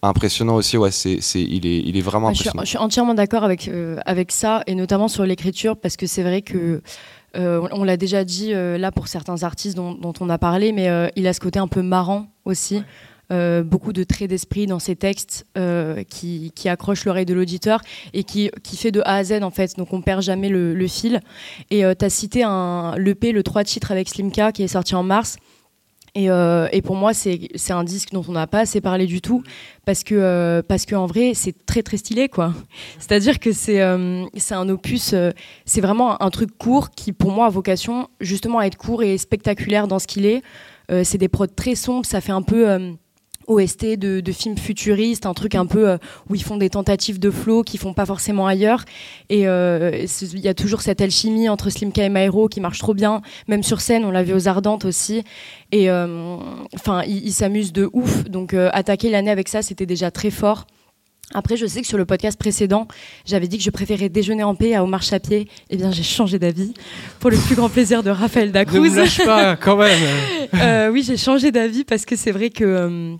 impressionnant aussi. Ouais, c'est, c'est, il, est, il est vraiment je, suis, impressionnant. je suis entièrement d'accord avec, euh, avec ça, et notamment sur l'écriture, parce que c'est vrai que, euh, on, on l'a déjà dit euh, là pour certains artistes dont, dont on a parlé, mais euh, il a ce côté un peu marrant aussi. Beaucoup de traits d'esprit dans ses textes qui, qui accrochent l'oreille de l'auditeur et qui, qui fait de A à Z en fait, donc on perd jamais le, le fil. Et tu as cité un, l'EP, le 3 titres avec Slimka qui est sorti en mars. Et, euh, et pour moi, c'est un disque dont on n'a pas assez parlé du tout, parce que euh, parce qu'en vrai, c'est très très stylé, quoi. C'est-à-dire que c'est euh, c'est un opus, euh, c'est vraiment un truc court qui, pour moi, a vocation justement à être court et spectaculaire dans ce qu'il est. C'est des prods très sombres, ça fait un peu OST de, de films futuristes, un truc un peu euh, où ils font des tentatives de flow qu'ils font pas forcément ailleurs. Et euh, il y a toujours cette alchimie entre Slimka et Maero qui marche trop bien, même sur scène, on l'a vu aux Ardentes aussi. Et euh, enfin, ils s'amusent de ouf. Donc attaquer l'année avec ça, c'était déjà très fort. Après, je sais que sur le podcast précédent, j'avais dit que je préférais déjeuner en paix à Omar Chapier. Eh bien, j'ai changé d'avis pour le plus grand plaisir de Raphaël Ne Dacruz. me lâche pas, quand même. Euh, oui, j'ai changé d'avis parce que c'est vrai que. euh,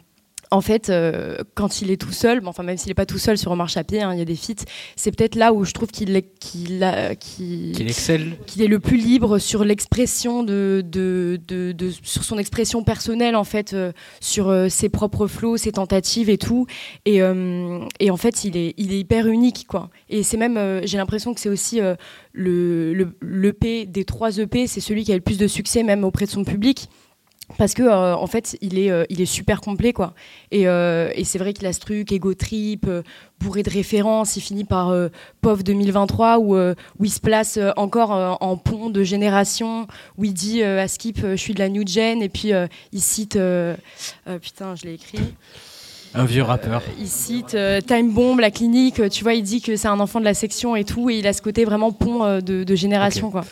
en fait, euh, quand il est tout seul, bon, enfin même s'il n'est pas tout seul sur Omar Chapier, hein, il y a des feats, c'est peut-être là où je trouve qu'il est, qu'il excelle. qu'il est le plus libre sur l'expression de, de, de- de- sur son expression personnelle en fait, euh, sur euh, ses propres flots, ses tentatives et tout. Et, et en fait, il est, il est hyper unique quoi. Et c'est même, j'ai l'impression que c'est aussi le, le l'EP des trois EP, c'est celui qui a le plus de succès même auprès de son public. Parce que euh, en fait, il est, euh, il est super complet quoi. Et, euh, et c'est vrai qu'il a ce truc ego trip, bourré de références. Il finit par POV 2023 où, où il se place encore en pont de génération, où il dit à Skip, je suis de la new gen, et puis il cite, putain, je l'ai écrit. Un vieux rappeur. Il cite Time Bomb, la clinique, tu vois, il dit que c'est un enfant de la section et tout, et il a ce côté vraiment pont de, de génération, quoi.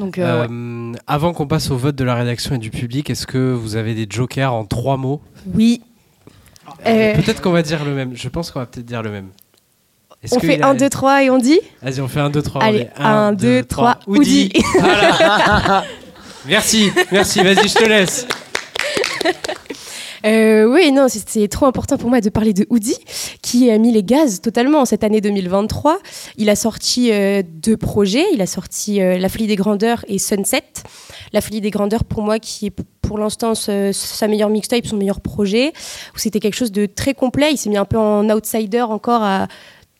Donc, euh, ouais. Euh, Avant qu'on passe au vote de la rédaction et du public, est-ce que vous avez des jokers en trois mots Oui. Euh, Peut-être qu'on va dire le même. Je pense qu'on va peut-être dire le même. Est-ce on fait a- 1, 2, 3 et on dit Vas-y, on fait 1, 2, 3. Allez, 1, 2, 3, Oudi. Oudi. Voilà. merci, merci, vas-y, je te laisse. Euh, oui, non, c'est- trop important pour moi de parler de Hoodie, qui a mis les gaz totalement en cette année 2023. Il a sorti euh, deux projets. Il a sorti euh, La Folie des Grandeurs et Sunset. La Folie des Grandeurs, pour moi, qui est pour l'instant sa meilleure mixtape, son meilleur projet, où c'était quelque chose de très complet. Il s'est mis un peu en outsider encore à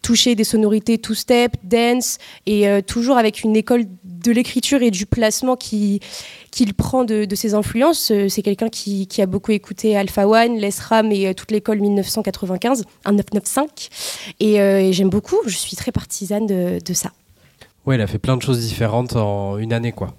toucher des sonorités two-step, dance, et toujours avec une école de l'écriture et du placement qui qu'il prend de, de ses influences. Euh, C'est quelqu'un qui, qui a beaucoup écouté Alpha One, Les Ram et euh, toute l'école 1995, 1995. Et, euh, et j'aime beaucoup, je suis très partisane de, de ça. Ouais, il a fait plein de choses différentes en une année, quoi.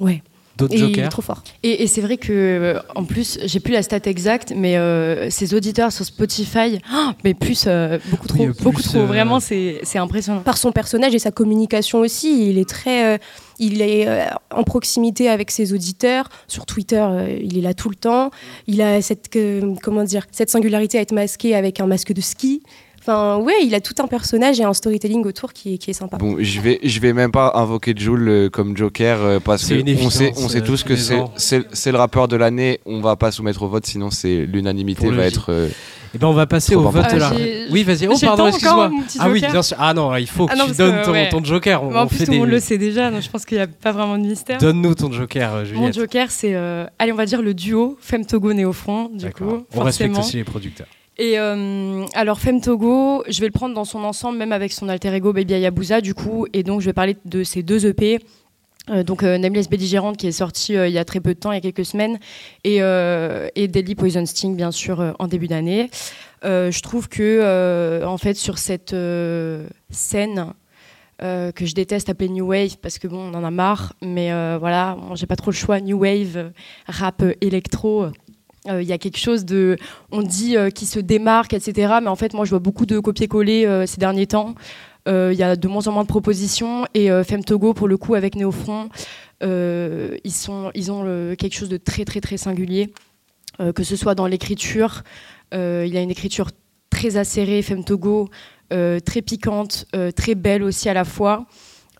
Ouais. D'autres Et il est jokers trop fort. Et, et c'est vrai que, en plus, j'ai plus la stat exacte, mais euh, ses auditeurs sur Spotify, oh, mais plus, euh, beaucoup trop, Oui, plus, beaucoup trop. euh, Vraiment, c'est c'est impressionnant. Par son personnage et sa communication aussi, il est très, euh, il est euh, en proximité avec ses auditeurs. Sur Twitter, euh, il est là tout le temps. Il a cette, euh, comment dire, cette singularité à être masqué avec un masque de ski. Enfin, ouais, il a tout un personnage et un storytelling autour qui, est- qui est sympa. Bon, je vais, je vais même pas invoquer Joule euh, comme Joker euh, parce C'est une que on sait, on sait tous que c'est, c'est, c'est le rappeur de l'année. On va pas soumettre au vote, sinon c'est l'unanimité va être. euh, Eh ben on va passer Trop au vote de la. important. Ah, oui, vas-y. Oh pardon, excuse-moi. mon Ah oui, joker bien sûr. Ah non, il faut que Ah non, tu parce donnes que, ton, ouais. ton joker. On, en on plus, fait tout le monde le sait déjà, donc je pense qu'il n'y a pas vraiment de mystère. Donne-nous ton joker, euh, Mon Juliette. joker, c'est, euh, allez, on va dire le duo Femme Togo Néofront, du coup. On respecte aussi les producteurs. Et euh, alors Femme Togo, je vais le prendre dans son ensemble, même avec son alter ego Baby Ayabusa, du coup. Et donc, je vais parler de ces deux EP. Euh, donc euh, Nameless Belligérante qui est sorti euh, il y a très peu de temps, il y a quelques semaines, et, euh, et Deadly Poison Sting bien sûr en début d'année. Je trouve que en fait sur cette scène que je déteste appeler New Wave parce que bon on en a marre, mais voilà, bon, j'ai pas trop le choix. New Wave, rap électro. Il y a quelque chose de, on dit qui se démarque, etc. Mais en fait, moi, je vois beaucoup de copier-coller ces derniers temps. Euh, Il y a de moins en moins de propositions et euh, Femme Togo, pour le coup, avec Néofront, euh, ils, ils ont quelque chose de très, très, très singulier, que ce soit dans l'écriture. il y a une écriture très acérée, Femme Togo, très piquante, très belle aussi à la fois.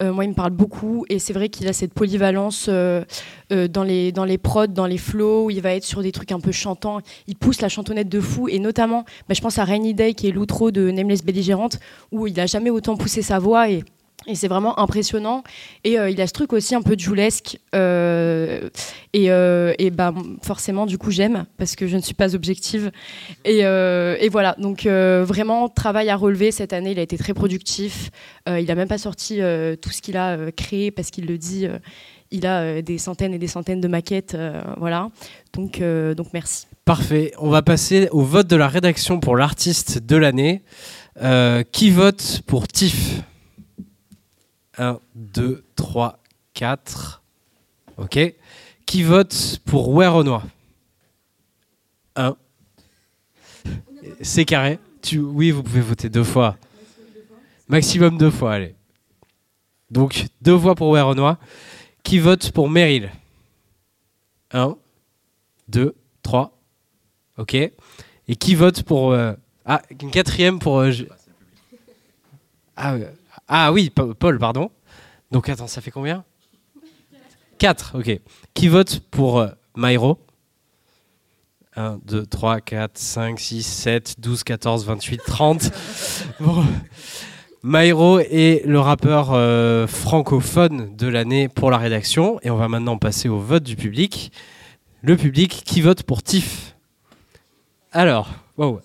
Euh, moi, il me parle beaucoup et c'est vrai qu'il a cette polyvalence euh, euh, dans, les, dans les prods, dans les flows, où il va être sur des trucs un peu chantants. Il pousse la chantonnette de fou et notamment, bah, je pense à Rainy Day qui est l'outro de Nameless Belligérante, où il a jamais autant poussé sa voix et, et c'est vraiment impressionnant. Et euh, il a ce truc aussi un peu joulesque euh, et, bah, forcément, du coup, j'aime parce que je ne suis pas objective. Et, euh, voilà, donc vraiment, travail à relever cette année. Il a été très productif. Il n'a même pas sorti tout ce qu'il a créé parce qu'il le dit. il a des centaines et des centaines de maquettes. voilà. Donc, donc merci. Parfait. On va passer au vote de la rédaction pour l'artiste de l'année. Qui vote pour Tiff? 1, 2, 3, 4. Ok. Qui vote pour Ouais Renoir 1. C'est carré. Tu... Oui, vous pouvez voter deux fois. Maximum deux fois, allez. Donc, deux voix pour Ouais Renoir. Qui vote pour Meryl? 1, 2, 3. Ok. Et qui vote pour. euh, Ah, une quatrième pour. euh, Ah, euh, ah oui, Pa- Paul, pardon. Donc attends, ça fait combien? 4, ok. Qui vote pour euh, Myro 1, 2, 3, 4, 5, 6, 7, 12, 14, 28, 30. Bon. Myro est le rappeur euh, francophone de l'année pour la rédaction. Et on va maintenant passer au vote du public. Le public qui vote pour Tiff Alors, wow.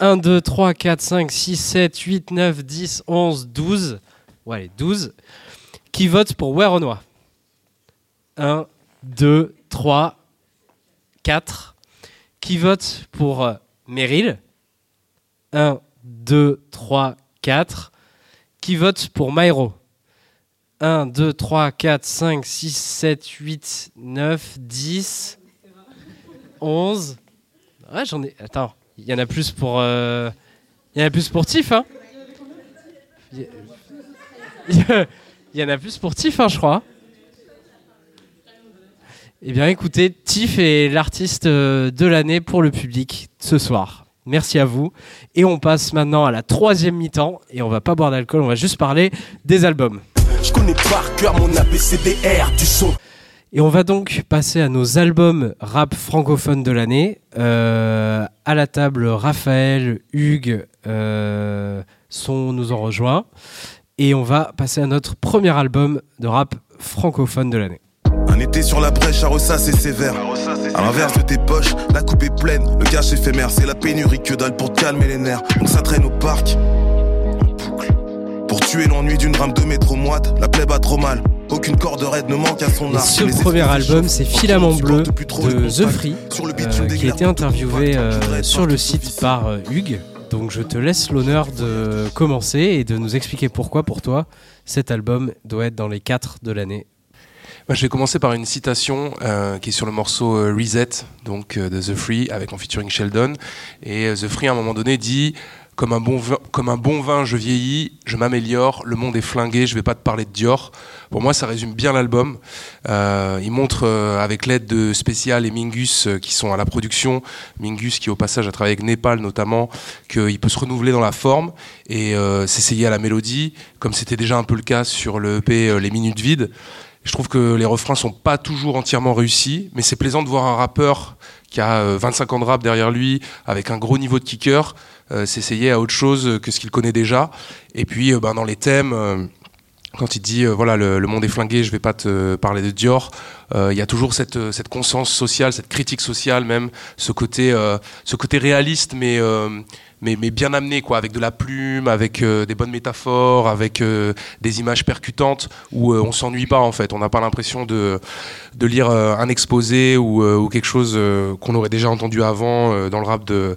1, 2, 3, 4, 5, 6, 7, 8, 9, 10, 11, 12. Ouais, allez, 12. Qui vote pour Renoir? 1, 2, 3, 4. Qui vote pour euh, Meryl? 1, 2, 3, 4. Qui vote pour Myro 1, 2, 3, 4, 5, 6, 7, 8, 9, 10, 11. Ouais, j'en ai. Attends, il y en a plus pour. euh, Il y en a plus pour Tiff, hein Il y- Il y en a plus pour Tiff, hein, je crois. Eh bien, écoutez, Tiff est l'artiste euh, de l'année pour le public ce soir. Merci à vous. Et on passe maintenant à la troisième mi-temps. Et on va pas boire d'alcool, on va juste parler des albums. Je connais par cœur mon ABCDR du son. Et on va donc passer à nos albums rap francophones de l'année. Euh, à la table, Raphaël, Hugues euh, sont, nous ont rejoints. Et on va passer à notre premier album de rap francophone de l'année. Un été sur la brèche à Rossa, c'est sévère. À l'inverse de tes poches, la coupe est pleine, le cash éphémère, c'est la pénurie que dalle pour te calmer les nerfs. Donc ça traîne au parc. Pour tuer l'ennui d'une rame de métro moite, la plaie bat trop mal. Aucune corde raide ne manque à son Et arc. ce Les premier album, c'est. Filament Bleu de The. Free, Sur le euh, qui a été interviewé euh, sur le site par euh, Hugues. Donc je te laisse l'honneur de commencer et de nous expliquer pourquoi, pour toi, cet album doit être dans les 4 de l'année. Bah, je vais commencer par une citation euh, qui est sur le morceau euh, Reset, donc euh, de The Free, avec en featuring Sheldon. Et euh, The Free, à un moment donné, dit comme un, bon vin, comme un bon vin, je vieillis, je m'améliore, le monde est flingué, je vais pas te parler de Dior. Pour moi, ça résume bien l'album. Euh, il montre, euh, avec l'aide de Spécial et Mingus, euh, qui sont à la production, Mingus qui, au passage, a travaillé avec Népal notamment, qu'il peut se renouveler dans la forme et s'essayer à la mélodie, comme c'était déjà un peu le cas sur le EP Les Minutes Vides. Je trouve que les refrains sont pas toujours entièrement réussis, mais c'est plaisant de voir un rappeur qui a 25 ans de rap derrière lui, avec un gros niveau de kicker, s'essayer à autre chose que ce qu'il connaît déjà. Et puis, ben, dans les thèmes quand il dit voilà le, monde est flingué, je vais pas te parler de Dior, il y a toujours cette, cette conscience sociale, cette critique sociale même, ce côté ce côté réaliste mais mais, bien amené, quoi, avec de la plume, avec euh, des bonnes métaphores, avec euh, des images percutantes, où euh, on s'ennuie pas en fait. On n'a pas l'impression de, de lire un exposé ou, quelque chose qu'on aurait déjà entendu avant dans le rap de,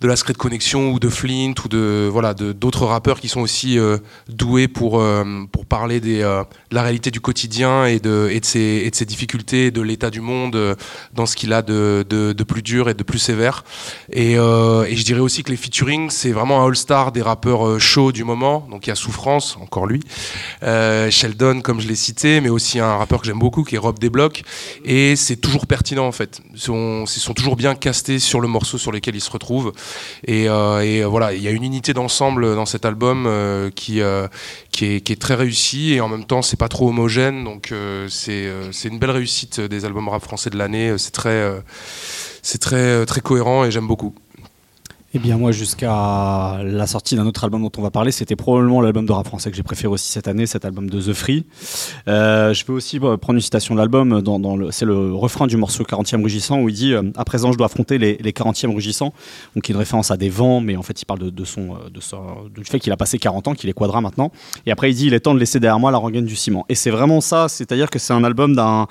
de la Secret Connection ou de Flint ou de voilà d'autres rappeurs qui sont aussi doués pour, pour parler des, de la réalité du quotidien et de, et de, ses, et de ses difficultés, de l'état du monde dans ce qu'il a de, de, de, plus dur et de plus sévère. Et, et je dirais aussi que les features c'est vraiment un all-star des rappeurs euh, chauds du moment. Donc il y a Souffrance, encore lui, euh, Sheldon, comme je l'ai cité, mais aussi un rappeur que j'aime beaucoup qui est Rob Desblocs. Et c'est toujours pertinent en fait. Ils sont, toujours bien castés sur le morceau sur lequel ils se retrouvent. Et, euh, voilà, il y a une unité d'ensemble dans cet album qui, est, très réussi et en même temps c'est pas trop homogène. Donc c'est une belle réussite des albums rap français de l'année. C'est très, c'est très, très cohérent et j'aime beaucoup. Eh bien moi jusqu'à la sortie d'un autre album dont on va parler, c'était probablement l'album de rap français que j'ai préféré aussi cette année, cet album de The Free. Euh, je peux aussi bah, prendre une citation de l'album, dans, dans le, c'est le refrain du morceau 40e rugissant où il dit euh, À présent je dois affronter les, les 40e rugissants », donc une référence à des vents, mais en fait il parle de, son, euh, de son, du fait qu'il a passé 40 ans, qu'il est quadra maintenant. Et après il dit « Il est temps de laisser derrière moi la rengaine du ciment ». Et c'est vraiment ça, c'est-à-dire que c'est un album d'un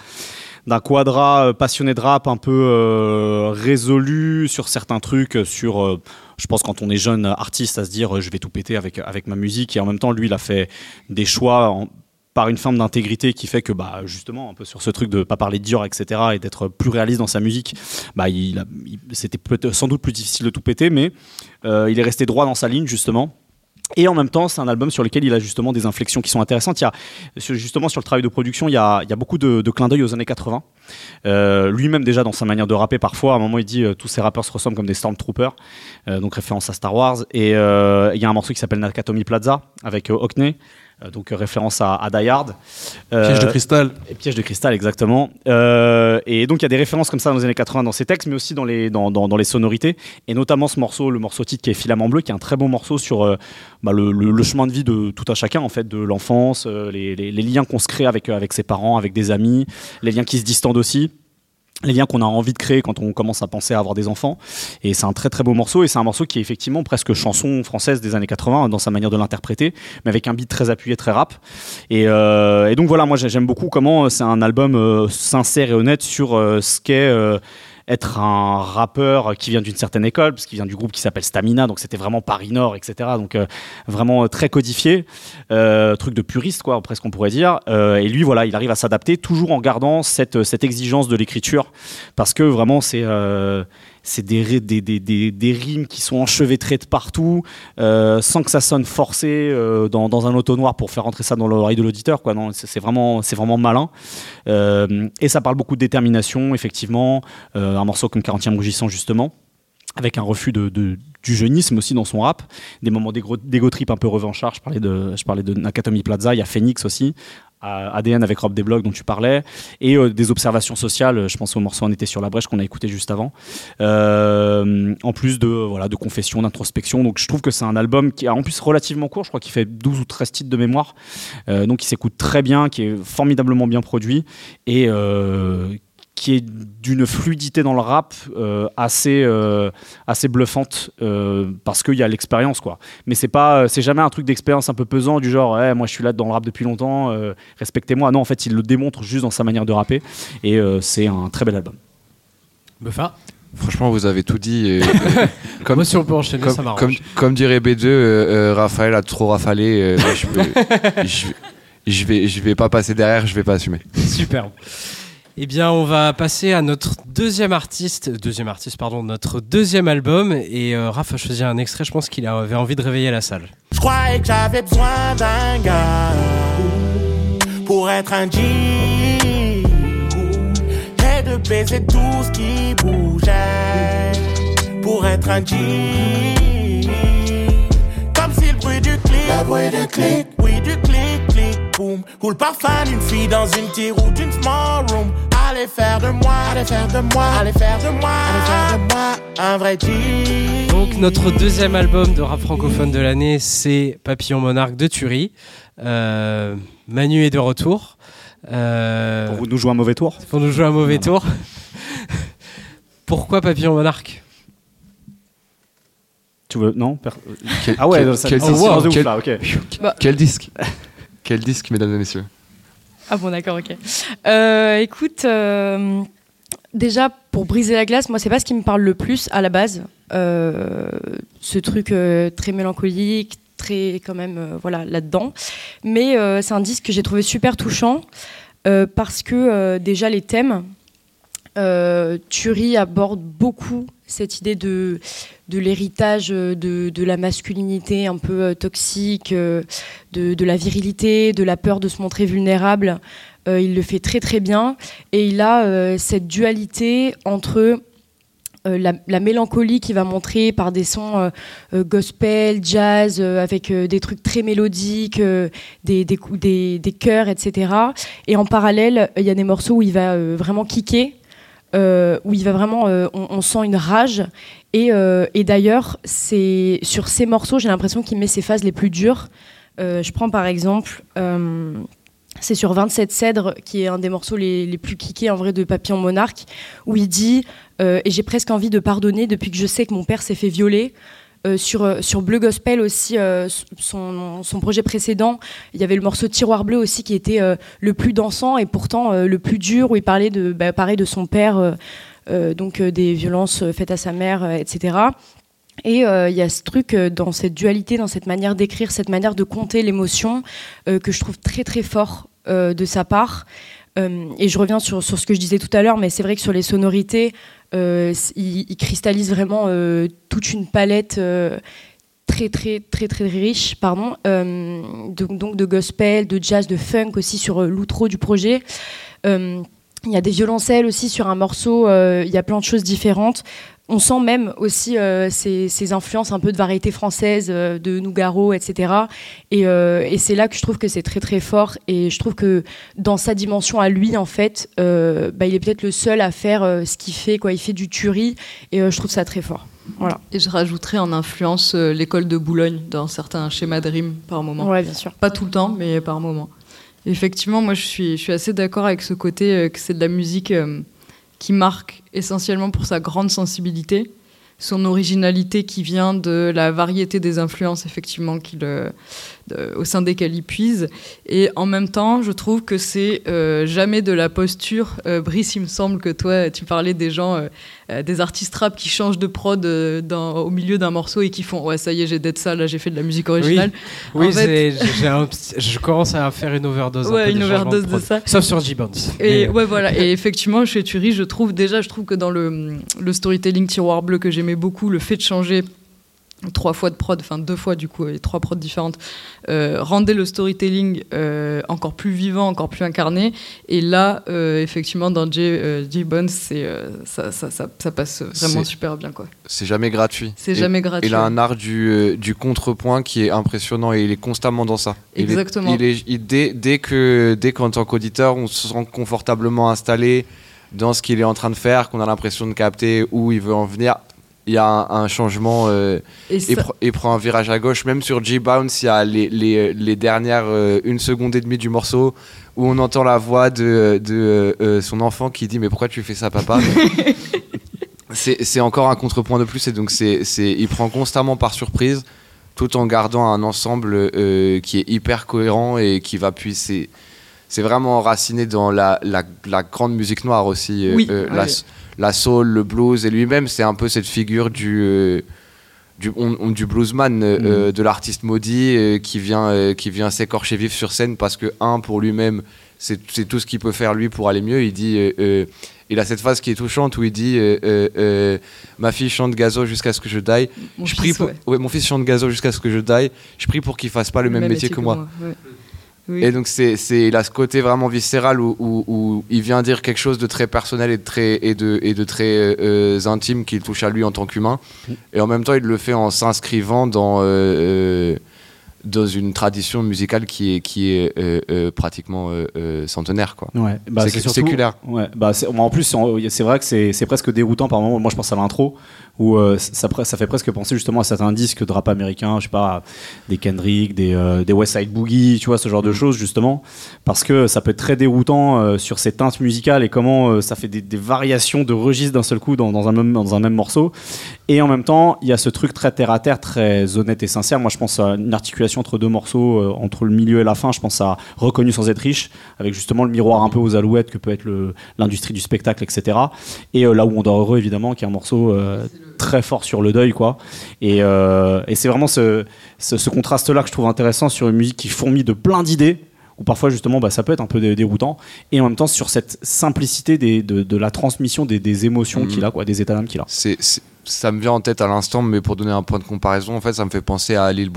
d'un quadra euh, passionné de rap un peu euh, résolu sur certains trucs, sur, euh, je pense quand on est jeune artiste, à se dire je vais tout péter avec, avec ma musique, et en même temps lui il a fait des choix par une forme d'intégrité qui fait que bah justement un peu sur ce truc de pas parler de Dior etc et d'être plus réaliste dans sa musique bah il, c'était sans doute plus difficile de tout péter mais il est resté droit dans sa ligne justement et en même temps, c'est un album sur lequel il a justement des inflexions qui sont intéressantes. Il y a, justement, sur le travail de production, il y a, il y a beaucoup de, de clins d'œil aux années 80. Euh, Lui-même, déjà, dans sa manière de rapper, parfois, à un moment, il dit euh, tous ces rappeurs se ressemblent comme des Stormtroopers, euh, donc référence à Star Wars. Et euh, il y a un morceau qui s'appelle Nakatomi Plaza avec Hockney. Euh, donc référence à, à Die Hard. Piège de cristal. Et Piège de cristal, exactement. Euh, et donc il y a des références comme ça dans les années 80 dans ces textes, mais aussi dans les, dans, dans, dans, les sonorités, et notamment ce morceau, le morceau titre qui est Filament Bleu, qui est un très bon morceau sur euh, bah, le, le, chemin de vie de tout un chacun, en fait, de l'enfance, les, les, les, liens qu'on se crée avec, avec ses parents, avec des amis, les liens qui se distendent aussi les liens qu'on a envie de créer quand on commence à penser à avoir des enfants. Et c'est un très très beau morceau, et c'est un morceau qui est effectivement presque chanson française des années 80 dans sa manière de l'interpréter, mais avec un beat très appuyé, très rap. Et, euh, donc voilà, moi j'aime beaucoup comment c'est un album euh, sincère et honnête sur euh, ce qu'est être un rappeur qui vient d'une certaine école, parce qu'il vient du groupe qui s'appelle Stamina, donc c'était vraiment Paris Nord, etc. Donc euh, vraiment très codifié, euh, truc de puriste, quoi, presque on pourrait dire. Euh, et lui, voilà, il arrive à s'adapter, toujours en gardant cette exigence de l'écriture, parce que vraiment c'est c'est des, des, des, rimes qui sont enchevêtrées de partout, euh, sans que ça sonne forcé euh, dans, un auto noir pour faire rentrer ça dans l'oreille de l'auditeur. C'est vraiment, malin. Euh, et ça parle beaucoup de détermination, effectivement. Un morceau comme 40e rougissant, justement avec un refus de, du jeunisme aussi dans son rap, des moments d'égo trip un peu revanchards. Je parlais de, je parlais de Nakatomi Plaza, il y a Phoenix aussi, ADN avec Rob Desblocs dont tu parlais, et euh, des observations sociales. Je pense au morceau On était sur la brèche qu'on a écouté juste avant. Euh, en plus de voilà de confession, d'introspection. Donc je trouve que c'est un album qui est en plus relativement court. Je crois qu'il fait 12 ou 13 titres de mémoire. Euh, donc il s'écoute très bien, qui est formidablement bien produit et euh, qui est d'une fluidité dans le rap euh, assez, euh, assez bluffante euh, parce qu'il y a l'expérience quoi. Mais c'est pas c'est jamais un truc d'expérience un peu pesant du genre hey, moi je suis là dans le rap depuis longtemps, euh, respectez-moi. Non en fait il le démontre juste dans sa manière de rapper et euh, c'est un très bel album. Buffa Franchement, vous avez tout dit. Et, comme, Moi, si on peut enchaîner, comme, ça m'arrange. Comme, comme, dirait B2, euh, Raphaël a trop rafalé. je, peux, je, je, vais, je vais pas passer derrière, je vais pas assumer. Super. Eh bien, on va passer à notre deuxième artiste, deuxième artiste, pardon, notre deuxième album. Et euh, Raph a choisi un extrait. Je pense qu'il avait envie de réveiller la salle. Je croyais que j'avais besoin d'un gars pour être un G et de baiser tout ce qui bougeait pour être un G. Comme si le bruit du clic, le bruit du clic, oui du clic, clic boom. Coule parfum d'une fille dans une tire ou d'une small room. Allez faire de moi, allez faire de moi, allez faire de moi, allez faire de moi un vrai G. Donc notre deuxième album de rap francophone de l'année, c'est Papillon Monarque de Thury. Euh, Manu est de retour. Euh, Pour vous nous jouer un mauvais tour Pour nous jouer un mauvais tour. Pourquoi Papillon Monarque? Tu veux Non? Per- Quel- Ah ouais, quel- ça- quel oh, disque- wow, de ouf, quel- là, ok. Bah. Quel disque? Quel disque, mesdames et messieurs? Ah bon, d'accord, ok. Euh, écoute, euh, déjà, pour briser la glace, moi, c'est pas ce qui me parle le plus à la base. Euh, ce truc très mélancolique, très quand même, voilà, là-dedans. Mais c'est un disque que j'ai trouvé super touchant parce que déjà les thèmes, Thury aborde beaucoup cette idée de, de l'héritage euh, de, de la masculinité un peu euh, toxique, euh, de, de la virilité, de la peur de se montrer vulnérable. Il le fait très très bien et il a cette dualité entre la, la mélancolie qu'il va montrer par des sons gospel, jazz, avec des trucs très mélodiques, des, des, des, des chœurs, etc. Et en parallèle, il y a des morceaux où il va vraiment kicker, euh, où il va vraiment, euh, on, sent une rage. Et, euh, et d'ailleurs, c'est sur ces morceaux, j'ai l'impression qu'il met ses phases les plus dures. Je prends par exemple. c'est sur 27 Cèdres, qui est un des morceaux les, plus kickés en vrai de Papillon Monarque, où il dit Et j'ai presque envie de pardonner depuis que je sais que mon père s'est fait violer. Euh, sur, euh, sur Bleu Gospel aussi, euh, son, son projet précédent, il y avait le morceau Tiroir Bleu aussi qui était le plus dansant et pourtant le plus dur, où il parlait de, bah, de son père, donc des violences faites à sa mère, etc. Et il y a ce truc dans cette dualité, dans cette manière d'écrire, cette manière de compter l'émotion que je trouve très très fort de sa part. Euh, et je reviens sur, ce que je disais tout à l'heure, mais c'est vrai que sur les sonorités, euh, c- il, il cristallise vraiment euh, toute une palette euh, très très très très riche, pardon, euh, de- donc de gospel, de jazz, de funk aussi sur euh, l'outro du projet. Euh, il y a des violoncelles aussi sur un morceau, euh, il y a plein de choses différentes. On sent même aussi euh, ces, ces influences un peu de variété française, euh, de Nougaro, etc. Et, et c'est là que je trouve que c'est très très fort. Et je trouve que dans sa dimension à lui, en fait, bah, il est peut-être le seul à faire ce qu'il fait. Quoi. Il fait du tuerie. Et je trouve ça très fort. Voilà. Et je rajouterais en influence euh, l'école de Boulogne dans certains schémas de rime par moment. Ouais, bien sûr. Pas tout le temps, mais par moment. Effectivement, moi je suis, assez d'accord avec ce côté euh, que c'est de la musique euh, qui marque essentiellement pour sa grande sensibilité, son originalité qui vient de la variété des influences effectivement qu'il, euh, au sein desquelles il puise. Et en même temps, je trouve que c'est euh, jamais de la posture. Euh, Brice, il me semble que toi, tu parlais des gens, euh, des artistes rap qui changent de prod dans- au milieu d'un morceau et qui font Ouais, ça y est, j'ai d'être ça, là j'ai fait de la musique originale. Oui, fait- un petit- je commence à faire une overdose. un Ouais, peu une overdose de ça. Sauf sur J-Bones. Et Mais- ouais, voilà. Et effectivement, chez Thury, je trouve déjà, je trouve que dans le, le storytelling tiroir bleu que j'aimais beaucoup, le fait de changer trois fois de prod, enfin deux fois du coup, et trois prods différentes, euh, rendait le storytelling euh, encore plus vivant, encore plus incarné. Et là, euh, effectivement, dans J, euh, J-Bones, c'est, ça, ça, ça, ça passe vraiment super bien. quoi. C'est jamais gratuit. C'est jamais gratuit. Il a un art du, du contrepoint qui est impressionnant et il est constamment dans ça. Il est- Exactement. Il est, il- dès, dès que, dès qu'en tant qu'auditeur, on se sent confortablement installé dans ce qu'il est en train de faire, qu'on a l'impression de capter où il veut en venir, il y a un, un changement euh, Et et, ça- pr- et prend un virage à gauche. Même sur G-Bounce, il y a les, les, les dernières euh, une seconde et demie du morceau où on entend la voix de, de euh, son enfant qui dit Mais pourquoi tu fais ça, papa c'est encore un contrepoint de plus et donc c'est il prend constamment par surprise tout en gardant un ensemble euh, qui est hyper cohérent et qui va puiser c'est vraiment enraciné dans la, la, la grande musique noire aussi euh, Oui, euh, ouais. la, la soul le blues et lui-même c'est un peu cette figure du euh, du, on- du bluesman, euh, Mm. euh, de l'artiste maudit euh, qui vient, euh, qui vient s'écorcher vif sur scène parce que, un, pour lui-même, c'est tout ce qu'il peut faire lui pour aller mieux. Il dit, il a cette phase qui est touchante où il dit Ma fille chante gazo jusqu'à ce que je die. Mon je fils, prie pour... ouais. ouais, mon fils chante gazo jusqu'à ce que je die. Je prie pour qu'il fasse pas le, même, métier, que, moi. ouais. Oui. Et donc, c'est, c'est, il a ce côté vraiment viscéral où, où- où il vient dire quelque chose de très personnel et de très, et de, et de très euh, intime qui le touche à lui en tant qu'humain. Et en même temps, il le fait en s'inscrivant dans, euh, euh, dans une tradition musicale qui est, qui est euh, pratiquement centenaire. Quoi. Ouais, bah, c'est c'est surtout- séculaire. Ouais, bah c'est- en plus, c'est c'est vrai que c'est c'est presque déroutant par moment. Moi, je pense à l'intro où euh, ça, fait presque penser justement à certains disques de rap américain, je sais pas, des Kendrick, des, euh, des West Side Boogie, tu vois, ce genre de choses justement, parce que ça peut être très déroutant euh, sur ces teintes musicales et comment euh, ça fait des, des variations de registres d'un seul coup dans, dans un même, dans un même morceau. Et en même temps, il y a ce truc très terre à terre, très honnête et sincère. Moi, je pense à une articulation entre deux morceaux, euh, entre le milieu et la fin. Je pense à Reconnu sans être riche, avec justement le miroir un peu aux alouettes que peut être l'industrie du spectacle, etc. Et euh, là où on dort heureux, évidemment, qui est un morceau euh, très fort sur le deuil, quoi. Et, euh, et c'est vraiment ce, ce, ce contraste-là que je trouve intéressant sur une musique qui fourmille de plein d'idées. Où parfois justement bah, ça peut être un peu dé- déroutant et en même temps sur cette simplicité des- de, de la transmission des, des émotions Mhm. qu'il a quoi des états d'âme qu'il a ça me vient en tête à l'instant, mais pour donner un point de comparaison, en fait, ça me fait penser à Lil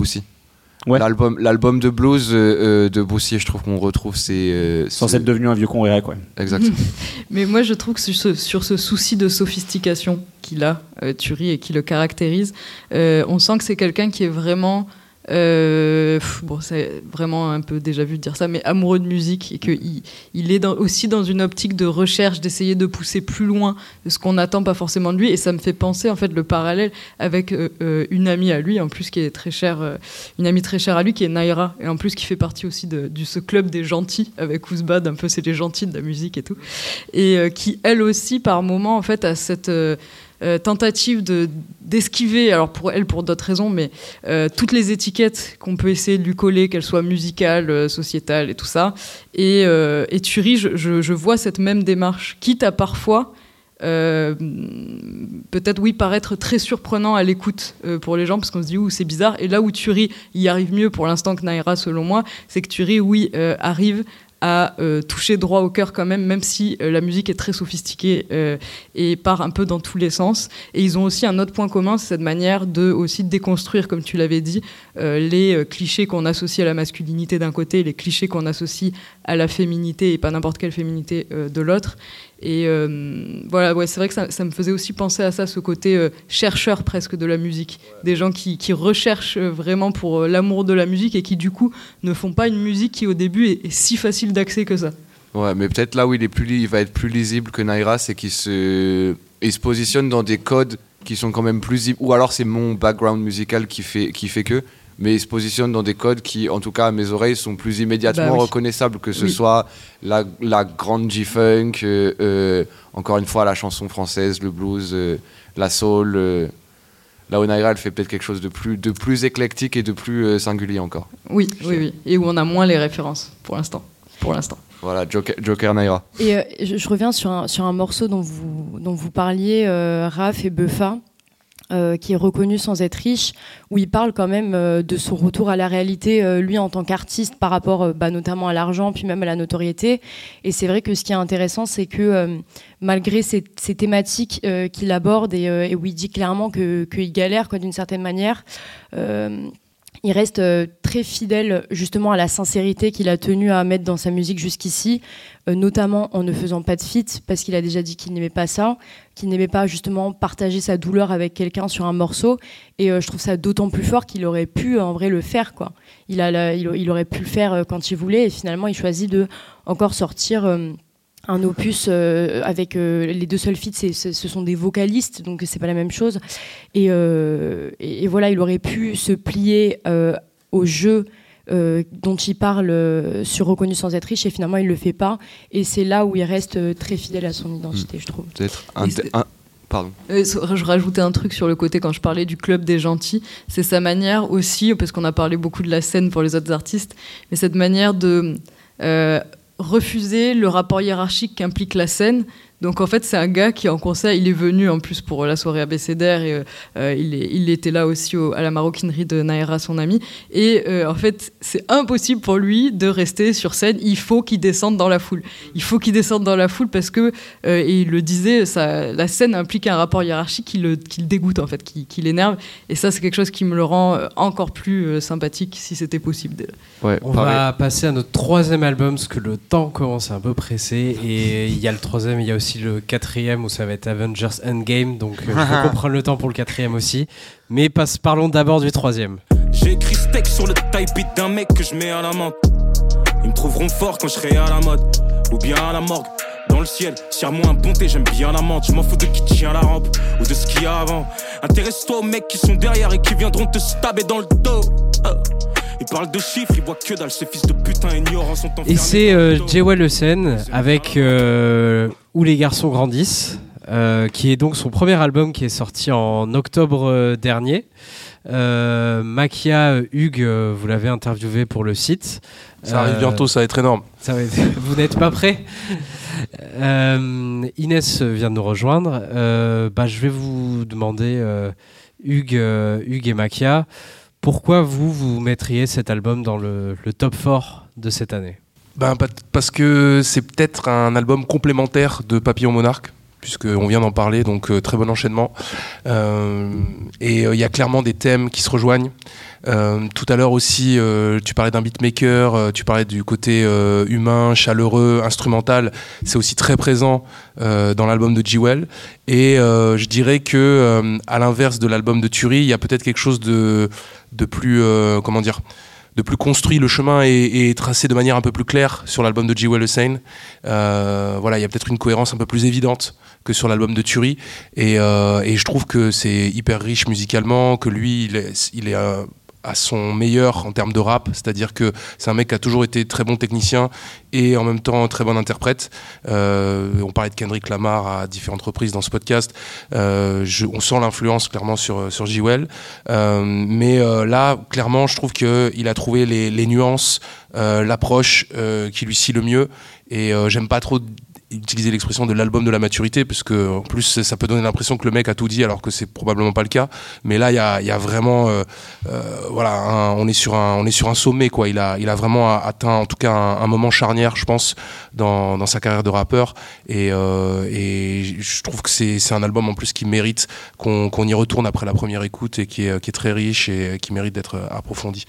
L'album, l'album de blues euh, euh, de Boussy, je trouve qu'on retrouve ces. euh, sans ces- être devenu un vieux con et quoi Exact. Mais moi, je trouve que sur ce, sur ce souci de sophistication qu'il a, euh, Thury, et qui le caractérise, euh, on sent que c'est quelqu'un qui est vraiment. Euh, bon, c'est vraiment un peu déjà vu de dire ça, mais amoureux de musique et qu'il il est aussi dans une optique de recherche, d'essayer de pousser plus loin de ce qu'on n'attend pas forcément de lui. Et ça me fait penser en fait le parallèle avec euh, euh, une amie à lui, en plus qui est très chère, une amie très chère à lui qui est Naira, et en plus qui fait partie aussi de, du ce club des gentils avec Ouzbad, un peu c'est les gentils de la musique et tout, et qui elle aussi par moment en fait a cette euh, tentative de d'esquiver, alors pour elle pour d'autres raisons, mais euh, toutes les étiquettes qu'on peut essayer de lui coller, qu'elles soient musicales, euh, sociétales et tout ça. Et, euh, et Thury, je, je- vois cette même démarche, quitte à parfois peut-être oui paraître très surprenant à l'écoute pour les gens parce qu'on se dit ouh c'est bizarre et là où Thury y arrive mieux pour l'instant que Naira selon moi c'est que Thury oui arrive à euh, toucher droit au cœur quand même, même si euh, la musique est très sophistiquée euh, et part un peu dans tous les sens. Et ils ont aussi un autre point commun, c'est cette manière de aussi déconstruire, comme tu l'avais dit, les clichés qu'on associe à la masculinité d'un côté, les clichés qu'on associe à la féminité et pas n'importe quelle féminité de l'autre. Et euh, voilà, ouais, c'est vrai que ça, ça me faisait aussi penser à ça, ce côté euh, chercheur presque de la musique. Des gens qui, qui recherchent euh, vraiment pour l'amour de la musique et qui du coup ne font pas une musique qui au début est, est si facile d'accès que ça. Ouais, mais peut-être là où il, est plus, il va être plus lisible que Naira, c'est qu'il se, il se positionne dans des codes qui sont quand même plus. Ou alors c'est mon background musical qui fait, qui fait que. Mais il se positionne dans des codes qui, en tout cas à mes oreilles, sont plus immédiatement Bah oui. reconnaissables, que ce Oui. soit la, la grande G-Funk, euh, euh, encore une fois la chanson française, le blues, euh, la soul. euh. là où Naira, elle fait peut-être quelque chose de plus, de plus éclectique et de plus euh, singulier encore. Oui, oui, oui. Et où on a moins les références pour l'instant. Pour l'instant. Voilà, Joker, Joker Naira. Et euh, je, je reviens sur un, sur un morceau dont vous, dont vous parliez, euh, Raph et Buffa, euh, qui est reconnu sans être riche, où il parle quand même euh, de son retour à la réalité, euh, lui en tant qu'artiste, par rapport bah, notamment à l'argent, puis même à la notoriété. Et c'est vrai que ce qui est intéressant, c'est que malgré ces, thématiques qu'il aborde et, où il dit clairement que- qu'il galère d'une certaine manière, il reste euh, très fidèle justement à la sincérité qu'il a tenu à mettre dans sa musique jusqu'ici, euh, notamment en ne faisant pas de feat, parce qu'il a déjà dit qu'il n'aimait pas ça, qu'il n'aimait pas justement partager sa douleur avec quelqu'un sur un morceau. Et euh, je trouve ça d'autant plus fort qu'il aurait pu en vrai le faire. Quoi. Il, a il, aurait pu le faire quand il voulait, et finalement il choisit de encore sortir. Un opus euh, avec euh, les deux seuls feats, c'est- c'est- ce sont des vocalistes, donc c'est pas la même chose. Et, euh, et, et voilà, il aurait pu se plier euh, au jeu euh, dont il parle euh, sur Reconnu sans être riche, et finalement il le fait pas. Et c'est là où il reste euh, très fidèle à son identité, je trouve. Peut-être un, un- Pardon. Je rajoutais un truc sur le côté quand je parlais du club des gentils. C'est sa manière aussi, parce qu'on a parlé beaucoup de la scène pour les autres artistes, mais cette manière de euh, refuser le rapport hiérarchique qu'implique la scène. Donc en fait, c'est un gars qui en concert, il est venu en plus pour la soirée abécédaire et euh, il, est- il était là aussi au- à la maroquinerie de Naira, son ami. Et euh, en fait, c'est impossible pour lui de rester sur scène. Il faut qu'il descende dans la foule. Il faut qu'il descende dans la foule parce que, euh, et il le disait, ça, la scène implique un rapport hiérarchique qui le, qui le dégoûte en fait, qui, qui l'énerve. Et ça, c'est quelque chose qui me le rend encore plus euh, sympathique si c'était possible. déjà. On va passer à notre troisième album parce que le temps commence à un peu pressé et il y a le troisième, il y a aussi le quatrième où ça va être Avengers Endgame donc euh, je vais comprendre le temps pour le quatrième aussi. Mais passe, parlons d'abord du troisième. J'ai écrit steak sur le type d'un mec que je mets à la menthe. Ils me trouveront fort quand je serai à la mode, ou bien à la morgue. Dans le ciel, serre-moi un ponté, j'aime bien la menthe. Je m'en fous de qui tient la rampe ou de ce qu'il y a avant. Intéresse-toi aux mecs qui sont derrière et qui viendront te stabber dans le dos. Euh. Ils parlent de chiffres, ils voient que dalle. Ces fils de putain ignorants sont enfermés. Et c'est euh, Jewel Le Sen avec euh, Où les garçons grandissent, euh, qui est donc son premier album qui est sorti en octobre euh, dernier. Euh, Makia Hugues, euh, vous l'avez interviewé pour le site. Ça arrive Euh, bientôt, ça va être énorme. ça va être- vous n'êtes pas prêt Inès vient de nous rejoindre. Bah, je vais vous demander, Hugues, Hugues et Makia, pourquoi vous, vous mettriez cet album dans le, le top 4 de cette année? Ben, pa- parce que c'est peut-être un album complémentaire de Papillon Monarque, puisqu'on vient d'en parler, donc euh, très bon enchaînement. Euh, et euh, il y a clairement des thèmes qui se rejoignent. Tout à l'heure aussi, tu parlais d'un beatmaker, tu parlais du côté humain, chaleureux, instrumental. C'est aussi très présent dans l'album de G-Well. Et je dirais que, à l'inverse de l'album de Turi, il y a peut-être quelque chose de, de plus, comment dire, de plus construit. Le chemin est, tracé de manière un peu plus claire sur l'album de G-Well Hussein. Euh, voilà, il y a peut-être une cohérence un peu plus évidente que sur l'album de Turi. Et, euh, et je trouve que c'est hyper riche musicalement, que lui, il est, il est euh, à son meilleur en termes de rap, c'est-à-dire que c'est un mec qui a toujours été très bon technicien et en même temps très bon interprète. Euh, on parlait de Kendrick Lamar à différentes reprises dans ce podcast. Euh, je- on sent l'influence clairement sur, sur J-Well. Euh, mais euh, là, clairement, je trouve qu'il a trouvé les, les nuances, euh, l'approche euh, qui lui scie le mieux. Et j'aime pas trop utiliser l'expression de l'album de la maturité, parce que en plus ça peut donner l'impression que le mec a tout dit alors que c'est probablement pas le cas. Mais là, il y a, vraiment, euh, euh, voilà, on est sur un, on est sur un sommet quoi. Il a, il a vraiment atteint en tout cas un, moment charnière, je pense, dans, sa carrière de rappeur. Et, euh, je trouve que c'est, un album en plus qui mérite qu'on, qu'on y retourne après la première écoute et qui est, très riche et qui mérite d'être approfondi.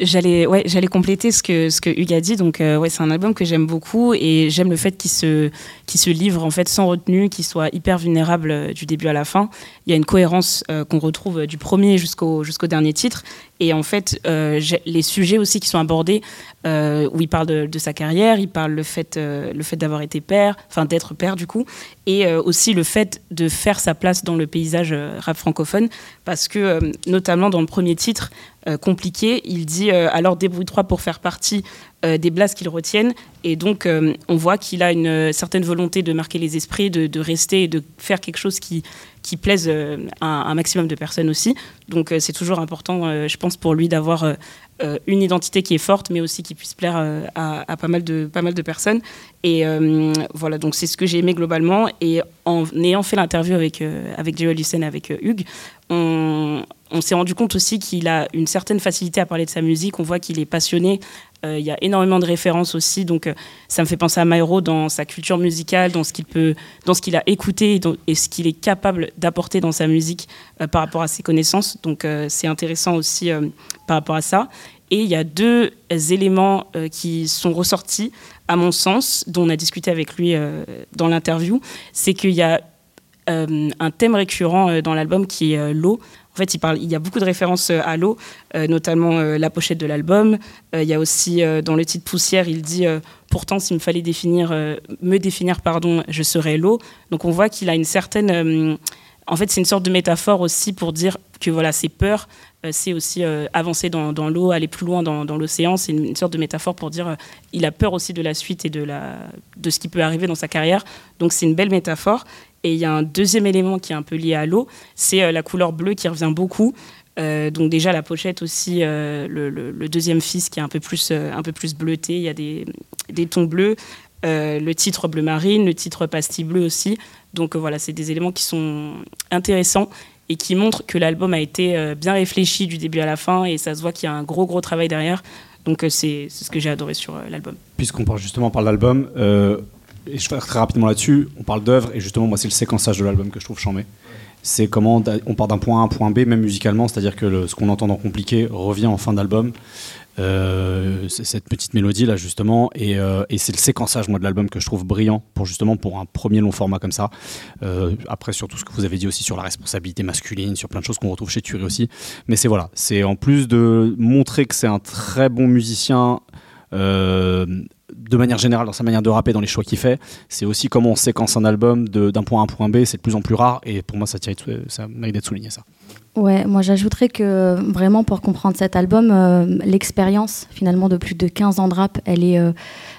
J'allais ouais, j'allais compléter ce que ce que Hugues a dit donc ouais c'est un album que j'aime beaucoup et j'aime le fait qu'il se qu'il se livre en fait sans retenue qu'il soit hyper vulnérable euh, du début à la fin. Il y a une cohérence euh, qu'on retrouve euh, du premier jusqu'au jusqu'au dernier titre et en fait euh, les sujets aussi qui sont abordés euh, où il parle de, sa carrière il parle le fait euh, fait d'avoir été père enfin d'être père du coup et aussi le fait de faire sa place dans le paysage rap francophone parce que notamment dans le premier titre compliqué, il dit alors débrouille-toi pour faire partie des blases qu'il retiennent et donc on voit qu'il a une certaine volonté de marquer les esprits, de, de rester et de faire quelque chose qui qui plaise euh, un maximum de personnes aussi. Donc euh, c'est toujours important, euh, je pense, pour lui d'avoir une identité qui est forte, mais aussi qui puisse plaire à, pas mal de personnes. Et voilà, donc c'est ce que j'ai aimé globalement. Et en ayant fait l'interview avec euh, avec avec Hugues, on, s'est rendu compte aussi qu'il a une certaine facilité à parler de sa musique. On voit qu'il est passionné. Euh, Il y a énormément de références aussi, donc euh, ça me fait penser à Myro dans sa culture musicale, dans ce qu'il peut, dans ce qu'il a écouté et, ce qu'il est capable d'apporter dans sa musique euh, par rapport à ses connaissances. Donc c'est intéressant aussi par rapport à ça. Et il y a deux éléments qui sont ressortis, à mon sens, dont on a discuté avec lui dans l'interview. C'est qu'il y a un thème récurrent euh, dans l'album qui est euh, l'eau. En fait, il, y a beaucoup de références euh, à l'eau, euh, notamment euh, la pochette de l'album. Euh, il y a aussi euh, dans le titre Poussière, il dit euh, Pourtant, s'il me fallait définir, euh, me définir, pardon, je serais l'eau. Donc on voit qu'il a une certaine. euh, en fait, c'est une sorte de métaphore aussi pour dire que voilà, ses peurs, euh, c'est aussi euh, avancer dans, l'eau, aller plus loin dans, l'océan. C'est une, sorte de métaphore pour dire euh, il a peur aussi de la suite et de ce qui peut arriver dans sa carrière. Donc c'est une belle métaphore. Et il y a un deuxième élément qui est un peu lié à l'eau, c'est euh, la couleur bleue qui revient beaucoup. Euh, donc déjà la pochette aussi, euh, le, deuxième fils qui est un peu plus, un peu plus bleuté, il y a des, des tons bleus. Le titre bleu marine, le titre pastille bleu aussi. Donc voilà, c'est des éléments qui sont intéressants et qui montrent que l'album a été bien réfléchi du début à la fin et ça se voit qu'il y a un gros gros travail derrière. Donc c'est ce que j'ai adoré sur l'album. Puisqu'on parle justement par l'album, et je vais très rapidement là-dessus, on parle d'œuvre, et justement, moi, c'est le séquençage de l'album que je trouve chambé. c'est comment on part d'un point A à un point B, même musicalement, c'est-à-dire que ce qu'on entend dans Compliqué revient en fin d'album. Euh, cette petite mélodie là justement et, euh, et c'est le séquençage moi de l'album que je trouve brillant pour justement pour un premier long format comme ça Euh, après sur tout ce que vous avez dit aussi sur la responsabilité masculine sur plein de choses qu'on retrouve chez Thury aussi mais c'est voilà c'est en plus de montrer que c'est un très bon musicien euh, de manière générale dans sa manière de rapper, dans les choix qu'il fait, c'est aussi comment on séquence un album d'un point A à un point B, c'est de plus en plus rare et pour moi ça, ça mérite d'être souligné ça. Ouais, moi j'ajouterais que vraiment pour comprendre cet album, euh, l'expérience finalement de plus de 15 ans de rap, elle est, euh,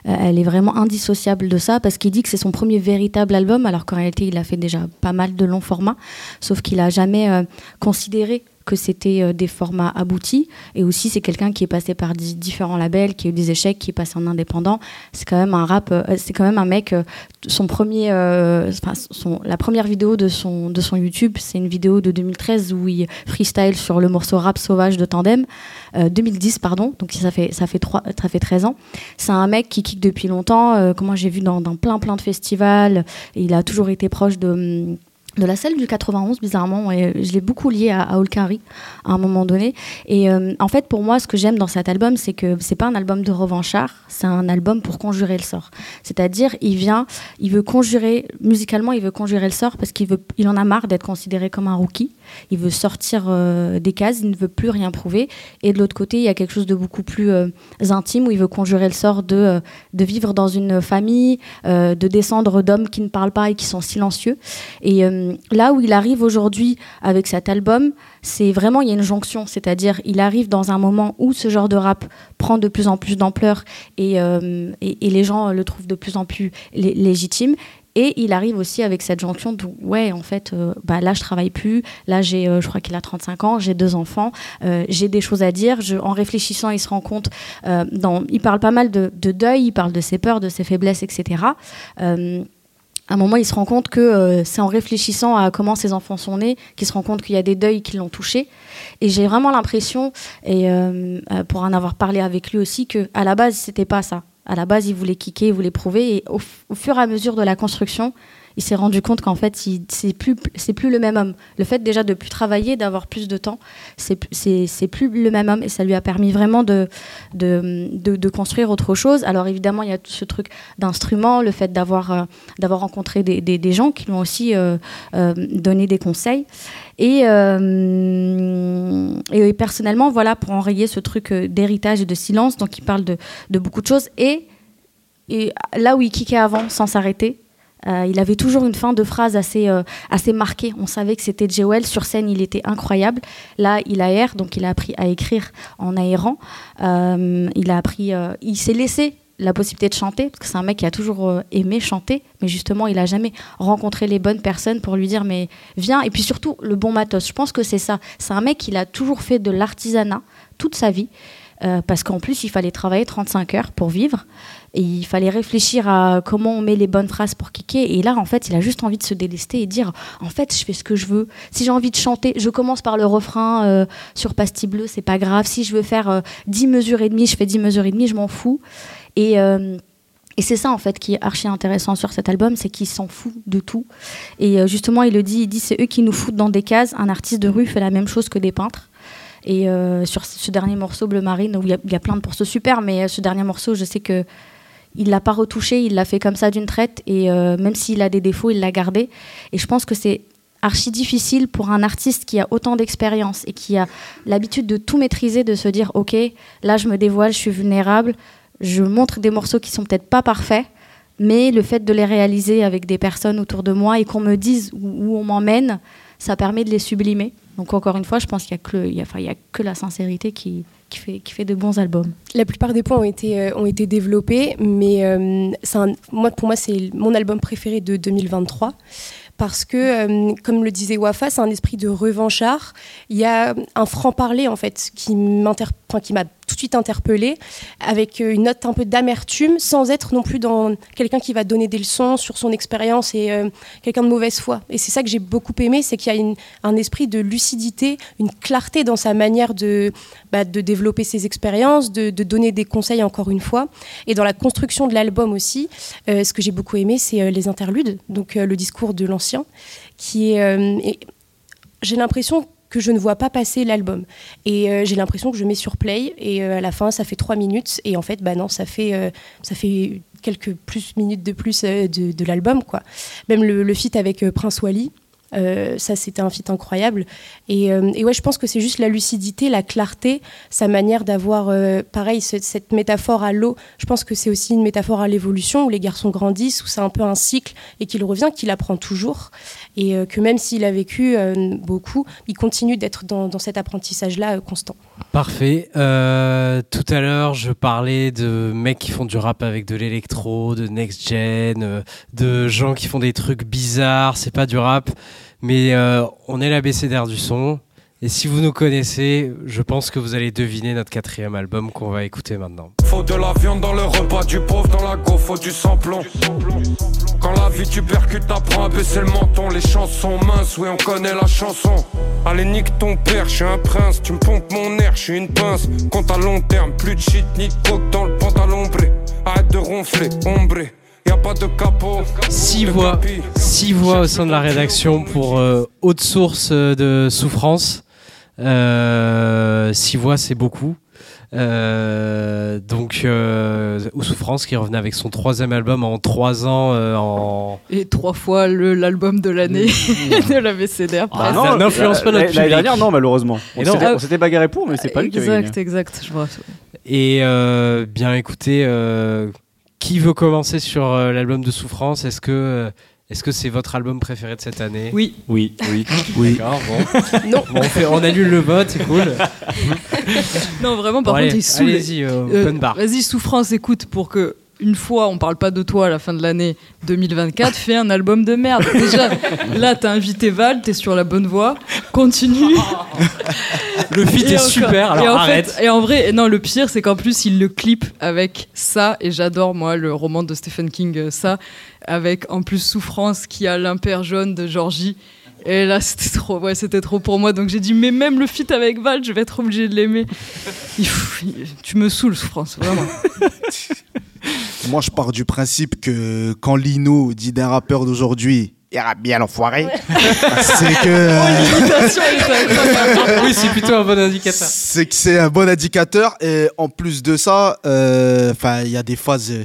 elle est vraiment indissociable de ça parce qu'il dit que c'est son premier véritable album alors qu'en réalité il a fait déjà pas mal de longs formats, sauf qu'il a jamais euh, considéré que c'était euh, des formats aboutis et aussi c'est quelqu'un qui est passé par di- différents labels, qui a eu des échecs, qui est passé en indépendant. C'est quand même un rap, euh, c'est quand même un mec. euh, son premier, euh, son, la première vidéo de son de son YouTube, c'est une vidéo de 2013 où il freestyle sur le morceau Rap sauvage de Tandem, euh, 2010 pardon. Donc ça fait ça fait trois, ça fait 13 ans. C'est un mec qui kick depuis longtemps. euh, comment j'ai vu dans, plein plein de festivals. Il a toujours été proche de hum, de la salle du 91, bizarrement, je l'ai beaucoup lié à, à Olkari à un moment donné. Et euh, en fait, pour moi, ce que j'aime dans cet album, c'est que c'est pas un album de revanchard, c'est un album pour conjurer le sort. C'est-à-dire, il vient, il veut conjurer, musicalement, il veut conjurer le sort parce qu'il veut, il en a marre d'être considéré comme un rookie. Il veut sortir euh, des cases, il ne veut plus rien prouver. Et de l'autre côté, il y a quelque chose de beaucoup plus euh, intime où il veut conjurer le sort de, de vivre dans une famille, de descendre d'hommes qui ne parlent pas et qui sont silencieux. Et euh, là où il arrive aujourd'hui avec cet album, c'est vraiment, il y a une jonction. C'est-à-dire, il arrive dans un moment où ce genre de rap prend de plus en plus d'ampleur et, euh, les gens le trouvent de plus en plus lé- légitime. Et il arrive aussi avec cette jonction de ouais, en fait, euh, bah, là je travaille plus, là j'ai, je crois qu'il a 35 ans, j'ai deux enfants, j'ai des choses à dire. Je, en réfléchissant, il se rend compte, il parle pas mal de deuil, il parle de ses peurs, de ses faiblesses, etc. À un moment, il se rend compte que euh, c'est en réfléchissant à comment ses enfants sont nés qu'il se rend compte qu'il y a des deuils qui l'ont touché. Et j'ai vraiment l'impression, et euh, euh, pour en avoir parlé avec lui aussi, que à la base, c'était pas ça. À la base, il voulait kicker, il voulait prouver, et au fur et à mesure de la construction, il s'est rendu compte qu'en fait, c'est plus, c'est plus le même homme. Le fait déjà de plus travailler, d'avoir plus de temps, c'est plus le même homme, et ça lui a permis vraiment de, de, de, construire autre chose. Alors évidemment, il y a tout ce truc d'instruments, le fait d'avoir euh, rencontré des, des, gens qui lui ont aussi euh, euh, donné des conseils. Et, et personnellement, voilà, pour enrayer ce truc d'héritage et de silence, donc il parle de, de beaucoup de choses. Et, et là où il kickait avant, sans s'arrêter, euh, il avait toujours une fin de phrase assez, euh, assez marquée. On savait que c'était Jewel. Sur scène, il était incroyable. Là, il aère, donc il a appris à écrire en aérant. Euh, il a appris, il s'est laissé la possibilité de chanter, parce que c'est un mec qui a toujours aimé chanter, mais justement, il a jamais rencontré les bonnes personnes pour lui dire, mais viens. Et puis surtout, le bon matos. Je pense que c'est ça. C'est un mec qui a toujours fait de l'artisanat toute sa vie. Euh, parce qu'en plus, il fallait travailler 35 heures pour vivre. Et il fallait réfléchir à comment on met les bonnes phrases pour kicker. Et là, en fait, il a juste envie de se délester et dire En fait, je fais ce que je veux. Si j'ai envie de chanter, je commence par le refrain euh, sur Pastille Bleue, c'est pas grave. Si je veux faire euh, 10 mesures et demie, je fais 10 mesures et demie, je m'en fous. Et. euh, et c'est ça en fait qui est archi intéressant sur cet album, c'est qu'il s'en fout de tout. Et justement, il le dit, il dit c'est eux qui nous foutent dans des cases. Un artiste de rue fait la même chose que des peintres. Et euh, sur ce dernier morceau, Bleu Marine, où il y, a- plein de morceaux super, mais euh, ce dernier morceau, je sais que il l'a pas retouché, il l'a fait comme ça d'une traite, et euh, même s'il a des défauts, il l'a gardé. Et je pense que c'est archi difficile pour un artiste qui a autant d'expérience et qui a l'habitude de tout maîtriser, de se dire ok, là je me dévoile, je suis vulnérable, je montre des morceaux qui sont peut-être pas parfaits, mais le fait de les réaliser avec des personnes autour de moi et qu'on me dise où on m'emmène, ça permet de les sublimer. Donc encore une fois, je pense qu'il n'y a, enfin, a que la sincérité qui, fait, qui fait de bons albums. La plupart des points ont été, euh, ont été développés, mais euh, un- moi, pour moi, c'est mon album préféré de 2023. Parce que, euh, comme le disait Wafa, c'est un esprit de revanchard. Il y a un franc-parler, en fait, qui m'a suite interpellée, avec euh, une note un peu d'amertume, sans être non plus dans quelqu'un qui va donner des leçons sur son expérience et euh, quelqu'un de mauvaise foi. Et c'est ça que j'ai beaucoup aimé, c'est qu'il y a un esprit de lucidité, une clarté dans sa manière de, bah, de développer ses expériences, de, donner des conseils encore une fois. Et dans la construction de l'album aussi, euh, ce que j'ai beaucoup aimé, c'est les interludes, donc le discours de l'ancien, qui est... j'ai l'impression que je ne vois pas passer l'album. Et euh, j'ai l'impression que je mets sur play et euh, à la fin ça fait trois minutes et en fait bah non ça fait euh, ça fait quelques plus minutes de plus de, l'album quoi. Même le, le feat avec Prince Wally. ça c'était un feat incroyable et, et ouais je pense que c'est juste la lucidité la clarté sa manière d'avoir pareil ce- cette métaphore à l'eau je pense que c'est aussi une métaphore à l'évolution où les garçons grandissent où c'est un peu un cycle et qu'il revient qu'il apprend toujours et euh, que même s'il a vécu euh, beaucoup il continue d'être dans, cet apprentissage là constant Parfait. Euh, tout à l'heure, je parlais de mecs qui font du rap avec de l'électro, de next gen, euh, de gens qui font des trucs bizarres. C'est pas du rap, mais euh, on est l'abécédaire du son. Et si vous nous connaissez, je pense que vous allez deviner notre quatrième album qu'on va écouter maintenant. Faut de la viande dans le repas du pauvre, dans la go, faut du samplon. Quand la vie tu percutes, t'apprends à baisser le menton. Les chansons minces, oui, on connaît la chanson. Allez, nique ton père, je suis un prince. Tu me pompes mon air, je suis une pince. Compte à long terme, plus de shit ni de coke dans le pantalon bré. Arrête de ronfler, ombré. Y a pas de capot. Six voix, six voix au sein de la rédaction pour euh, haute source euh, de souffrance. Euh, six voix, c'est beaucoup. Euh, donc, euh, ou souffrance qui revenait avec son troisième album en trois ans euh, en. Et trois fois l'album de l'année de la VCDR. Ah presque. non, ça n'influence pas notre l'année public. dernière, non, malheureusement. On s'était- Ah, bagarré pour, mais c'est pas lui qui avait Exact, gagné. exact. Je vois. Et euh, bien écoutez, euh, qui veut commencer sur euh, l'album de souffrance Est-ce que euh, est-ce que c'est votre album préféré de cette année Oui. Oui, oui, oui. D'accord, bon. Non. Bon, on, fait- on annule le vote, c'est cool. Non, vraiment, par Bon, contre, allez, il saoule. allez-y, euh, Euh, open bar. Vas-y, souffrance, écoute, pour que une fois on parle pas de toi à la fin de l'année 2024, fais un album de merde. Déjà, là, t'as invité Val, t'es sur la bonne voie. Continue. Le feat est encore- super, alors et en arrête. Fait, et en vrai, non, le pire, c'est qu'en plus, il le clip avec ça, et j'adore, moi, le roman de Stephen King, euh, ça, avec en plus Souffrance qui a l'impair jaune de Georgie. Et là, c'était trop, ouais, c'était trop pour moi. Donc j'ai dit, mais même le feat avec Val, je vais être obligé de l'aimer. Tu me saoules, Souffrance, vraiment. Moi, je pars du principe que quand Lino dit d'un rappeur d'aujourd'hui, il rappe bien l'enfoiré, c'est que. euh, oui, c'est plutôt un bon indicateur. C'est que c'est un bon indicateur. Et en plus de ça, euh, enfin, il y a des phases. euh,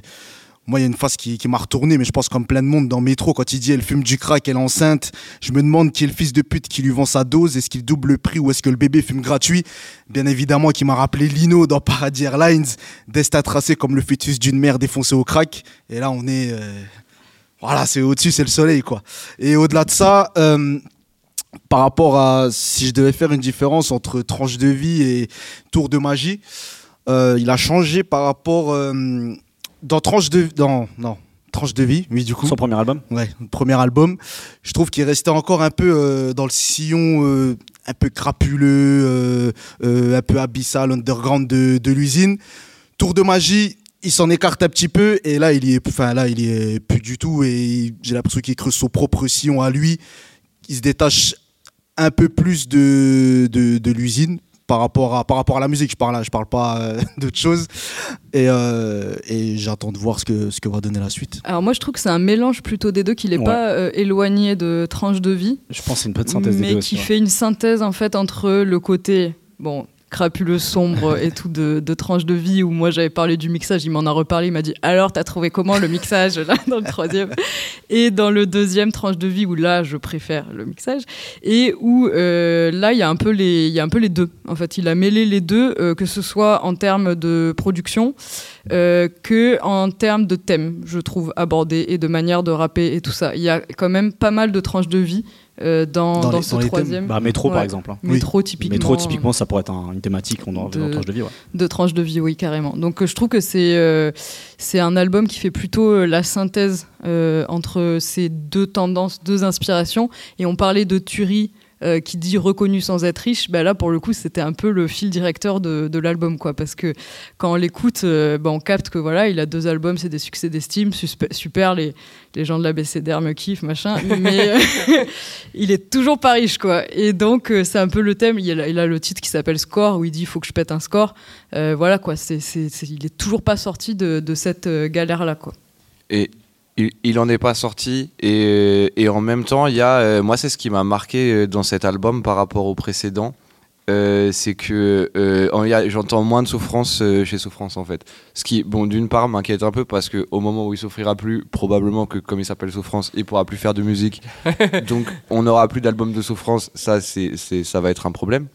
moi, il y a une phase qui, qui m'a retourné, mais je pense comme plein de monde dans métro, quand il dit elle fume du crack, elle est enceinte, je me demande qui est le fils de pute qui lui vend sa dose, est-ce qu'il double le prix ou est-ce que le bébé fume gratuit? Bien évidemment, qui m'a rappelé Lino dans Paradis Airlines, destin tracé comme le fœtus d'une mère défoncée au crack. Et là, on est. euh, voilà, c'est au-dessus, c'est le soleil, quoi. Et au-delà de ça, euh, par rapport à si je devais faire une différence entre tranche de vie et tour de magie, euh, il a changé par rapport dans tranche de dans non tranche de vie, oui du coup. Son premier album. Ouais, premier album. Je trouve qu'il restait encore un peu euh, dans le sillon euh, un peu crapuleux, euh, un peu abyssal, underground de, de l'usine. Tour de magie, il s'en écarte un petit peu et là il y est, enfin là il y est plus du tout et j'ai l'impression qu'il creuse son propre sillon à lui. Il se détache un peu plus de, de, de l'usine par rapport à par rapport à la musique je parle là je parle pas euh, d'autre chose et, euh, et j'attends de voir ce que ce que va donner la suite Alors moi, je trouve que c'est un mélange plutôt des deux, qu'il n'est Ouais. pas euh, éloigné de tranche de vie. Je pense que c'est une bonne synthèse mais des deux qui aussi, ouais. fait une synthèse en fait entre le côté bon crapuleux sombre et tout de, de tranche de vie où moi j'avais parlé du mixage il m'en a reparlé il m'a dit alors t'as trouvé comment le mixage là dans le troisième? Et dans le deuxième tranche de vie où là je préfère le mixage et où euh, là il y a un peu les y a un peu les deux en fait. Il a mêlé les deux euh, que ce soit en termes de production euh, que en termes de thèmes je trouve abordés et de manière de rapper et tout ça. Il y a quand même pas mal de tranches de vie euh, dans, Dans dans, les- ce dans troisième Bah, métro, par exemple, hein. métro Oui. typiquement Métro, typiquement, ça pourrait être un- une thématique qu'on aurait dans tranche de vie. Ouais. de tranche de vie, oui, carrément. Donc euh, je trouve que c'est euh, c'est un album qui fait plutôt euh, la synthèse euh, entre ces deux tendances, deux inspirations. Et on parlait de Turi. Euh, qui dit reconnu sans être riche, bah là pour le coup c'était un peu le fil directeur de, l'album quoi parce que quand on l'écoute, euh, bah, on capte que voilà il a deux albums, c'est des succès d'estime, super les, les gens de la BCDR me kiffent machin, mais il est toujours pas riche quoi et donc euh, c'est un peu le thème. Il a, le titre qui s'appelle Score où il dit il faut que je pète un score, Euh, voilà quoi, c'est, il est toujours pas sorti de, de cette galère là quoi. Et il, il en est pas sorti et, et en même temps il y a euh, moi c'est ce qui m'a marqué euh, dans cet album par rapport au précédent euh, c'est que euh, j'entends moins de souffrance chez Souffrance en fait. Ce qui bon d'une part m'inquiète un peu parce que au moment où il souffrira plus probablement que comme il s'appelle Souffrance il pourra plus faire de musique. Donc on n'aura plus d'album de Souffrance. Ça c'est c'est- ça va être un problème.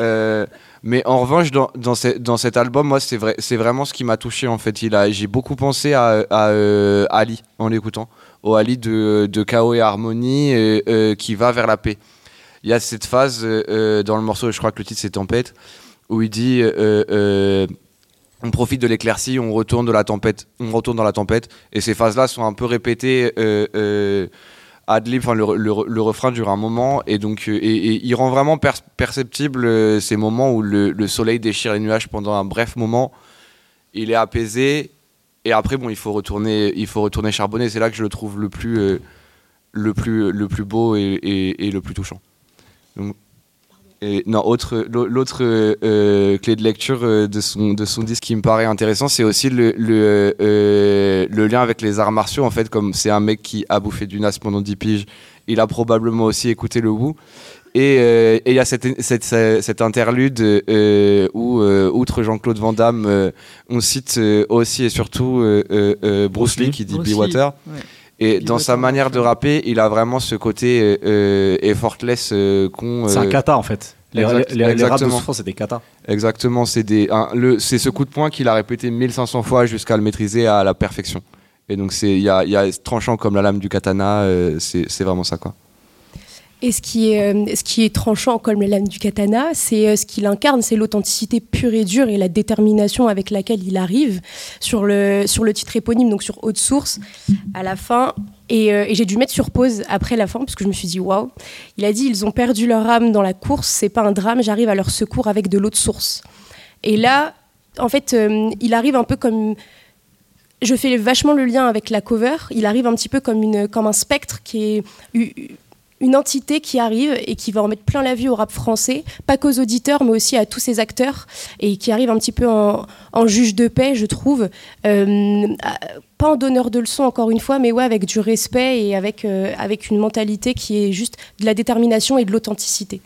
Euh, mais en revanche, dans, dans, ce- dans cet album, moi, c'est vrai, vraiment ce qui m'a touché en fait. Il a, j'ai beaucoup pensé à, euh, Ali en l'écoutant, au Ali de, de Chaos et Harmonie euh, qui va vers la paix. Il y a cette phase euh, dans le morceau, je crois que le titre c'est Tempête, où il dit on profite de l'éclaircie, on retourne de la tempête, on retourne dans la tempête. Et ces phases-là sont un peu répétées. Euh, euh, ad lib, enfin, le, le- refrain dure un moment et donc euh, et, il rend vraiment per- perceptible euh, ces moments où le, le soleil déchire les nuages pendant un bref moment. Il est apaisé et après bon il faut retourner il faut retourner charbonner. C'est là que je le trouve le plus euh, le plus le plus beau et, et- le plus touchant. Et non, autre, l'au- l'autre euh, euh, clé de lecture euh, de, son, de son disque qui me paraît intéressant, c'est aussi le, le, euh, le lien avec les arts martiaux. En fait, comme c'est un mec qui a bouffé du nas pendant 10 piges, il a probablement aussi écouté le Wu. Et il y a cette, cette, cette- cet interlude où, outre Jean-Claude Van Damme, on cite aussi et surtout Bruce Lee qui dit Bruce Be Water. ouais. Et dans sa manière de rapper, il a vraiment ce côté euh, euh, effortless euh, qu'on. C'est un euh, kata en fait. Les, exact- les, les, les raps de souffrance, c'est des katas. Exactement, c'est des, le, c'est ce coup de poing qu'il a répété 1500 fois jusqu'à le maîtriser à la perfection. Et donc c'est, il y a, il y a tranchant comme la lame du katana, euh, c'est, c'est vraiment ça quoi. Et ce qui est, euh, ce qui est tranchant comme la lame du katana, c'est euh, ce qu'il incarne, c'est l'authenticité pure et dure et la détermination avec laquelle il arrive sur le, sur le titre éponyme, donc sur Haute Source, à la fin. Et, euh, et j'ai dû mettre sur pause après la fin parce que je me suis dit waouh. Il a dit ils ont perdu leur âme dans la course, c'est pas un drame, j'arrive à leur secours avec de l'eau de source. Et là, en fait, il arrive un peu comme je fais vachement le lien avec la cover. Il arrive un petit peu comme, une, comme un spectre qui est une entité qui arrive et qui va en mettre plein la vue au rap français, pas qu'aux auditeurs, mais aussi à tous ces acteurs, et qui arrive un petit peu en, juge de paix, je trouve. Euh, pas en donneur de leçons, encore une fois, mais ouais, avec du respect et avec, euh, avec une mentalité qui est juste de la détermination et de l'authenticité.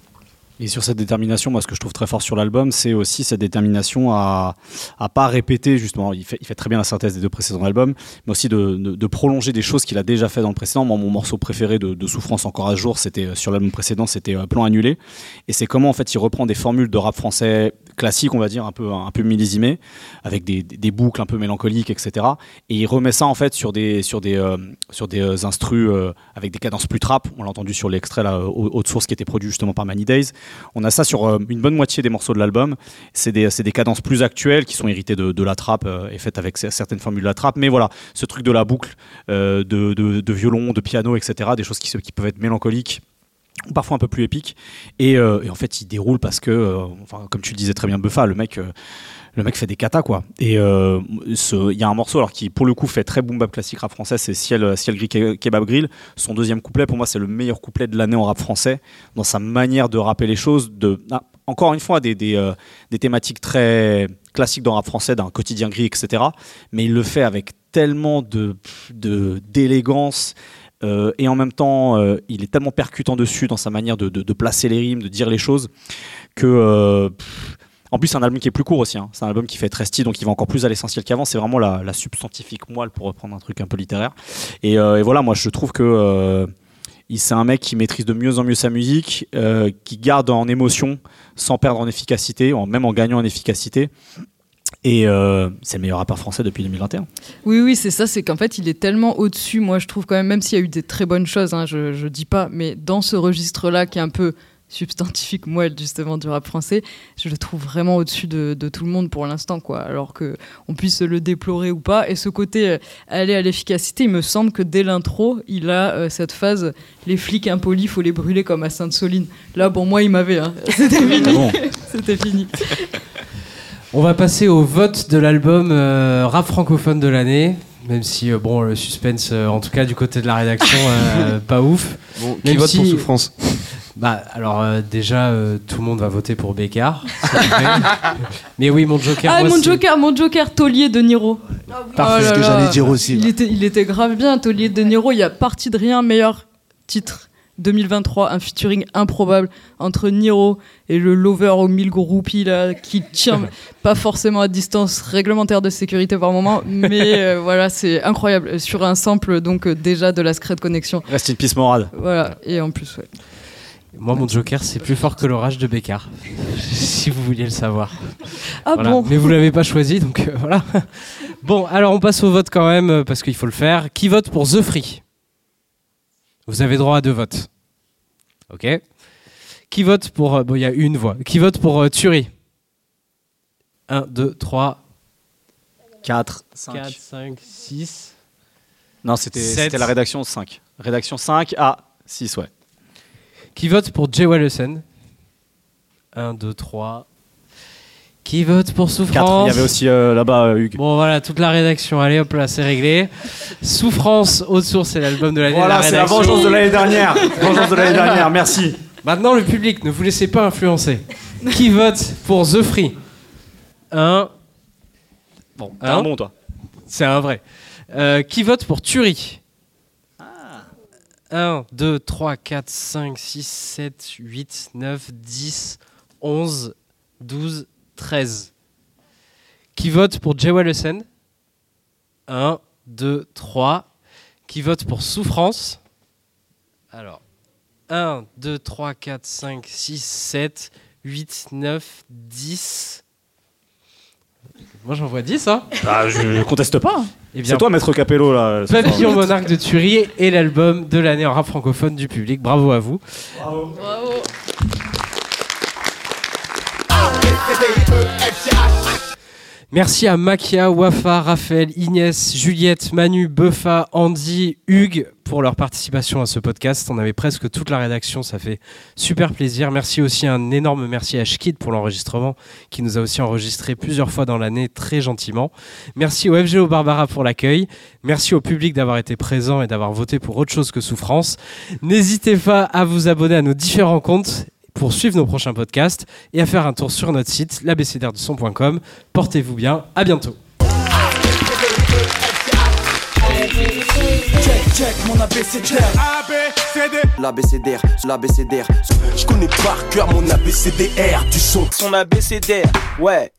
Et sur cette détermination, moi, ce que je trouve très fort sur l'album, c'est aussi cette détermination à à pas répéter justement. Il fait, très bien la synthèse des deux précédents albums, mais aussi de, prolonger des choses qu'il a déjà fait dans le précédent. Moi, mon morceau préféré de, Souffrance encore à jour, c'était euh, sur l'album précédent, c'était euh, Plan annulé. Et c'est comment en fait il reprend des formules de rap français classique, on va dire, un peu un peu millésimé, avec des, des- boucles un peu mélancoliques, etc. Et il remet ça en fait sur des sur des euh, sur des instrus avec des cadences plus trap. On l'a entendu sur l'extrait là, au- haute source qui était produit justement par Many Days. On a ça sur euh, une bonne moitié des morceaux de l'album. C'est des, des cadences plus actuelles qui sont héritées de, de la trappe euh, et faites avec certaines formules de la trappe. Mais voilà, ce truc de la boucle, euh, de, de, violon, de piano, etc. Des choses qui, peuvent être mélancoliques parfois un peu plus épiques. Et, en fait, il déroule parce que, enfin, comme tu le disais très bien, Buffa, le mec. Le mec fait des katas quoi. Et euh, il y a un morceau alors qui pour le coup fait très boom bap classique rap français, c'est Ciel Ciel gris Ke- kebab grill. Son deuxième couplet pour moi c'est le meilleur couplet de l'année en rap français dans sa manière de rapper les choses. De ah, encore une fois des des, euh, des thématiques très classiques dans rap français d'un quotidien gris etc. Mais il le fait avec tellement de d'élégance. euh, et en même temps, euh, il est tellement percutant dessus dans sa manière de, de- placer les rimes, de dire les choses, que euh, en plus, c'est un album qui est plus court aussi. hein. C'est un album qui fait 13 titres, donc il va encore plus à l'essentiel qu'avant. C'est vraiment la, substantifique moelle, pour reprendre un truc un peu littéraire. Et, euh, voilà, moi, je trouve que euh, c'est un mec qui maîtrise de mieux en mieux sa musique, euh, qui garde en émotion sans perdre en efficacité, en, même en gagnant en efficacité. Et euh, c'est le meilleur rappeur français depuis 2021. Oui, oui, c'est ça, c'est qu'en fait, il est tellement au-dessus, moi, je trouve quand même, même s'il y a eu des très bonnes choses, hein, je, je dis pas, mais dans ce registre-là, qui est un peu substantifique, moi, justement, du rap français, je le trouve vraiment au-dessus de, de tout le monde pour l'instant, quoi. Alors que on puisse le déplorer ou pas. Et ce côté euh, aller à l'efficacité, il me semble que dès l'intro, il a euh, cette phase les flics impolis, faut les brûler comme à Sainte-Soline. Là, bon, moi, il m'avait, hein. C'était fini. Bon. C'était fini. On va passer au vote de l'album euh, rap francophone de l'année. Même si, euh, bon, le suspense, euh, en tout cas du côté de la rédaction, euh, pas ouf. Bon, qui Même vote pour si- Souffrance? Bah, alors euh, déjà, euh, tout le monde va voter pour Bécard. Mais oui, mon Joker. Ah, moi, mon Joker, mon Joker, Taulier de Niro. Parfait, Oh ce que j'allais dire aussi, Il était, il était grave bien, Taulier de Niro. Il y a parti de rien, meilleur titre 2023, un featuring improbable entre Niro et le lover aux 1000 groupies là, qui tient pas forcément à distance réglementaire de sécurité par moment, mais euh, voilà, c'est incroyable. Sur un sample donc euh, déjà de la Secret Connection. Reste in peace, Morad. Voilà, et en plus, ouais. Moi, mon Joker, c'est plus fort que l'orage de Bécard. si vous vouliez le savoir. Ah Voilà. bon Mais vous l'avez pas choisi, donc euh, voilà. Bon, alors on passe au vote quand même, euh, parce qu'il faut le faire. Qui vote pour The Free? Vous avez droit à deux votes. Ok Qui vote pour... euh, bon, il y a une voix. Qui vote pour euh, Thury 1, 2, 3, 4, 4, 5, 6. Non, c'était la rédaction 5. Rédaction 5 à 6, ouais. Qui vote pour Jay Wallison 1, 2, 3. Qui vote pour Souffrance? 4. Il y avait aussi euh, là-bas euh, Hugues. Bon voilà, toute la rédaction, allez hop là, c'est réglé. Souffrance, haute source, c'est l'album de l'année. Voilà, de la c'est la vengeance de l'année dernière. Vengeance de l'année dernière, merci. Maintenant le public, ne vous laissez pas influencer. Qui vote pour The Free? 1. Bon, T'es un bon, toi. C'est un vrai. Euh, qui vote pour Thury 1, 2, 3, 4, 5, 6, 7, 8, 9, 10, 11, 12, 13. Qui vote pour Jay Wallison? 1, 2, 3. Qui vote pour Souffrance? Alors, 1, 2, 3, 4, 5, 6, 7, 8, 9, 10. Moi j'en vois 10, hein Ah, je conteste pas. Eh bien, C'est toi, maître Capello, là. Papillon Monarque de Thury est l'album de l'année en rap francophone du public. Bravo à vous. Merci à Makia, Wafa, Raphaël, Inès, Juliette, Manu, Buffa, Andy, Hugues pour leur participation à ce podcast. On avait presque toute la rédaction, ça fait super plaisir. Merci aussi un énorme merci à Schkid pour l'enregistrement, qui nous a aussi enregistré plusieurs fois dans l'année très gentiment. Merci au FGO Barbara pour l'accueil. Merci au public d'avoir été présent et d'avoir voté pour autre chose que souffrance. N'hésitez pas à vous abonner à nos différents comptes pour suivre nos prochains podcasts et à faire un tour sur notre site l'abcdrdeson.com. Portez-vous bien, à bientôt. Check, check mon ABCDR. ABCD. L'ABCDR, l'ABCDR. Je connais par cœur mon ABCDR du son. Son ABCDR, ouais.